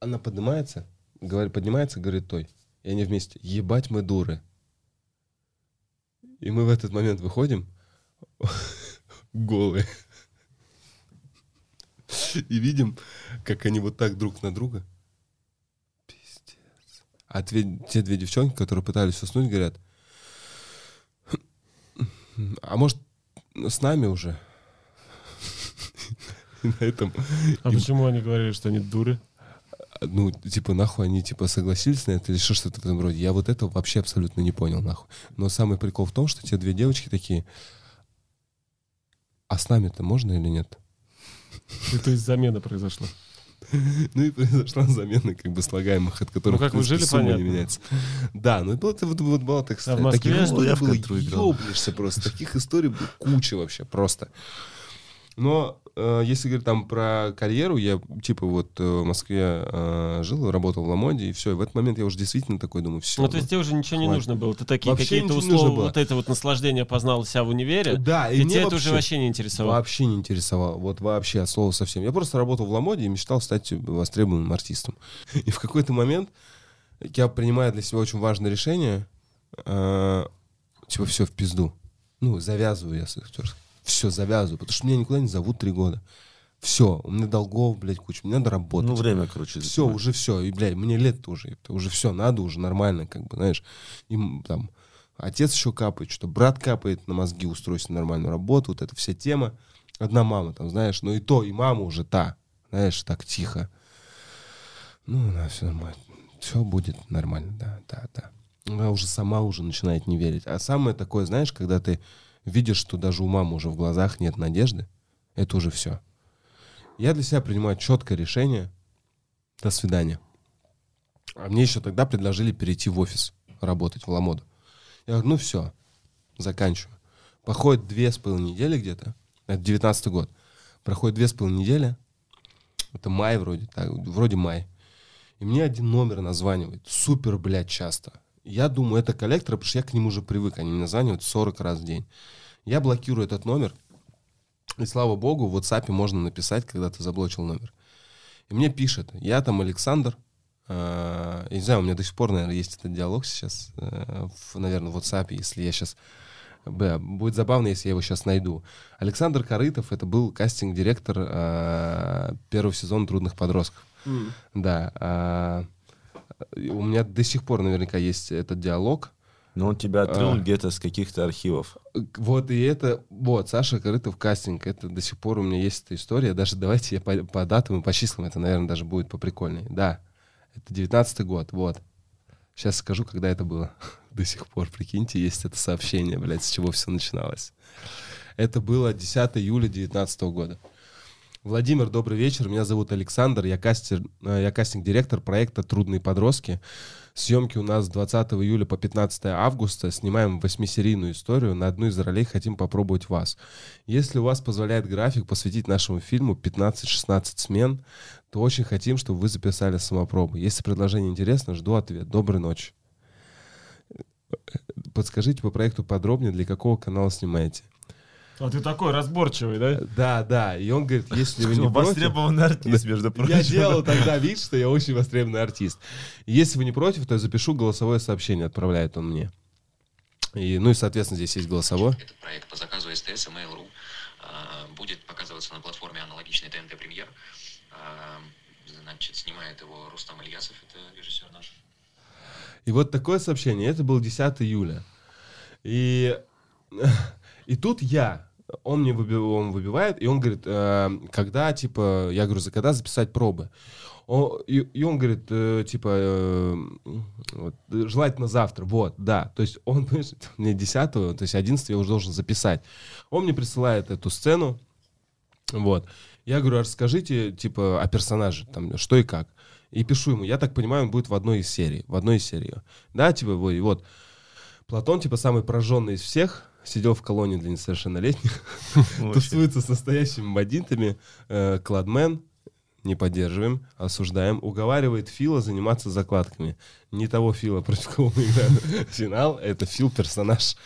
S3: Она поднимается, говорит, поднимается, говорит той. И они вместе, ебать мы дуры. И мы в этот момент выходим, голые. И видим, как они вот так друг на друга. Пиздец. А те, те две девчонки, которые пытались уснуть, говорят, а может, с нами уже? на этом...
S2: А почему они говорили, что они дуры?
S3: ну, типа, нахуй они, типа, согласились на это или что, что-то в этом роде. Я вот этого вообще абсолютно не понял, нахуй. Но самый прикол в том, что те две девочки такие, а с нами-то можно или нет?
S2: И то есть замена произошла.
S3: Ну и произошла замена как бы слагаемых, от которых
S2: ну, как вы жили, понятно. не меняется.
S3: Да, ну это вот, вот, вот было так
S2: а в Москве
S3: таких историй было, ёбнешься просто. Таких историй было куча вообще просто. Но если говорить там про карьеру, я типа вот э, в Москве э, жил, работал в Ламоде, и все. И в этот момент я уже действительно такой думаю, все.
S2: Ну, то есть тебе уже ничего хватит. не нужно было? Ты такие какие-то условия, вот это вот наслаждение познал себя в универе?
S3: Да.
S2: И, и тебя это уже вообще не интересовало?
S3: Вообще не интересовало. Вот вообще от слова совсем. Я просто работал в Ламоде и мечтал стать востребованным артистом. И в какой-то момент я принимаю для себя очень важное решение, э, типа все в пизду. Ну, завязываю я с актерской все, завязываю, потому что меня никуда не зовут три года. Все, у меня долгов, блядь, куча, мне надо работать.
S1: Ну, время, короче.
S3: Все, уже все, и, блядь, мне лет уже, это уже все, надо уже нормально, как бы, знаешь, им там отец еще капает, что брат капает на мозги, устроить нормальную работу, вот эта вся тема. Одна мама там, знаешь, но и то, и мама уже та, знаешь, так тихо. Ну, да, все нормально. Все будет нормально, да, да, да. Она уже сама уже начинает не верить. А самое такое, знаешь, когда ты видишь, что даже у мамы уже в глазах нет надежды, это уже все. Я для себя принимаю четкое решение. До свидания. А мне еще тогда предложили перейти в офис, работать в Ламоду. Я говорю, ну все, заканчиваю. Проходит две с половиной недели где-то, это 19 год. Проходит две с половиной недели, это май вроде, так, вроде май. И мне один номер названивает, супер, блядь, часто. Я думаю, это коллектор, потому что я к нему уже привык. Они мне названивают 40 раз в день. Я блокирую этот номер. И слава богу, в WhatsApp можно написать, когда ты заблочил номер. И мне пишет, я там Александр, э, я не знаю, у меня до сих пор, наверное, есть этот диалог сейчас, э, в, наверное, в WhatsApp, если я сейчас... Б, будет забавно, если я его сейчас найду. Александр Корытов, это был кастинг-директор э, первого сезона «Трудных подростков». Mm. Да. У меня до сих пор наверняка есть этот диалог.
S1: Но он тебя отрыл а, где-то с каких-то архивов.
S3: Вот, и это... Вот, Саша Корытов кастинг. Это до сих пор у меня есть эта история. Даже давайте я по, по датам и по числам, это, наверное, даже будет поприкольнее. Да, это девятнадцатый год, вот. Сейчас скажу, когда это было. до сих пор, прикиньте, есть это сообщение, блядь, с чего все начиналось. Это было 10 июля 2019 года. Владимир, добрый вечер. Меня зовут Александр. Я, кастер, э, я кастинг-директор проекта «Трудные подростки». Съемки у нас с 20 июля по 15 августа. Снимаем восьмисерийную историю. На одну из ролей хотим попробовать вас. Если у вас позволяет график посвятить нашему фильму 15-16 смен, то очень хотим, чтобы вы записали самопробу. Если предложение интересно, жду ответ. Доброй ночи. Подскажите по проекту подробнее, для какого канала снимаете.
S2: А ты такой разборчивый, да?
S3: Да, да. И он говорит, если вы не
S1: против... Востребованный артист, между прочим.
S3: Я делал тогда вид, что я очень востребованный артист. Если вы не против, то я запишу голосовое сообщение, отправляет он мне. И, ну и, соответственно, здесь есть голосовое.
S4: Этот проект по заказу СТС и Mail.ru а, будет показываться на платформе аналогичной ТНТ Премьер. А, значит, снимает его Рустам Ильясов, это режиссер наш.
S3: И вот такое сообщение. Это был 10 июля. И И тут я, он мне выби, он выбивает, и он говорит, э, когда, типа, я говорю, за когда записать пробы? Он, и, и он говорит, э, типа, э, вот, желательно завтра, вот, да. То есть он, мне 10 то есть 11 я уже должен записать. Он мне присылает эту сцену, вот. Я говорю, а расскажите, типа, о персонаже, там, что и как. И пишу ему, я так понимаю, он будет в одной из серий, в одной из серий. Да, типа, вот. Платон, типа, самый прожженный из всех, сидел в колонии для несовершеннолетних, тусуется с настоящими бандитами, э, кладмен, не поддерживаем, осуждаем, уговаривает Фила заниматься закладками. Не того Фила, против кого мы играем финал, это Фил персонаж.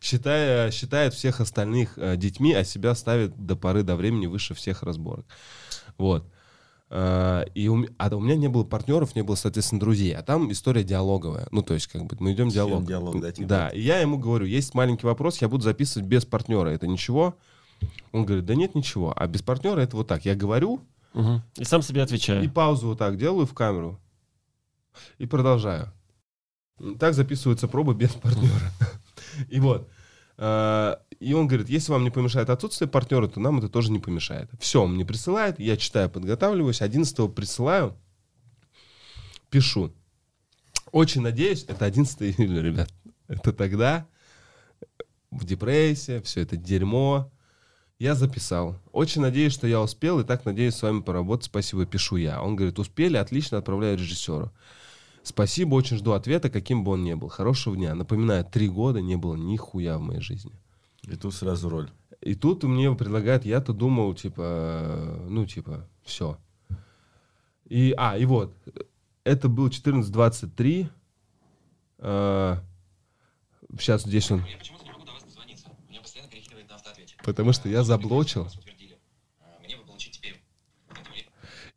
S3: Считая, считает всех остальных э, детьми, а себя ставит до поры до времени выше всех разборок. Вот. А, и у, а у меня не было партнеров, не было, соответственно, друзей. А там история диалоговая. Ну, то есть, как бы, мы идем диалог.
S1: диалог, да.
S3: Да, и я ему говорю, есть маленький вопрос, я буду записывать без партнера. Это ничего? Он говорит, да нет ничего. А без партнера это вот так. Я говорю,
S2: Мгм. И сам себе
S3: и
S2: отвечаю.
S3: паузу вот так делаю в камеру. И продолжаю. Так записываются пробы без партнера. И вот. Э, И он говорит, если вам не помешает отсутствие партнера, то нам это тоже не помешает. Все, он мне присылает, я читаю, подготавливаюсь. 11 присылаю, пишу. Очень надеюсь, это 11 июля, ребят. Это тогда в депрессии, все это дерьмо. Я записал. Очень надеюсь, что я успел, и так надеюсь с вами поработать. Спасибо, пишу я. Он говорит, успели, отлично, отправляю режиссеру. Спасибо, очень жду ответа, каким бы он ни был. Хорошего дня. Напоминаю, три года не было нихуя в моей жизни.
S1: И тут сразу роль.
S3: И тут мне предлагают, я-то думал, типа, э, ну, типа, все. И, а, и вот, это был 14.23. Э, сейчас здесь он,
S4: Я почему-то не могу до вас дозвониться. Меня постоянно перекидывает на автоответчик.
S3: потому что я заблочил.
S4: Вас утвердили. А, Мне бы получить теперь. Это вы-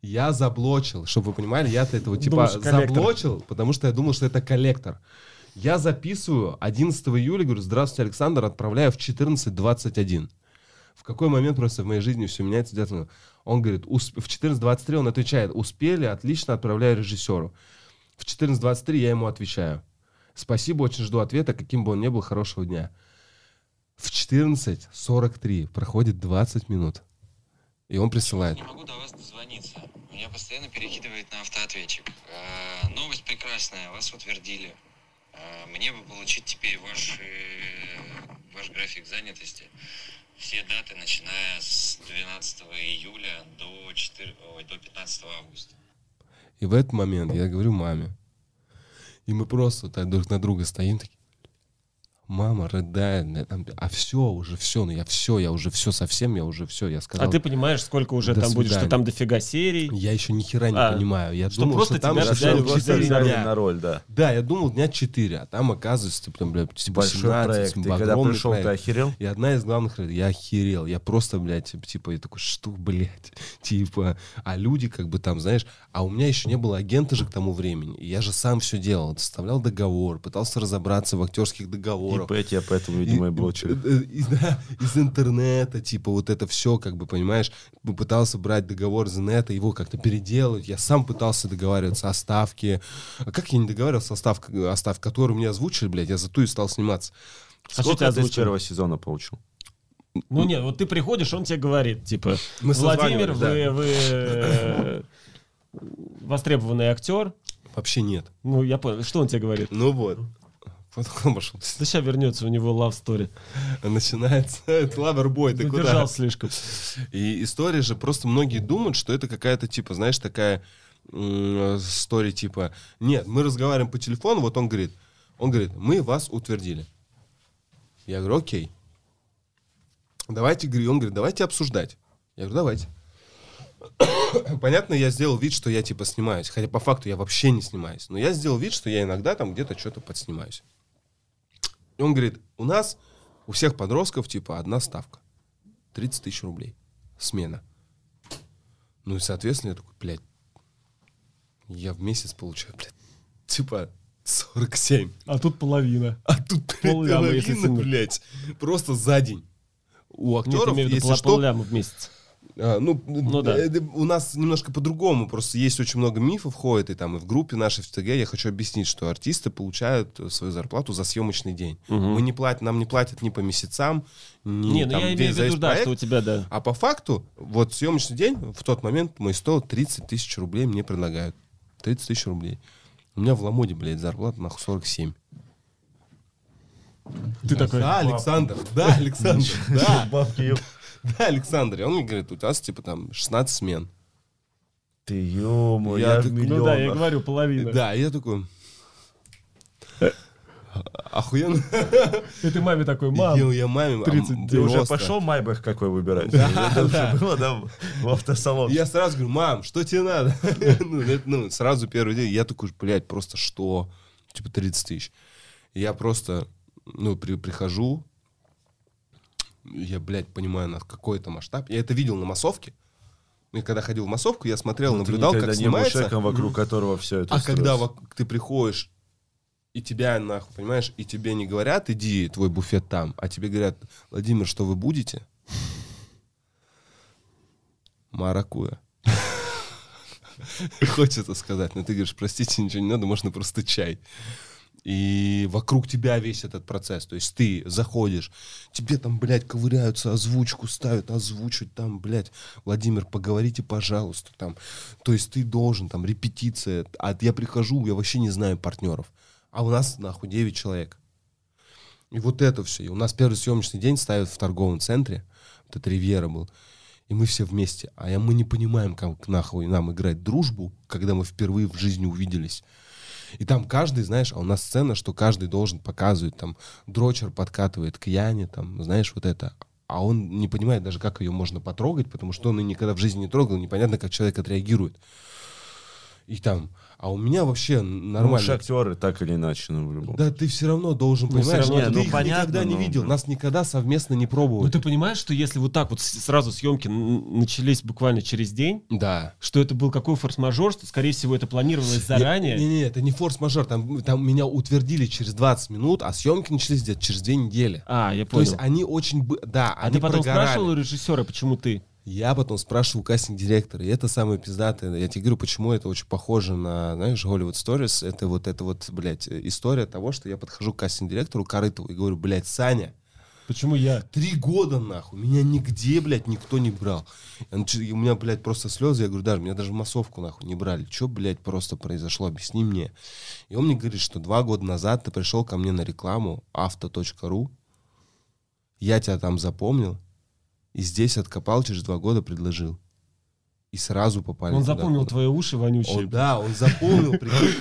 S3: Я заблочил, чтобы вы понимали, я-то этого типа
S2: Думаешь, коллектор.
S3: заблочил, потому что я думал, что это коллектор. Я записываю 11 июля, говорю, здравствуйте, Александр, отправляю в 14.21. В какой момент просто в моей жизни все меняется? Где-то, Он говорит, «Усп- в 14.23 он отвечает, успели, отлично, отправляю режиссеру. В 14.23 я ему отвечаю. Спасибо, очень жду ответа, каким бы он ни был, хорошего дня. В 14.43 проходит 20 минут. И он присылает.
S4: Не могу до вас дозвониться. Меня постоянно перекидывает на автоответчик. А, новость прекрасная, вас утвердили. А, мне бы получить теперь ваш, э, ваш график занятости. Все даты, начиная с 12 июля до, 4, ой, до 15 августа.
S3: И в этот момент я говорю маме. И мы просто так друг на друга стоим, такие. Мама рыдает, на этом, а все, уже все, ну я все, я уже все совсем, я уже все, я сказал.
S2: А ты понимаешь, сколько уже там будет, что
S3: свидания.
S2: там дофига серий?
S3: Я еще ни хера не
S2: А,
S3: понимаю. Я
S2: что
S3: думал,
S2: просто
S3: что там
S2: тебя взяли
S3: там
S2: взяли
S3: дня.
S1: на роль, да.
S3: Да, я думал дня 4, а там оказывается, типа, там, блядь, типа
S1: Большой
S3: 17,
S1: проект. Ты когда пришел, ты
S3: проект.
S1: охерел?
S3: И одна из главных, я охерел. Я просто, блядь, типа, я такой, что, блядь, типа, а люди как бы там, знаешь, а у меня еще не было агента же к тому времени. И я же сам все делал, составлял договор, пытался разобраться в актерских договорах.
S1: И тебя поэтому, видимо, и блочили.
S3: э, э, из, да, из интернета, типа, вот это все, как бы, понимаешь, пытался брать договор из инета, его как-то переделать. Я сам пытался договариваться о ставке. А как я не договаривался о ставке, о ставке, которую мне озвучили, блядь, я зато и стал сниматься.
S2: А что
S1: Сколько
S2: тебя
S1: ты из первого сезона получил?
S2: Ну нет, вот ты приходишь, он тебе говорит, типа,
S3: Мы
S2: Владимир, вы, вы э, востребованный актер.
S3: Вообще нет.
S2: Ну, я понял. Что он тебе говорит?
S3: Ну вот. Потом пошел.
S2: Сейчас вернется у него love story.
S3: Начинается это лавербой, ты куда?
S2: Задержал слишком.
S3: И история же, просто многие думают, что это какая-то, типа, знаешь, такая история, типа, нет, мы разговариваем по телефону, вот он говорит, он говорит, мы вас утвердили. Я говорю, окей. Давайте, он говорит, давайте обсуждать. Я говорю, давайте. Понятно, я сделал вид, что я типа снимаюсь, хотя по факту я вообще не снимаюсь. Но я сделал вид, что я иногда там где-то что-то подснимаюсь. И он говорит, у нас, у всех подростков, типа, одна ставка. 30 тысяч рублей. Смена. Ну и, соответственно, я такой, блядь, я в месяц получаю, блядь, типа 47.
S2: А тут половина.
S3: А тут, половина,
S2: сильно.
S3: блядь, просто за день. У
S2: Нет,
S3: актеров,
S2: виду
S3: если
S2: пола-
S3: что,
S2: в месяц.
S3: А, ну,
S2: Ну да.
S3: э, у нас немножко по-другому. Просто есть очень много мифов ходит, и там и в группе нашей в ТГ я хочу объяснить, что артисты получают э, свою зарплату за съемочный день.
S2: Мгм.
S3: Мы не платим, нам не платят ни по месяцам, ни
S2: Не, ну
S3: там,
S2: я
S3: где
S2: имею в виду, да,
S3: проект.
S2: что у тебя, да.
S3: А по факту, вот съемочный день, в тот момент мой стоил 30 тысяч рублей мне предлагают. 30 тысяч рублей. У меня в Ламоде, блядь, зарплата нахуй 47.
S2: Ты такой,
S3: Да, Александр, да, Александр, да.
S1: Бабки,
S3: Да, Александр. И он мне говорит, у нас типа там 16 смен.
S1: Ты, ё
S3: Я
S1: я
S3: так-
S2: ну да, я говорю, половина.
S3: Да, я такой... Охуенно.
S2: И ты маме такой, мам,
S3: Ел я маме. а,
S2: 39.
S1: Ты уже пошел Майбах какой выбирать? Это уже было, да, в автосалон.
S3: Я сразу говорю, мам, что тебе надо? Ну, ну, сразу первый день. Я такой, блядь, просто что? Типа 30 тысяч. Я просто, ну, при- прихожу, я, блядь, понимаю, на какой это масштаб. Я это видел на массовке. И когда ходил в массовку, я смотрел,
S1: Ну, ты
S3: наблюдал, как
S1: не
S3: снимается.
S1: человеком, вокруг которого все это
S3: А когда
S1: строится.
S3: вок- ты приходишь, и тебя, нахуй, понимаешь, и тебе не говорят, иди, твой буфет там, а тебе говорят, Владимир, что вы будете? Маракуя. Хочется сказать, но ты говоришь, простите, ничего не надо, можно просто чай. И вокруг тебя весь этот процесс. То есть ты заходишь, тебе там, блядь, ковыряются, озвучку ставят, озвучить там, блядь, Владимир, поговорите, пожалуйста, там. То есть ты должен, там, репетиция. А я прихожу, я вообще не знаю партнеров. А у нас, нахуй, 9 человек. И вот это все. И у нас первый съемочный день ставят в торговом центре. Вот это Ривьера был. И мы все вместе. А мы не понимаем, как нахуй нам играть дружбу, когда мы впервые в жизни увиделись. И там каждый, знаешь, а у нас сцена, что каждый должен показывать, там, дрочер подкатывает к Яне, там, знаешь, вот это. А он не понимает даже, как ее можно потрогать, потому что он ее никогда в жизни не трогал, непонятно, как человек отреагирует. И там, а у меня вообще
S1: Ну,
S3: нормально.
S1: уж актеры так или иначе, ну, в любом
S3: Да ты все равно должен,
S2: Ну,
S3: понимаешь,
S2: равно,
S3: ты
S1: ну,
S3: их
S1: понятно,
S3: никогда не
S1: ну,
S3: видел,
S1: ну.
S3: нас никогда совместно не
S2: Ну
S3: пробовали.
S2: ты понимаешь, что если вот так вот сразу съемки начались буквально через день,
S3: Да.
S2: что это был какой форс-мажор, что, скорее всего, это планировалось заранее.
S3: Не-не, это не форс-мажор, там, там меня утвердили через 20 минут, а съемки начались где-то через две недели.
S2: А, я
S3: То
S2: понял.
S3: есть они очень... бы- Да,
S2: а
S3: они
S2: ты потом
S3: прогорали.
S2: спрашивал у режиссера, почему ты?
S3: Я потом спрашивал кастинг-директора, и это самое пиздатое. Я тебе говорю, почему это очень похоже на, знаешь, Hollywood Stories. Это вот, это вот, блядь, история того, что я подхожу к кастинг-директору Корытову и говорю, блядь, Саня,
S2: Почему я?
S3: Три года, нахуй. Меня нигде, блядь, никто не брал. Я нач- у меня, блядь, просто слезы. Я говорю, даже, меня даже массовку, нахуй, не брали. Что, блядь, просто произошло? Объясни мне. И он мне говорит, что два года назад ты пришел ко мне на рекламу авто.ру. Я тебя там запомнил. И здесь откопал, через два года предложил. И сразу попали
S2: Он
S3: туда,
S2: запомнил
S3: куда-
S2: твои уши вонючие.
S3: Он, да, он запомнил, прикинь.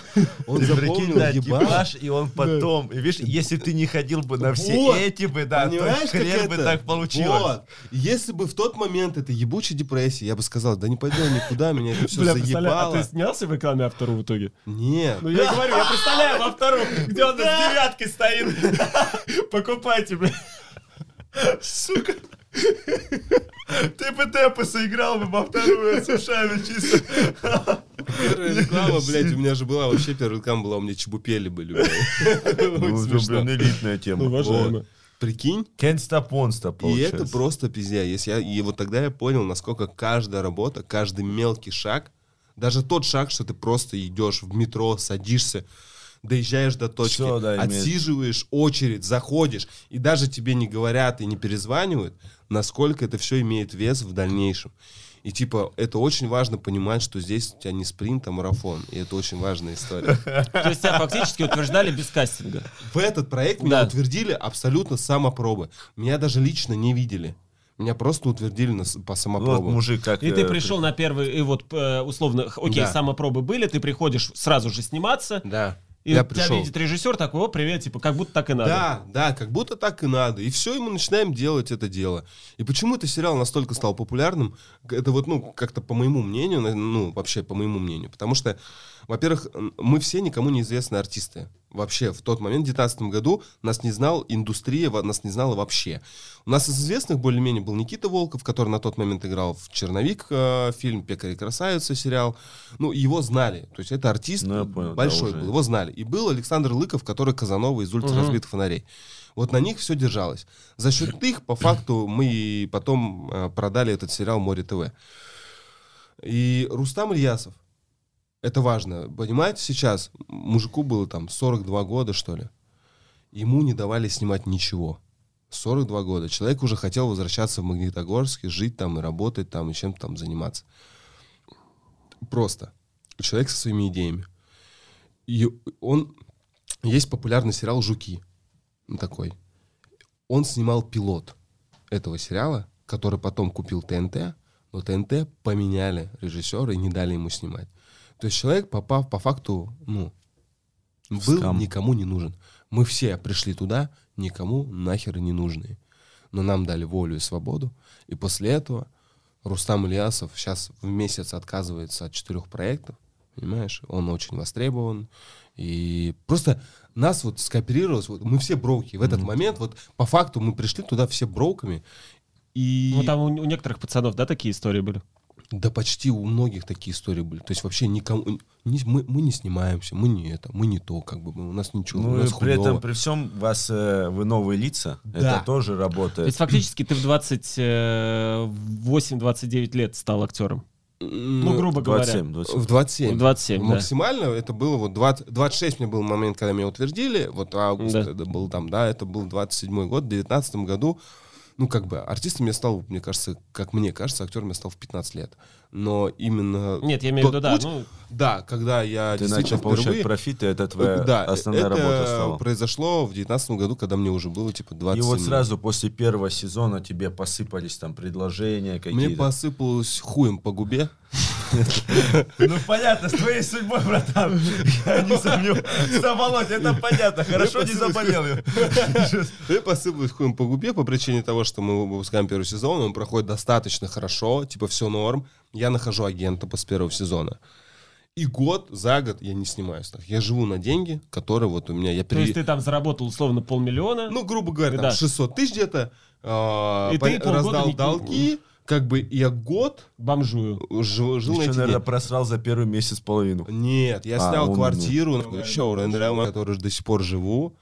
S3: Он
S1: Ты
S3: запомнил
S1: да, типаж, и он потом. И видишь, если ты не ходил бы на все
S3: Вот.
S1: эти бы, да, то
S3: Понимаешь,
S1: хрен бы
S3: это?
S1: так получилось.
S3: Вот. Если бы в тот момент этой ебучей депрессии, я бы сказал, да не пойду никуда, меня это все
S2: Бля, представляю, а
S3: заебало.
S2: ты снялся в рекламе автору в итоге?
S3: Нет.
S2: Ну я говорю, я представляю во втором, где он с девяткой стоит. Покупайте, бля.
S1: Сука. Ты бы темпы сыграл бы во вторую с ушами чисто.
S3: Первая реклама, блядь, у меня же была, вообще первая реклама была, у меня чебупели были.
S1: Ну, блин, элитная тема.
S2: Ну, уважаемо.
S3: Прикинь?
S1: Can't stop, won't stop,
S3: И это просто пиздя. Если я, и вот тогда я понял, насколько каждая работа, каждый мелкий шаг, даже тот шаг, что ты просто идешь в метро, садишься, доезжаешь до точки,
S1: Всё, да, имеет.
S3: отсиживаешь очередь, заходишь, и даже тебе не говорят и не перезванивают, насколько это все имеет вес в дальнейшем. И типа, это очень важно понимать, что здесь у тебя не спринт, а марафон. И это очень важная история.
S2: То есть тебя фактически утверждали без кастинга.
S3: В этот проект меня утвердили абсолютно самопробы. Меня даже лично не видели. Меня просто утвердили на по
S1: Вот
S3: самопробу.
S1: мужик как...
S2: И ты
S1: э,
S2: пришел на первый, и вот э, условно, окей,
S3: Да.
S2: самопробы были, ты приходишь сразу же сниматься,
S3: Да.
S2: И
S3: я
S2: тебя
S3: пришел.
S2: видит режиссер такой, о, привет, типа, как будто так и надо.
S3: Да, да, как будто так и надо. И все, и мы начинаем делать это дело. И почему этот сериал настолько стал популярным? Это вот, ну, как-то по моему мнению, ну, вообще по моему мнению. Потому что, во-первых, мы все никому неизвестные артисты. Вообще, в тот момент, в 2019 году, нас не знал индустрия, нас не знала вообще. У нас из известных более-менее был Никита Волков, который на тот момент играл в «Черновик» э, фильм, «Пекарь и красавица» сериал. Ну, его знали. То есть это артист
S1: Ну, понял, да,
S3: большой
S1: уже.
S3: был, его знали. И был Александр Лыков, который Казанова из «Ультраразбитых фонарей». Вот на них все держалось. За счет их, по факту, мы потом э, продали этот сериал «Море ТВ». И Рустам Ильясов, это важно, понимаете, сейчас мужику было там 42 года, что ли. Ему не давали снимать ничего. 42 года. Человек уже хотел возвращаться в Магнитогорск, и жить там, и работать там, и чем-то там заниматься. Просто. Человек со своими идеями. И он... Есть популярный сериал «Жуки». Такой. Он снимал пилот этого сериала, который потом купил ТНТ, но ТНТ поменяли режиссера и не дали ему снимать. То есть человек, попав по факту, ну, был
S1: скам.
S3: никому не нужен. Мы все пришли туда, никому нахер не нужные. Но нам дали волю и свободу. И после этого Рустам Ильясов сейчас в месяц отказывается от четырех проектов. Понимаешь? Он очень востребован. И просто нас вот скооперировалось, вот мы все броуки. В этот момент вот по факту мы пришли туда все броуками. И
S2: Ну, там у, у некоторых пацанов, да, такие истории были?
S3: Да почти у многих такие истории были. То есть вообще никому... не- мы, мы не снимаемся, мы не это, мы не то, как бы, у нас ничего, у
S1: Ну, и
S3: нас
S1: при
S3: хуёво».
S1: этом, при всем, вас, э, вы новые лица,
S3: Да.
S1: это тоже
S2: То
S1: работает.
S2: есть фактически ты в 28-29 лет стал актером. Ну, грубо говоря.
S1: 27, 27.
S3: В 27.
S2: В 27, да.
S3: Максимально это было вот 20, 26 мне был момент, когда меня утвердили, вот август
S2: Да.
S3: это был там, да, это был 27 год, в 19 году, ну, как бы, артистом я стал, мне кажется, как мне кажется, актером я стал в 15 лет. Но именно...
S2: Нет, я имею в виду, да.
S3: путь-
S2: Ну,
S3: Да, когда я
S1: Ты
S3: действительно
S1: начал получать
S3: впервые-
S1: профиты, это твоя
S3: да,
S1: основная
S3: это
S1: работа стала.
S3: произошло в 19 году, когда мне уже было, типа, 20
S1: И вот сразу после первого сезона тебе посыпались там предложения
S3: Мне
S1: какие-то.
S3: посыпалось хуем по губе.
S1: Ну понятно, с твоей судьбой, братан. Я не сомневаюсь. Володь, это понятно. Хорошо не заболел.
S3: Я посыпалась хуем по губе по причине того, что мы выпускаем первый сезон, он проходит достаточно хорошо, типа все норм. Я нахожу агента после первого сезона. И год за год я не снимаюсь. Я живу на деньги, которые вот у меня... Я
S2: то есть ты там заработал условно полмиллиона.
S3: Ну, грубо говоря, там
S2: Да.
S3: 600 тысяч где-то. а,
S2: И ты
S3: пон-
S2: полгода
S3: раздал
S2: не-
S3: долги. Как бы я год
S2: бомжую.
S3: жил, жил на
S1: Еще,
S3: эти
S1: наверное,
S3: деньги.
S1: просрал за первый месяц половину.
S3: Нет, я
S1: А,
S3: снял
S1: он,
S3: квартиру, еще в которой до сих пор живу.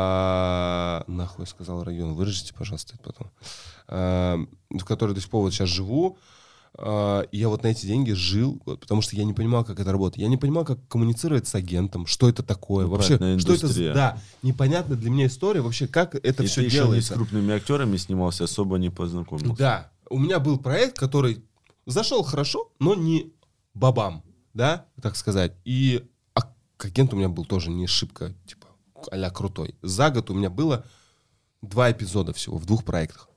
S3: А, нахуй сказал район, вырежите, пожалуйста, это потом. А, в которой до сих пор вот сейчас живу. А, я вот на эти деньги жил, потому что я не понимал, как это работает. Я не понимал, как коммуницировать с агентом, что это такое,
S1: Ну,
S3: вообще, что это, да, непонятно для меня история, вообще, как это
S1: И
S3: все
S1: ты еще не с
S3: делается.
S1: крупными актерами снимался, особо не познакомился.
S3: Да, у меня был проект, который зашел хорошо, но не бабам, да, так сказать. И а к агенту у меня был тоже не шибко, типа, а крутой. За год у меня было два эпизода всего в двух проектах.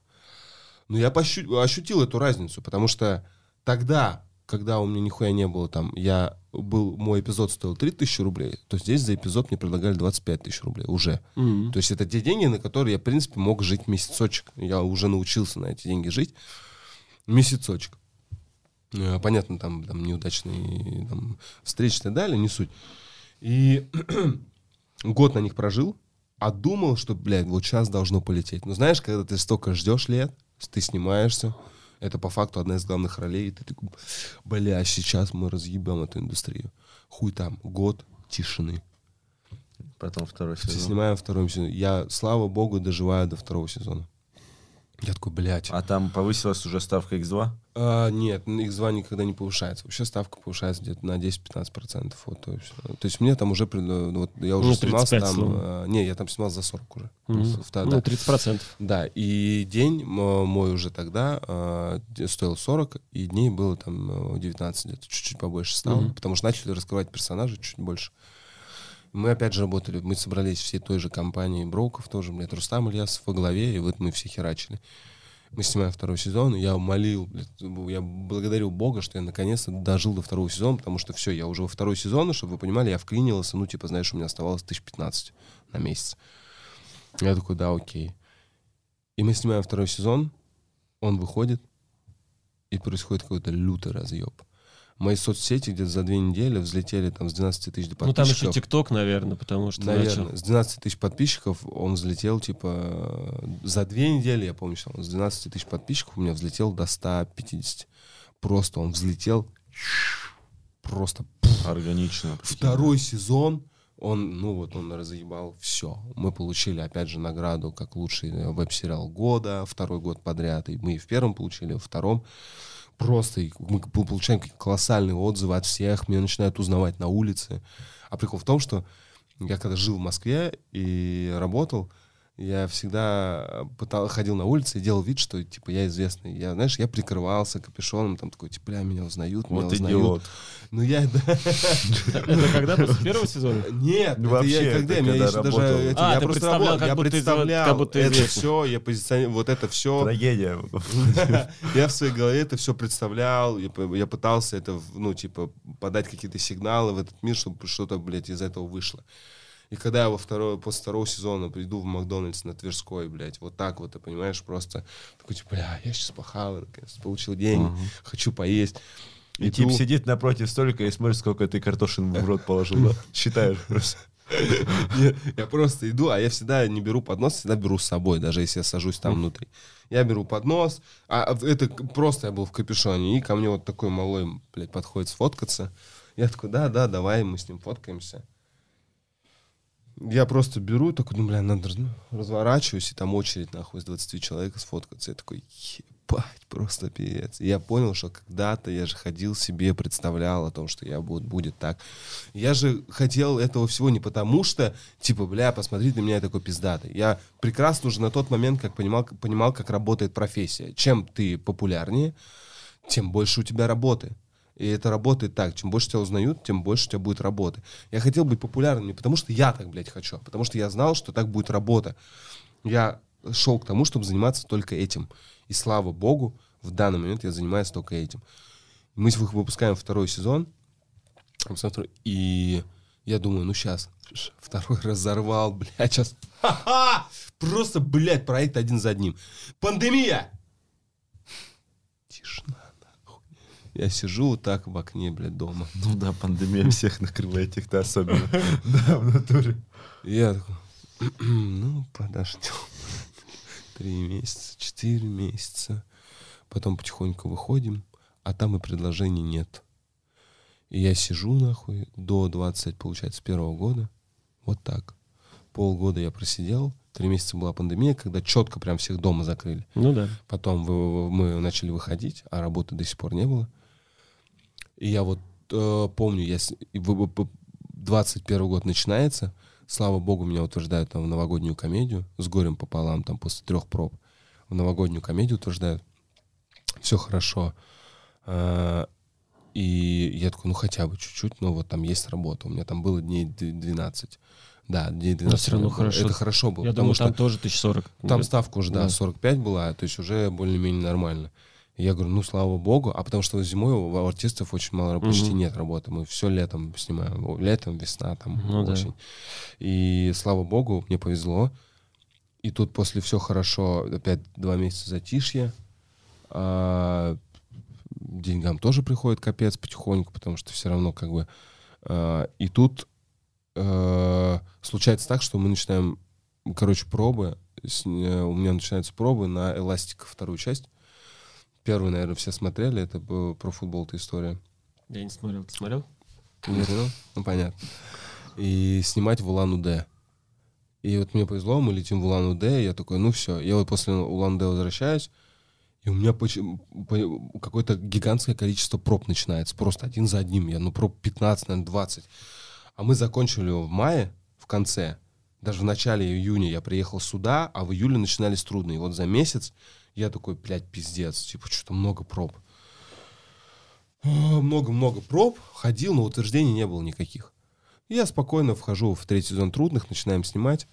S3: Но я пощу- ощутил эту разницу, потому что тогда, когда у меня нихуя не было там, я был, мой эпизод стоил 3000 рублей, то здесь за эпизод мне предлагали 25 тысяч рублей уже.
S2: Мгм.
S3: То есть это те деньги, на которые я, в принципе, мог жить месяцочек. Я уже научился на эти деньги жить. Месяцочек. Э, Понятно, там, там неудачные там, встречи и так далее, не суть. И год на них прожил, а думал, что, блядь, вот сейчас должно полететь. Но знаешь, когда ты столько ждешь лет, ты снимаешься, это по факту одна из главных ролей, и ты такой, бля, сейчас мы разъебем эту индустрию. Хуй там, год тишины.
S1: Потом второй сезон.
S3: снимаем второй сезон. Я, слава богу, доживаю до второго сезона. Я такой, блядь.
S1: А там повысилась уже ставка X2?
S3: А, нет, X2 никогда не повышается. Вообще ставка повышается где-то на 10-15%. Вот, то, есть, то есть мне там уже... ну, Вот, я уже
S2: Ну,
S3: снимался
S2: 35
S3: там...
S2: словно.
S3: а, не, я там снимал за 40 уже.
S2: Мгм.
S3: В-
S2: Ну,
S3: да.
S2: 30%.
S3: Да, и день мой уже тогда а, де- стоил 40, и дней было там э, 19, где-то чуть-чуть побольше стало,
S2: Мгм.
S3: потому что начали раскрывать персонажей чуть больше. Мы опять же работали, мы собрались всей той же компании Броков тоже, блядь, Рустам Ильясов во главе, и вот мы все херачили. Мы снимаем второй сезон, и я молил, блядь, я благодарил Бога, что я наконец-то дожил до второго сезона, потому что все, я уже во второй сезон, чтобы вы понимали, я вклинился, ну, типа, знаешь, у меня оставалось тысяч 15 на месяц. Я такой, да, окей. И мы снимаем второй сезон, он выходит, и происходит какой-то лютый разъеб. Мои соцсети где-то за две недели взлетели там с 12 тысяч подписчиков.
S2: Ну, там еще ТикТок, наверное, потому что
S3: Наверное,
S2: начал.
S3: с 12 тысяч подписчиков он взлетел, типа, за две недели, я помню, что он с 12 тысяч подписчиков у меня взлетел до 150. Просто он взлетел, просто
S1: Органично.
S3: Второй сезон, он, ну вот, он разъебал все. Мы получили, опять же, награду как лучший э, веб-сериал года, второй год подряд. И мы и в первом получили, и во втором. Просто мы пол- получаем колоссальные отзывы от всех, меня начинают узнавать на улице. А прикол в том, что я когда жил в Москве и работал, я всегда пытал, ходил на улице и делал вид, что, типа, я известный. Я, знаешь, я прикрывался капюшоном, там такой, типа, бля, меня узнают, меня
S1: Вот
S3: узнают.
S1: идиот.
S3: Ну, я, да,
S2: Это когда? После первого сезона?
S3: нет,
S1: вообще,
S3: я когда,
S1: когда
S3: еще даже,
S2: А,
S3: я
S2: ты
S3: просто
S2: представлял,
S3: работал,
S2: как
S3: я представлял
S2: как будто
S3: это все, я позиционировал, вот это все,
S1: Трагедия.
S3: я в своей голове это все представлял, я, я пытался это, ну, типа, подать какие-то сигналы в этот мир, чтобы что-то, блядь, из этого вышло. И когда я во второй, после второго сезона приду в Макдональдс на Тверской, блядь, вот так вот, ты понимаешь, просто такой, типа, бля, я сейчас наконец получил деньги, хочу поесть.
S1: И
S3: Иду.
S1: тип сидит напротив столика и смотрит, сколько ты картошин в рот положил. да? Считаешь просто.
S3: Я, просто иду, а я всегда не беру поднос, всегда беру с собой, даже если я сажусь там внутри. Я беру поднос, а это к- просто я был в капюшоне, и ко мне вот такой малой, блядь, подходит сфоткаться. Я такой, да, да, давай, мы с ним фоткаемся. Я просто беру, такой, ну, бля, надо ну, разворачиваюсь, и там очередь, нахуй, из 20 человек сфоткаться. Я такой, ебать, просто пиздец. И я понял, что когда-то я же ходил себе, представлял о том, что я буду, будет так. Я же хотел этого всего не потому, что, типа, бля, посмотри на меня, я такой пиздатый. Я прекрасно уже на тот момент как понимал, понимал, как работает профессия. Чем ты популярнее, тем больше у тебя работы. И это работает так. Чем больше тебя узнают, тем больше у тебя будет работы. Я хотел быть популярным не потому, что я так, блядь, хочу, а потому что я знал, что так будет работа. Я шел к тому, чтобы заниматься только этим. И слава богу, в данный момент я занимаюсь только этим. Мы выпускаем второй сезон, и я думаю, ну сейчас, второй разорвал, блядь, сейчас. Ха-ха! Просто, блядь, проект один за одним. Пандемия! Тишина. Я сижу вот так в окне, блядь, дома.
S1: Ну да, пандемия всех накрывает, их-то особенно. Да, в натуре.
S3: Я такой, ну, подождем. Три месяца, четыре месяца. Потом потихоньку выходим, а там и предложений нет. И я сижу, нахуй, до 20, получается, первого года. Вот так. Полгода я просидел. Три месяца была пандемия, когда четко прям всех дома закрыли.
S2: Ну да.
S3: Потом вы, мы начали выходить, а работы до сих пор не было. И я вот э, помню, я, 21 год начинается, слава богу, меня утверждают там в новогоднюю комедию с горем пополам, там после трех проб. В новогоднюю комедию утверждают. Все хорошо. А, и я такой, ну хотя бы чуть-чуть, но вот там есть работа. У меня там было дней 12. Да, дней 12. Но
S2: все равно хорошо.
S3: Это хорошо было.
S2: Я думаю, там тоже 1040.
S3: Там ставка уже, да, да 45 была, то есть уже более-менее нормально. Я говорю, ну, слава богу. А потому что зимой у артистов очень мало, почти нет работы. Мы все летом снимаем. Летом, весна, там, ну, осень. Да. И слава богу, мне повезло. И тут после все хорошо, опять два месяца затишья. А, деньгам тоже приходит капец потихоньку, потому что все равно как бы... А, и тут а, случается так, что мы начинаем, короче, пробы. С, у меня начинаются пробы на эластика вторую часть первый, наверное, все смотрели, это было про футбол эта история.
S2: Я не смотрел, ты смотрел?
S3: Не смотрел? Ну, понятно. И снимать в Улан-Удэ. И вот мне повезло, мы летим в Улан-Удэ, и я такой, ну все. Я вот после Улан-Удэ возвращаюсь, и у меня какое-то гигантское количество проб начинается. Просто один за одним. Я, ну, проб 15, наверное, 20. А мы закончили его в мае, в конце. Даже в начале июня я приехал сюда, а в июле начинались трудные. И вот за месяц я такой, блядь, пиздец, типа, что-то много проб. Много-много проб, ходил, но утверждений не было никаких. Я спокойно вхожу в третий сезон трудных, начинаем снимать.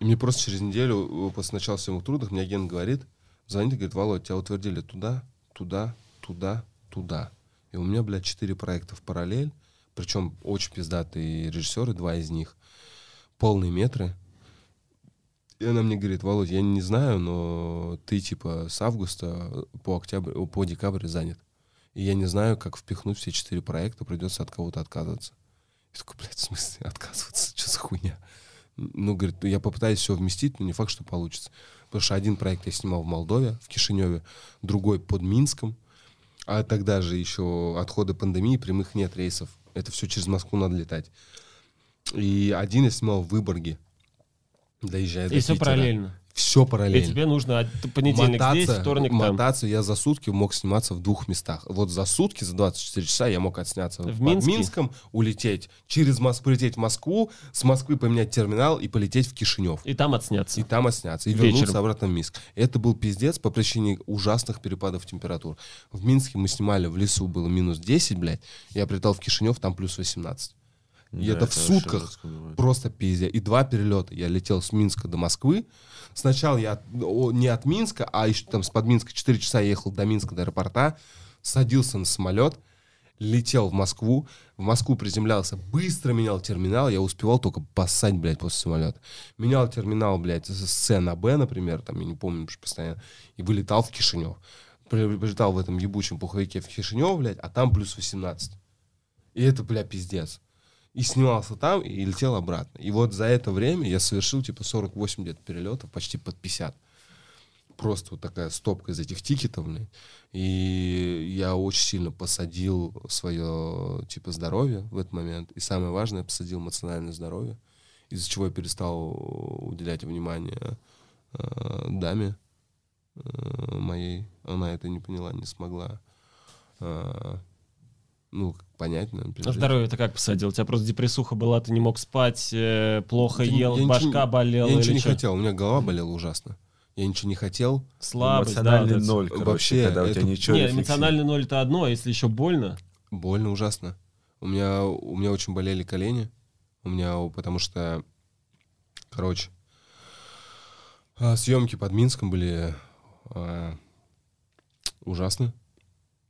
S3: И мне просто через неделю, э, после начала съемок трудных, мне агент говорит, звонит и говорит, Володь, тебя утвердили туда, туда, туда, туда. И у меня, блядь, четыре проекта в параллель, причем очень пиздатые режиссеры, два из них, полные метры. И она мне говорит, Володь, я не знаю, но ты типа с августа по октябрь, по декабрь занят. И я не знаю, как впихнуть все четыре проекта, придется от кого-то отказываться. Я такой, блядь, в смысле отказываться? Что за хуйня? Ну, говорит, я попытаюсь все вместить, но не факт, что получится. Потому что один проект я снимал в Молдове, в Кишиневе, другой под Минском. А тогда же еще отходы пандемии, прямых нет рейсов. Это все через Москву надо летать. И один я снимал в Выборге, доезжая до
S2: И все параллельно.
S3: Все параллельно.
S2: И тебе нужно понедельник
S3: мотаться,
S2: здесь, вторник там.
S3: Мотаться я за сутки мог сниматься в двух местах. Вот за сутки, за 24 часа я мог отсняться в
S2: Минске?
S3: Минском, улететь через Москву, полететь в Москву, с Москвы поменять терминал и полететь в Кишинев.
S2: И там отсняться.
S3: И там отсняться. И
S2: Вечером.
S3: вернуться обратно в Минск. Это был пиздец по причине ужасных перепадов температур. В Минске мы снимали, в лесу было минус 10, блядь. Я прилетал в Кишинев, там плюс 18. И
S1: Да,
S3: это в сутках просто пиздец. И два перелета. Я летел с Минска до Москвы. Сначала я от- о, не от Минска, а еще там с под Минска 4 часа я ехал до Минска, до аэропорта. Садился на самолет, летел в Москву. В Москву приземлялся, быстро менял терминал. Я успевал только поссать, блядь, после самолета. Менял терминал, блядь, с С на Б, например, там, я не помню уж постоянно. И вылетал в Кишинев. При- Прилетал в этом ебучем пуховике в Кишинев, блядь, а там плюс 18. И это, бля, пиздец. И снимался там, и летел обратно. И вот за это время я совершил типа 48 где-то перелетов, почти под 50. просто вот такая стопка из этих тикетов, блядь. И я очень сильно посадил свое, типа, здоровье в этот момент. И самое важное, я посадил эмоциональное здоровье, из-за чего я перестал уделять внимание э, даме э, моей. Она это не поняла, не смогла. э, ну, наверное,
S2: А здоровье ты как посадил? У тебя просто депрессуха была, ты не мог спать, э, плохо
S3: Да не-
S2: ел,
S3: я ничего
S2: башка
S3: не-
S2: болела
S3: Я ничего не
S2: чё?
S3: хотел, у меня голова болела ужасно. Я ничего не хотел.
S2: Слабость, да,
S1: Эмоциональный
S2: это.
S1: ноль, короче,
S3: Вообще,
S1: когда у тебя
S3: это-
S1: ничего
S2: Не,
S1: не
S2: эмоциональный ноль это одно, а если еще больно,
S3: Больно ужасно. У меня, у меня очень болели колени. У меня, потому что, короче, а, съемки под Минском были а, ужасны.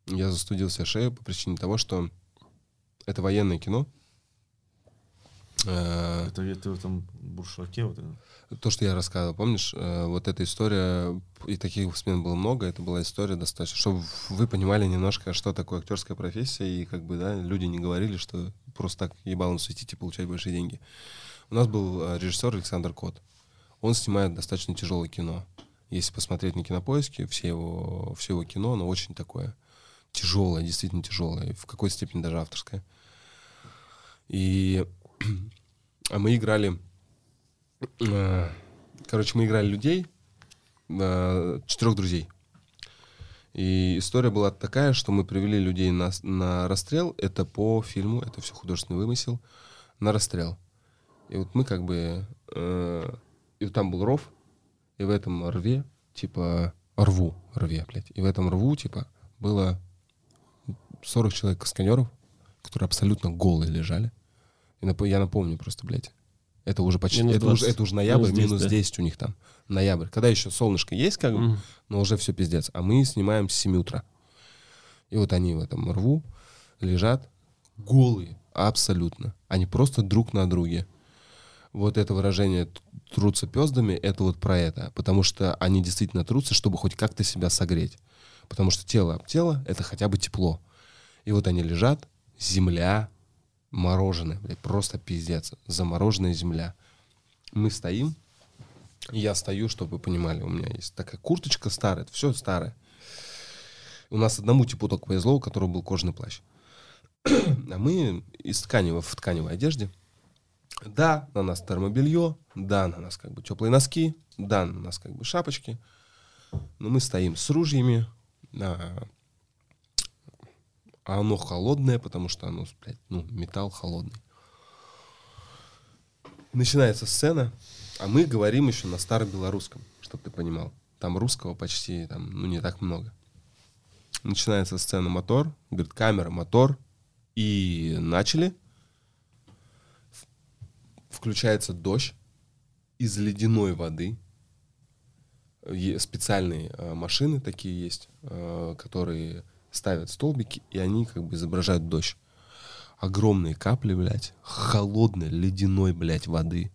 S3: Я застудил себе шею по причине того, что это военное кино. А,
S1: Это ты в этом буршаке вот это.
S3: То, что я рассказывал, помнишь, э, вот эта история, и таких смен было много, это была история достаточно, чтобы вы понимали немножко, что такое актерская профессия, и как бы, да, люди не говорили, что просто так ебалом светить и получать большие деньги. У нас был э, режиссер Александр Кот. Он снимает достаточно тяжелое кино. Если посмотреть на кинопоиске, все его, все его кино, оно очень такое тяжелое, действительно тяжелое, и в какой-то степени даже авторское. И а мы играли Э, Короче, мы играли людей, э, четырех друзей. И история была такая, что мы привели людей на, на расстрел. Это по фильму, это все художественный вымысел. На расстрел. И вот мы как бы... э, и вот там был ров, и в этом рве, типа, рву, рве, блядь. И в этом рву, типа, было 40 человек касканеров, которые абсолютно голые лежали. И нап- я напомню просто, блядь. Это уже почти...
S2: Минус
S3: Это уже,
S2: 20.
S3: это уже ноябрь,
S2: Минус
S3: минус
S2: 10,
S3: 10,
S2: да.
S3: у них там. Ноябрь. Когда еще солнышко есть, как бы,
S2: Мгм.
S3: но уже все пиздец. А мы снимаем с 7 утра. И вот они в этом рву лежат голые, абсолютно. Они просто друг на друге. Вот это выражение «трутся пездами» — это вот про это. Потому что они действительно трутся, чтобы хоть как-то себя согреть. Потому что тело об тело — это хотя бы тепло. И вот они лежат, земля мороженая, блядь, просто пиздец. Замороженная земля. Мы стоим, я стою, чтобы вы понимали, у меня есть такая курточка старая, все старое. У нас одному типу только повезло, у которого был кожаный плащ. А мы из тканевой в тканевой одежде. Да, на нас термобелье, да, на нас как бы теплые носки, да, на нас как бы шапочки. Но мы стоим с ружьями, а, оно холодное, потому что оно, блядь, ну, металл холодный. Начинается сцена, а мы говорим еще на старобелорусском, чтобы ты понимал. Там русского почти, там, ну, не так много. Начинается сцена мотор, говорит, камера, мотор, и начали. Включается дождь из ледяной воды. Специальные э, машины такие есть, э, которые ставят столбики, и они как бы изображают дождь. Огромные капли, блядь, холодной, ледяной, блядь, воды.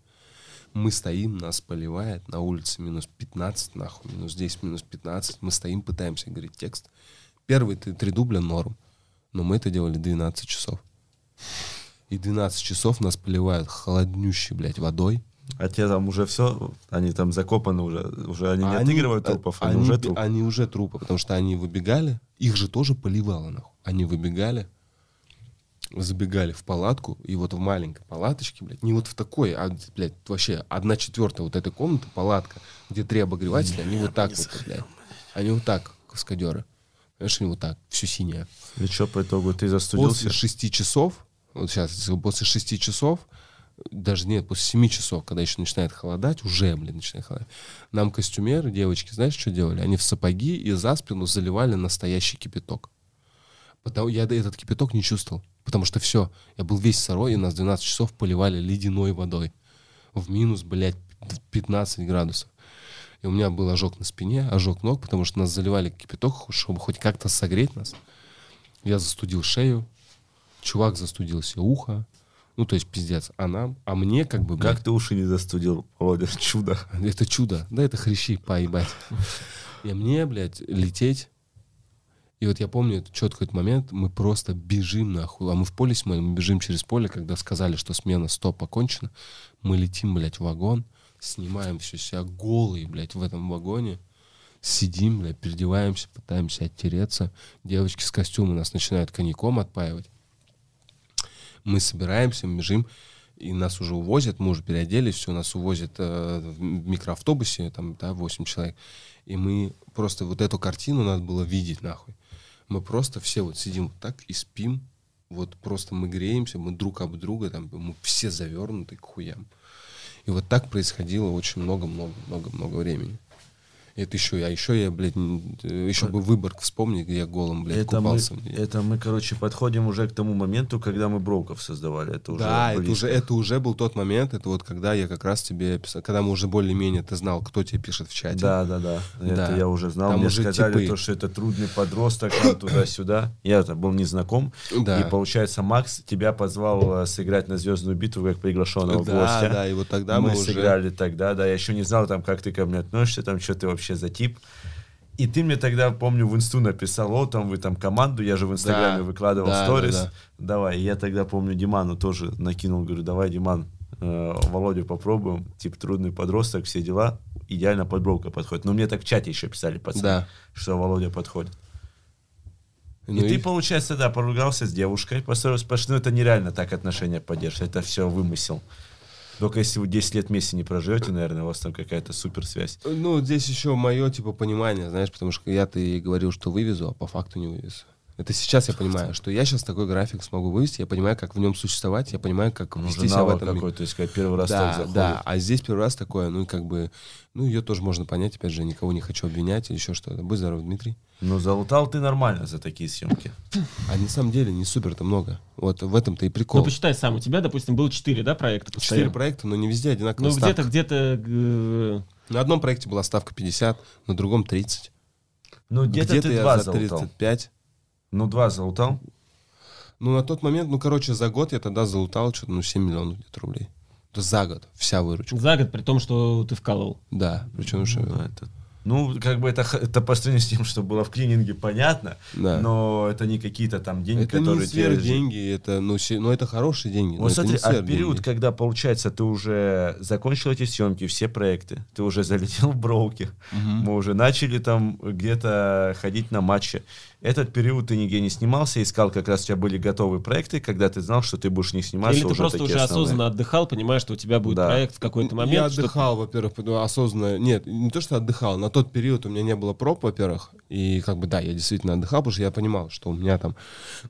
S3: Мы стоим, нас поливает, на улице минус 15, нахуй, минус 10, минус 15. Мы стоим, пытаемся говорить текст. Первые три, три дубля норм, но мы это делали 12 часов. И 12 часов нас поливают холоднющей, блядь, водой.
S1: А те там уже все, они там закопаны уже, уже они не
S3: А
S1: отыгрывают
S3: а-
S1: трупов, они,
S3: они,
S1: уже трупы.
S3: они уже трупы, потому что они выбегали, их же тоже поливало, нахуй. Они выбегали, забегали в палатку, и вот в маленькой палаточке, блядь, не вот в такой, а, блядь, вообще одна четвертая вот этой комнаты, палатка, где три обогревателя, они вот так вот, блядь. Они вот так, каскадеры. Понимаешь, они вот так, все синее.
S1: И что по итогу, ты застудился?
S3: После шести часов, вот сейчас, после шести часов, даже нет, после семи часов, когда еще начинает холодать, уже, блин, начинает холодать, нам костюмеры, девочки, знаешь, что делали? Они в сапоги и за спину заливали настоящий кипяток. Потому я этот кипяток не чувствовал, потому что все, я был весь сырой, и нас 12 часов поливали ледяной водой. В минус, блядь, 15 градусов. И у меня был ожог на спине, ожог ног, потому что нас заливали кипяток, чтобы хоть как-то согреть нас. Я застудил шею, чувак застудил себе ухо. Ну, то есть, пиздец. А нам, а мне как бы...
S1: Как ты уши не застудил, Володя? Чудо.
S3: блядь, Это чудо. Да, это хрящи, поебать. И мне, блядь, лететь. И вот я помню этот четкий этот момент, мы просто бежим нахуй. А мы в поле смотрим, мы бежим через поле, когда сказали, что смена стоп окончена. Мы летим, блядь, в вагон, снимаем все себя голые, блядь, в этом вагоне. Сидим, блядь, переодеваемся, пытаемся оттереться. Девочки с костюма нас начинают коньяком отпаивать. Мы собираемся, бежим, и нас уже увозят, мы уже переоделись, все, нас увозят э, в микроавтобусе, там, да, 8 человек. И мы просто вот эту картину надо было видеть, нахуй. Мы просто все вот сидим вот так и спим, вот просто мы греемся, мы друг об друга, там, мы все завернуты к хуям. И вот так происходило очень много-много-много-много времени. Это еще, а еще я, блядь, еще бы Выборг вспомни, где я голым, блядь,
S1: это
S3: купался.
S1: Мы, это мы, короче, подходим уже к тому моменту, когда мы Броков создавали. Это уже
S3: да, это
S1: близко.
S3: уже, это уже был тот момент, это вот когда я как раз тебе писал, когда мы уже более-менее ты знал, кто тебе пишет в чате.
S1: Да, да, да. Это
S3: Да.
S1: я уже знал.
S3: Там
S1: Мне
S3: уже
S1: сказали,
S3: типы.
S1: то, что это трудный подросток, туда-сюда. Я-то был незнаком.
S3: Да.
S1: И получается, Макс тебя позвал э, сыграть на звездную битву как приглашенного
S3: да,
S1: гостя.
S3: да, и вот тогда мы,
S1: мы
S3: уже...
S1: сыграли тогда, да, я еще не знал, там, как ты ко мне относишься, там, что ты вообще за тип. И ты мне тогда, помню, в инсту написал, о, там вы там команду, я же в инстаграме
S3: Да,
S1: выкладывал
S3: да,
S1: сторис,
S3: да, да.
S1: давай. И я тогда, помню, Диману тоже накинул, говорю, давай, Диман, э, Володю попробуем, тип трудный подросток, все дела, идеально под Бровка подходит. Но мне так в чате еще писали, пацаны,
S3: Да.
S1: что Володя подходит.
S3: Ну
S1: и, ты, получается, да, поругался с девушкой, поссорился, потому что ну, это нереально так отношения поддерживать, это все вымысел. Только если вы 10 лет вместе не проживете, наверное, у вас там какая-то суперсвязь.
S3: Ну, здесь еще мое, типа, понимание, знаешь, потому что я-то и говорил, что вывезу, а по факту не вывезу. Это сейчас я понимаю, что я сейчас такой график смогу вывести, я понимаю, как в нем существовать, я понимаю, как
S1: Ну,
S3: вести себя в этом
S1: какой-то, то есть, когда первый раз так
S3: Да,
S1: заходит.
S3: да, а здесь первый раз такое, ну, и как бы, ну, ее тоже можно понять, опять же, никого не хочу обвинять или еще что-то. Будь здоров, Дмитрий.
S1: Ну, залутал ты нормально за такие съемки.
S3: А на самом деле не супер-то много. Вот в этом-то и прикол.
S2: Ну, посчитай сам, у тебя, допустим, было 4, да, проекта?
S3: Четыре
S2: постоянно?
S3: проекта, но не везде одинаковая
S2: Ну, где-то, где-то... э,
S3: На одном проекте была ставка 50, на другом 30.
S1: Ну, где-то,
S3: Где-то
S1: ты
S3: я
S1: два
S3: за
S1: залутал.
S3: 35.
S1: Ну, два залутал.
S3: Ну, на тот момент, ну, короче, за год я тогда залутал что-то, ну, 7 миллионов где-то рублей. То есть за год вся выручка.
S2: За год, при том, что ты вкалывал.
S3: Да, причем что...
S1: Ну, это- ну, как бы это, это по сравнению с тем, что было в клининге, понятно,
S3: Да.
S1: но это не какие-то там деньги,
S3: это
S1: которые
S3: не
S1: тебе-
S3: сверх деньги, это, ну, се- ну, это хорошие деньги.
S1: Вот
S3: это
S1: смотри,
S3: не
S1: а период,
S3: деньги.
S1: когда, получается, ты уже закончил эти съемки, все проекты, ты уже залетел в броуки, мы уже начали там где-то ходить на матчи. Этот период ты нигде не снимался, искал как раз у тебя были готовые проекты, когда ты знал, что ты будешь не сниматься
S2: Или ты
S1: уже
S2: просто уже
S1: основные.
S2: осознанно отдыхал, понимаешь, что у тебя будет
S1: Да.
S2: проект в какой-то момент.
S3: Я
S2: что-
S3: отдыхал, во-первых, потому- осознанно. Нет, не то, что отдыхал. На тот период у меня не было проб, во-первых. И как бы, да, я действительно отдыхал, потому что я понимал, что у меня там...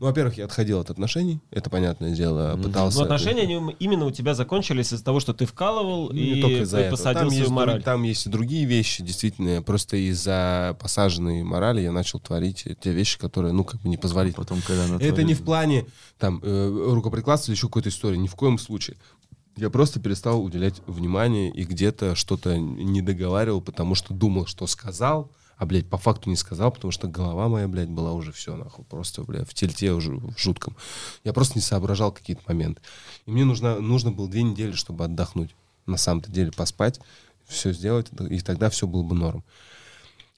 S3: Ну, во-первых, я отходил от отношений, это понятное дело, пытался...
S2: Но отношения они именно у тебя закончились из-за того, что ты вкалывал
S3: Ну,
S2: и
S3: не только из-за этого.
S2: посадил
S3: Там
S2: свою
S3: есть,
S2: мораль.
S3: там есть и другие вещи, действительно. Просто из-за посаженной морали я начал творить те вещи, которые, ну, как бы не позволить.
S1: Потом, когда
S3: Это
S1: натворили.
S3: не в плане там э, рукоприкладства или еще какой-то истории, ни в коем случае. Я просто перестал уделять внимание и где-то что-то не договаривал, потому что думал, что сказал, а, блядь, по факту не сказал, потому что голова моя, блядь, была уже все, нахуй, просто, блядь, в тельте уже в жутком. Я просто не соображал какие-то моменты. И мне нужно, нужно было две недели, чтобы отдохнуть. На самом-то деле поспать, все сделать, и тогда все было бы норм.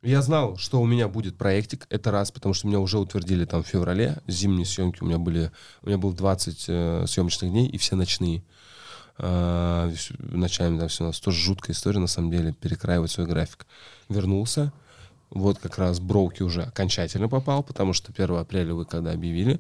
S3: Я знал, что у меня будет проектик, это раз, потому что меня уже утвердили там в феврале, зимние съемки у меня были, у меня было 20 э, съемочных дней, и все ночные. Вс- ночами там все у нас тоже жуткая история, на самом деле, перекраивать свой график. Вернулся, вот как раз Броуки уже окончательно попал, потому что 1 апреля вы когда объявили,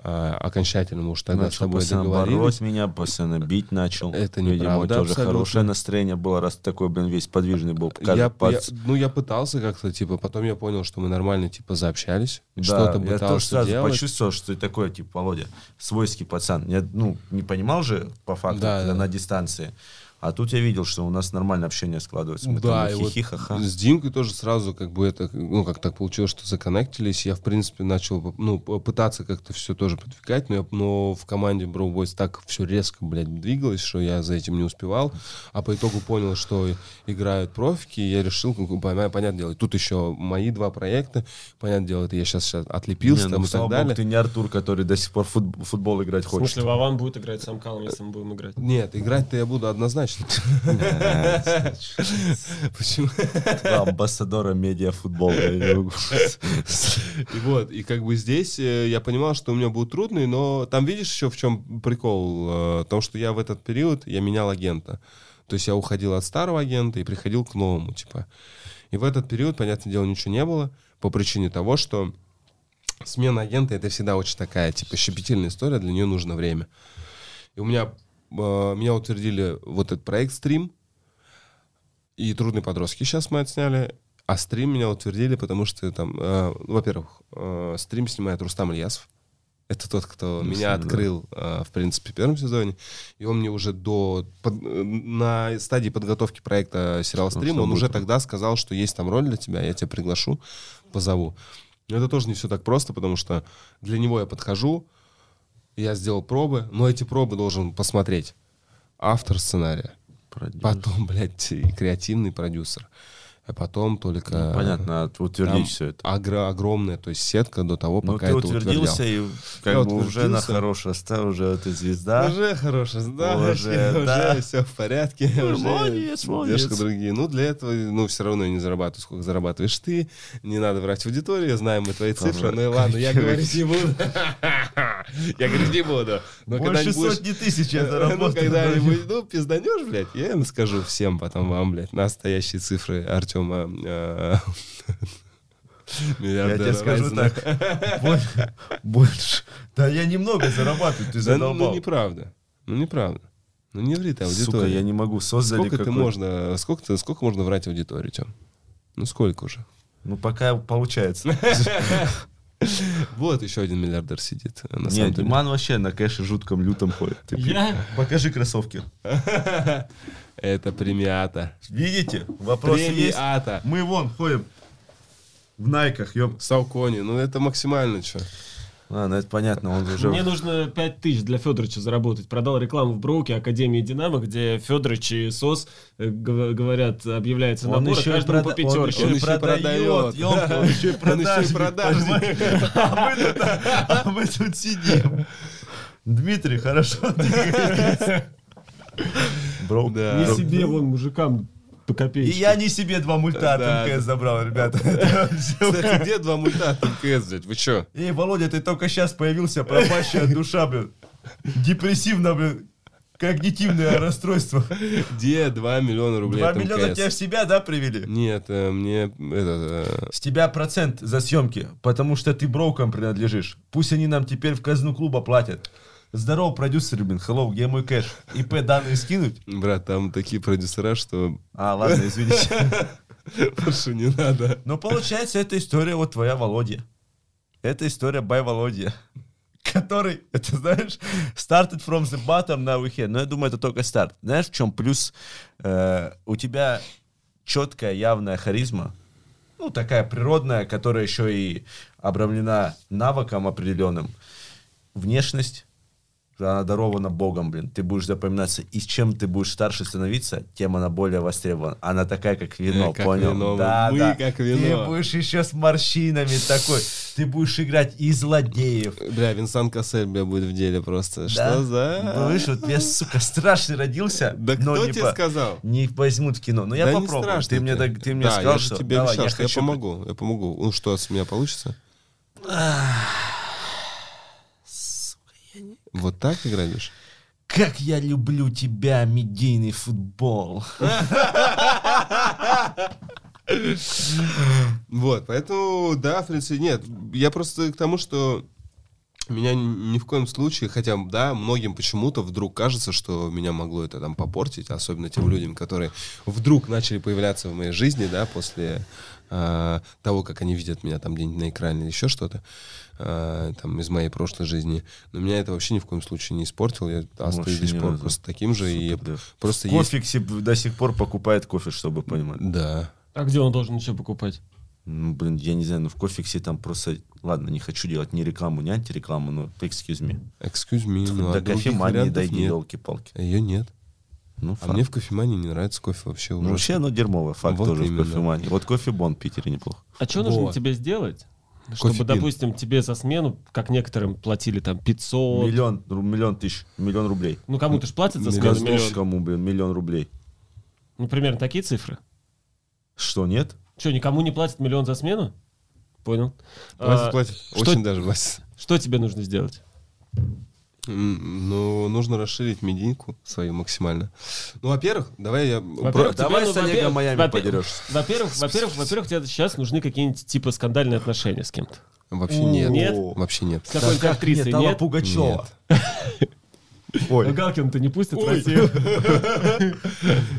S3: а, окончательно уж тогда с
S1: Начал
S3: тобой
S1: постоянно
S3: договорились.
S1: бороть меня, постоянно бить начал.
S3: Это
S1: Видимо,
S3: неправда
S1: у тебя уже
S3: абсолютно.
S1: хорошее настроение было, раз такой, блин, весь подвижный был.
S3: Я,
S1: Каждый
S3: я-
S1: пац-
S3: ну, я пытался как-то, типа, потом я понял, что мы нормально, типа, заобщались,
S1: Да,
S3: что-то
S1: я тоже сразу
S3: делать.
S1: почувствовал, что ты такой, типа, Володя, свойский пацан. Я, ну, не понимал же, по факту,
S3: Да, да.
S1: на дистанции. А тут я видел, что у нас нормальное общение складывается. Мы
S3: Да,
S1: там
S3: и вот
S1: хихи, ха-ха.
S3: с Димкой тоже сразу как бы это, ну, как так получилось, что законнектились. Я, в принципе, начал, ну, пытаться как-то все тоже продвигать, но, я- но в команде Bro Boys так все резко, блядь, двигалось, что я за этим не успевал. А по итогу понял, что играют профики, и я решил, понятное дело, тут еще мои два проекта, понятное дело, это я сейчас, сейчас отлепился
S1: Не,
S3: там
S1: ну,
S3: и так
S1: богу,
S3: далее.
S1: ты не Артур, который до сих пор в фут- футбол играть
S2: В
S1: хочет.
S2: смысле, Вован будет играть с Амкалом, если мы будем играть.
S3: Нет, играть-то я буду однозначно. Почему?
S1: Амбассадора медиафутбола.
S3: И вот, и как бы здесь э, я понимал, что у меня будут трудные, но там видишь еще в чем прикол? Э, В том, что я в этот период, я менял агента. То есть я уходил от старого агента и приходил к новому, типа. И в этот период, понятное дело, ничего не было по причине того, что смена агента это всегда очень такая, типа, щепетильная история, для нее нужно время. И у меня, меня утвердили вот этот проект «Стрим», и «Трудные подростки» сейчас мы отсняли, а «Стрим» меня утвердили, потому что там, э, ну, во-первых, э, «Стрим» снимает Рустам Ильясов, это тот, кто
S1: Ну,
S3: меня
S1: да.
S3: открыл, э, в принципе, в первом сезоне. И он мне уже до... под- э, на стадии подготовки проекта сериала
S1: Ну,
S3: «Стрим» он уже тогда сказал, что есть там роль для тебя, я тебя приглашу, позову. Но это тоже не все так просто, потому что для него я подхожу, я сделал пробы, но эти пробы должен посмотреть автор сценария,
S1: Продюсер.
S3: потом, блядь, и креативный продюсер, а потом только...
S1: Ну, понятно, от- утвердить все это.
S3: агро- огромная, то есть сетка до того,
S1: Ну,
S3: пока
S1: ты
S3: это
S1: утвердился,
S3: утвердял.
S1: и как
S3: Я
S1: бы уже на
S3: утвердился.
S1: хорошее стал, уже ты звезда.
S3: Уже хорошо, да,
S1: Уже,
S3: уже,
S1: да.
S3: все в порядке.
S1: Ну,
S3: уже
S1: молодец, молодец.
S3: другие. Ну, для этого, ну, все равно я не зарабатываю, сколько зарабатываешь ты. Не надо врать в аудиторию, знаем мы твои цифры. Ну и ладно, я говорить не буду. Я говорить не буду. Но
S1: Больше сотни тысяч я
S3: Ну,
S1: заработал.
S3: когда-нибудь, ну, пизданешь, блядь, я им скажу всем потом вам, блядь, настоящие цифры Артема э,
S1: Я тебе скажу так. Больше. Больше. Да я немного зарабатываю, ты
S3: Да, ну,
S1: задолбал.
S3: ну, неправда. Ну, неправда. Ну, не ври ты аудитории.
S1: Сука, я не могу. Создали
S3: Сколько ты можно, сколько, ты, сколько можно врать аудитории, Тём? Ну сколько уже?
S1: Ну, пока получается.
S3: Вот еще один миллиардер сидит. На самом
S1: Нет,
S3: деле.
S1: Диман вообще на кэше жутком лютом ходит. Ты
S2: Я?
S1: Покажи кроссовки.
S3: Это премиата.
S1: Видите? Вопросы есть?
S3: Премиата.
S1: Мы вон ходим в найках, ёп.
S3: Саукони, ну это максимально что.
S1: Ладно, это понятно, он уже...
S2: Мне нужно 5 тысяч для Федоровича заработать. Продал рекламу в Броуке Академии Динамо, где Федорович и СОС э, гов- говорят, объявляется
S1: Он
S2: набор,
S1: еще
S2: каждому
S1: прода-
S2: по пятерке.
S1: Он
S3: Он
S1: еще продает, он еще и
S3: Он еще и
S1: продажник? А мы тут- а мы тут сидим. Дмитрий, хорошо.
S2: Не себе, вон, мужикам по
S1: И
S2: копеечке.
S1: я не себе два мульта от МКС забрал, ребята.
S3: Кстати, где два мульта от МКС, блядь? Вы что?
S1: Эй, Володя, ты только сейчас появился, пропащая душа, блин. Депрессивно, блин. Когнитивное расстройство.
S3: Где 2 миллиона рублей
S1: Два
S3: от
S1: миллиона тебя в себя, да, привели?
S3: Нет, э, мне это...
S1: С тебя процент за съемки, потому что ты брокам принадлежишь. Пусть они нам теперь в казну клуба платят. Здорово, продюсер, блин, hello, где мой кэш? ИП данные скинуть?
S3: Брат, там такие продюсера, что
S1: А, ладно, извините.
S3: больше не надо.
S1: Но получается, эта история вот твоя, Володя. Это история by Володя. Который, это знаешь, started from the bottom, we here. Но я думаю, это только старт. Знаешь, в чем плюс? Э, у тебя четкая, явная харизма. Ну, такая природная, которая еще и обрамлена навыком определенным. Внешность. Она дарована Богом, блин. Ты будешь запоминаться. И с чем ты будешь старше становиться, тем она более востребована. Она такая, как вино,
S3: Э, как
S1: понял?
S3: вино,
S1: да,
S3: мы
S1: да.
S3: как вино.
S1: Ты будешь еще с морщинами такой. Ты будешь играть и злодеев.
S3: Бля, Винсан Кассель, бля, будет в деле просто.
S1: Да?
S3: Что за...
S1: Слышь, вот я, сука, страшный родился.
S3: Да
S1: но
S3: кто
S1: не
S3: тебе
S1: по-
S3: сказал?
S1: Не возьмут в кино. Но я
S3: Да не
S1: попробую.
S3: страшно
S1: Ты мне, ты мне
S3: да,
S1: сказал,
S3: я же
S1: что
S3: тебе
S1: давай,
S3: обещал,
S1: я
S3: что я
S1: хочу...
S3: помогу. Я помогу. Ну что, с меня получится? Вот так играть будешь?
S1: Как я люблю тебя, медийный футбол.
S3: Вот, поэтому, да, в принципе, нет. Я просто к тому, что меня ни в коем случае, хотя, да, многим почему-то вдруг кажется, что меня могло это там попортить, особенно тем людям, которые вдруг начали появляться в моей жизни, да, после а, того, как они видят меня там где-нибудь на экране или еще что-то, а, там, из моей прошлой жизни. Но меня это вообще ни в коем случае не испортил. Я остаюсь
S1: Вообще
S3: до сих пор просто таким же. и
S1: Супер, да.
S3: просто есть...
S1: Кофе Ксип до сих пор покупает кофе, чтобы понимать.
S3: Да.
S2: А где он должен еще покупать?
S1: Ну, блин, я не знаю, ну в кофиксе там просто... Ладно, не хочу делать ни рекламу, ни антирекламу, но excuse me.
S3: Excuse me, ну, а
S1: До
S3: других
S1: кофемании дойди, елки-палки.
S3: Ее нет.
S1: Ну,
S3: А
S1: факт.
S3: мне в кофемании не нравится кофе вообще
S1: Ну, вообще оно дерьмовое, факт
S3: Вот
S1: тоже
S3: именно.
S1: в кофемании. Вот кофе Бон в Питере неплохо.
S2: А что нужно
S3: Вот.
S2: тебе сделать? Чтобы,
S3: Кофе-бин.
S2: допустим, тебе за смену, как некоторым платили там 500.
S1: Миллион, миллион тысяч, миллион рублей.
S2: Ну, кому-то же платят за смену миллион.
S1: Кому, блин, миллион рублей.
S2: Ну, примерно такие цифры.
S1: Что, нет?
S2: Что, никому не платят миллион за смену? Понял.
S3: Платит,
S2: А,
S3: платит.
S2: что-
S3: Очень даже платит.
S2: Что тебе нужно сделать?
S3: Ну, нужно расширить медийку свою максимально. Ну, во-первых, давай я...
S2: Во-первых, тебе,
S1: Давай
S2: ну,
S1: с Олегом
S2: во-первых,
S1: Майами
S2: во-пе-
S1: подерешься.
S2: Во-первых, во-первых, во-первых, тебе сейчас нужны какие-нибудь типа скандальные отношения с кем-то.
S3: Вообще нет.
S2: Нет?
S3: Вообще нет.
S2: С какой-нибудь
S1: как
S2: актрисой
S1: нет, Алла
S2: нет?
S1: Пугачева.
S2: Ну,
S1: Ой,
S2: Галкин-то не пустит в Россию.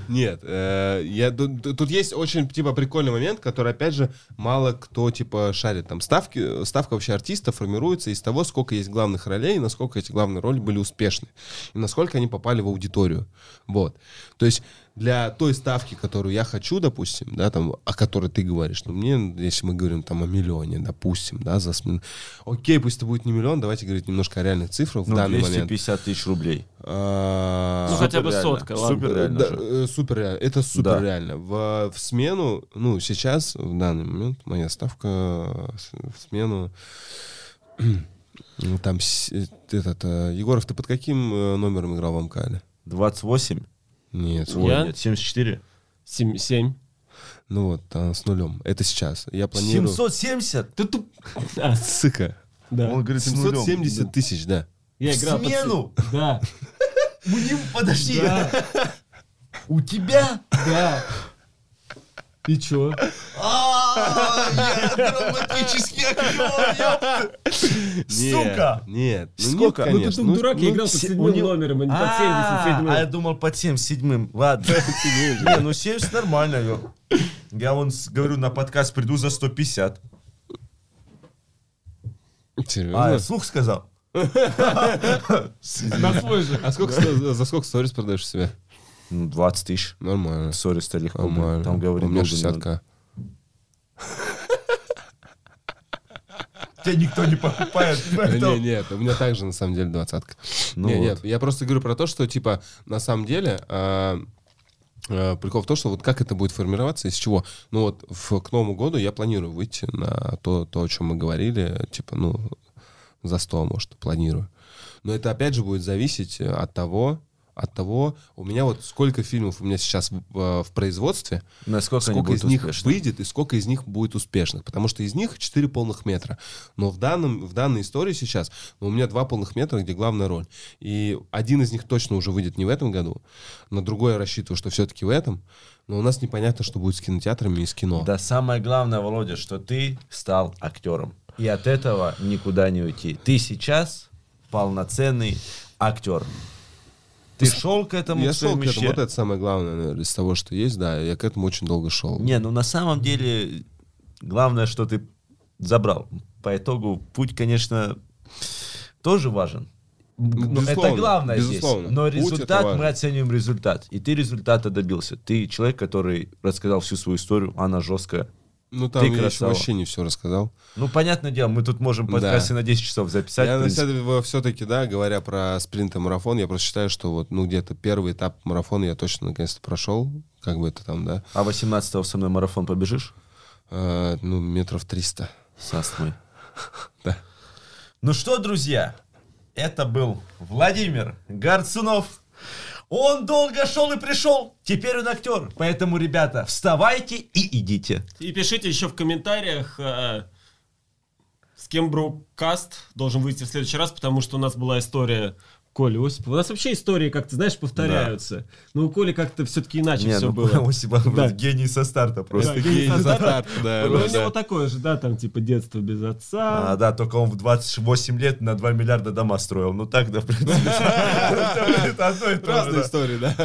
S3: Нет, э, я, тут, тут есть очень, типа, прикольный момент, который, опять же, мало кто, типа, шарит. Там ставки, ставка вообще артиста формируется из того, сколько есть главных ролей, и насколько эти главные роли были успешны, и насколько они попали в аудиторию. Вот. То есть для той ставки, которую я хочу, допустим, да, там, о которой ты говоришь, ну, мне, если мы говорим там о миллионе, допустим, да, за Окей, пусть это будет не миллион, давайте говорить немножко о реальных цифрах в
S1: ну
S3: данный момент.
S1: 250 тысяч рублей.
S3: А,
S2: Ну, хотя бы
S1: реально.
S2: сотка, ладно.
S1: Супер реально
S3: да, э, супер реально. Это супер
S1: Да.
S3: реально. В, в смену, ну, сейчас, в данный момент, моя ставка в смену. ну, Там этот э, Егоров, ты под каким э, номером играл в Амкале?
S1: 28?
S3: Нет,
S1: Ой,
S2: Я?
S1: нет, 74.
S2: Семь. семь.
S3: ну вот, там, с нулем. Это сейчас. Я планирую...
S1: 770?
S2: Ты туп... А,
S3: Сука.
S2: да.
S1: Он говорит, с нулем.
S3: 770 тысяч, да.
S2: Я
S1: В
S2: играл под-
S1: смену?
S2: Да.
S1: Мне, подожди,
S2: Да.
S1: у тебя?
S2: Да. И чё?
S1: А, я. Сука!
S3: Нет. ну
S1: Сколько?
S3: Нет,
S1: Ну,
S2: Ну, ты дурак, я играл под
S1: се-
S2: седьмым номером, а не под
S1: А,
S2: 77
S1: А я думал под 77 Ладно. Не, ну 70 нормально. Я вон говорю, на подкаст приду за 150.
S3: Серьезно?
S1: А, я слух сказал?
S2: На свой же.
S3: А сколько, за сколько сторис продаешь себя?
S1: Ну, 20 тысяч.
S3: Нормально.
S1: Сори, легко.
S3: Нормально.
S1: Там говорит,
S3: У меня
S1: долго не надо.
S3: 60к.
S1: Тебя никто не покупает.
S3: Не, нет, у меня также на самом деле двадцатка.
S1: Ну
S3: не,
S1: вот.
S3: нет, я просто говорю про то, что типа на самом деле а, а, прикол в том, что вот как это будет формироваться, из чего. Ну вот в, к Новому году я планирую выйти на то, то, о чем мы говорили, типа, ну, за 100, может, планирую. Но это опять же будет зависеть от того, от того, у меня вот сколько фильмов у меня сейчас в, в- в производстве,
S1: Насколько
S3: сколько из них
S1: успешны?
S3: выйдет и сколько из них будет успешных. Потому что из них 4 полных метра. Но в, данном, в данной истории сейчас ну, у меня два полных метра, где главная роль. И один из них точно уже выйдет не в этом году. На другой я рассчитываю, что все-таки в этом. Но у нас непонятно, что будет с кинотеатрами и с кино.
S1: Да самое главное, Володя, что ты стал актером. И от этого никуда не уйти. Ты сейчас полноценный актер. Ты шел к этому
S3: я
S1: к
S3: шел к этому. Вот это самое главное, наверное, из того, что есть. Да, я к этому очень долго шел.
S1: Не, ну на самом деле главное, что ты забрал. По итогу путь, конечно, тоже важен. Но это главное
S3: безусловно.
S1: здесь. Но результат, мы оцениваем результат. И ты результата добился. Ты человек, который рассказал всю свою историю, она жесткая.
S3: Ну, там
S1: Ты
S3: я
S1: красава.
S3: вообще не все рассказал.
S1: Ну, понятное дело, мы тут можем
S3: Да.
S1: подкасты на 10 часов записать.
S3: я на деле все-таки, да, говоря про спринт и марафон, я просто считаю, что вот, ну, где-то первый этап марафона я точно наконец-то прошел. Как бы это там, да.
S1: А 18-го со мной марафон побежишь?
S3: Э, ну, метров 300.
S1: С астмой.
S3: Да.
S1: Ну что, друзья, это был Владимир Гарцунов. Он долго шел и пришел. Теперь он актер. Поэтому, ребята, вставайте и идите.
S2: И пишите еще в комментариях, э, с кем брокаст должен выйти в следующий раз, потому что у нас была история Коли Осипова. У нас вообще истории как-то, знаешь, повторяются. Но у Коли как-то все-таки иначе
S1: Не,
S2: все
S1: ну,
S2: было.
S1: Осипов
S2: Да.
S1: гений со старта просто.
S2: Да, гений со старта.
S3: да,
S2: Ну,
S3: да,
S2: у него
S3: да.
S2: такое же, да, там типа детство без отца.
S1: А, да, только он в 28 лет на 2 миллиарда дома строил. Ну так, да, в принципе.
S3: Разные
S1: да.
S3: истории, да.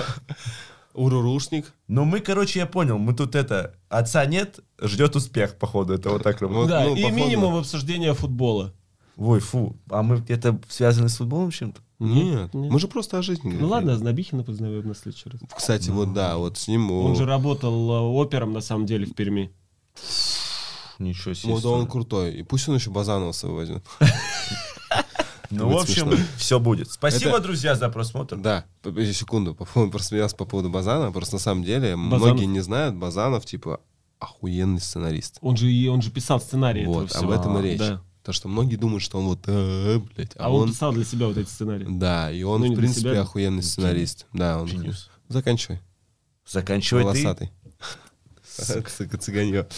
S3: Урурушник.
S1: Но мы, короче, я понял, мы тут это, отца нет, ждет успех, походу, это вот так.
S3: Вот,
S2: да,
S3: ну,
S2: и
S3: походу.
S2: минимум обсуждения футбола.
S1: Ой, фу, а мы это связано с футболом чем-то?
S3: Нет,
S2: Нет.
S3: мы же просто о жизни
S2: Ну
S3: говорим.
S2: ладно, Знобихина познаем на следующий раз.
S3: Кстати, вот да, вот с ним...
S2: Он же работал э, опером на самом деле в Перми.
S1: Ничего себе.
S3: Вот он крутой. И пусть он еще Базанова с собой возьмет.
S1: Ну, в общем,
S3: смешно.
S1: все будет. Спасибо,
S3: Это-
S1: друзья, за просмотр.
S3: Да, секунду, по поводу, просмеялся по поводу Базана, просто на самом деле
S2: Базанов.
S3: многие не знают, Базанов, типа, охуенный сценарист.
S2: Он же, и- он же писал сценарий этого
S3: Вот,
S2: всего.
S3: об этом и речь.
S2: Да.
S3: То, что многие думают, что он вот, э, блядь,
S2: А, он, писал для себя вот эти сценарии.
S3: Да, и он,
S2: Ну,
S3: в принципе,
S2: себя.
S3: охуенный сценарист. Да, он...
S1: Genius.
S3: Заканчивай.
S1: Заканчивай ты.
S3: Волосатый. Сука, цыганье.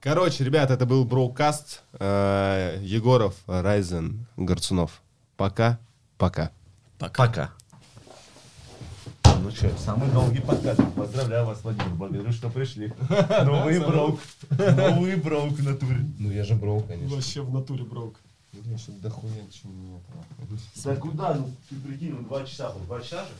S3: Короче, ребят, это был Броукаст. Э, Егоров, Райзен, Горцунов. Пока. Пока.
S1: Пока. Ну что, самый долгий подкаст. Поздравляю вас, Владимир. Благодарю, что пришли. Новый броук. Новый броук в натуре.
S3: Ну я же Броу, конечно.
S2: Вообще в натуре брок.
S3: Что дохуя чего нет.
S1: Да куда? Ну, ты прикинь, ну, два часа, два часа же?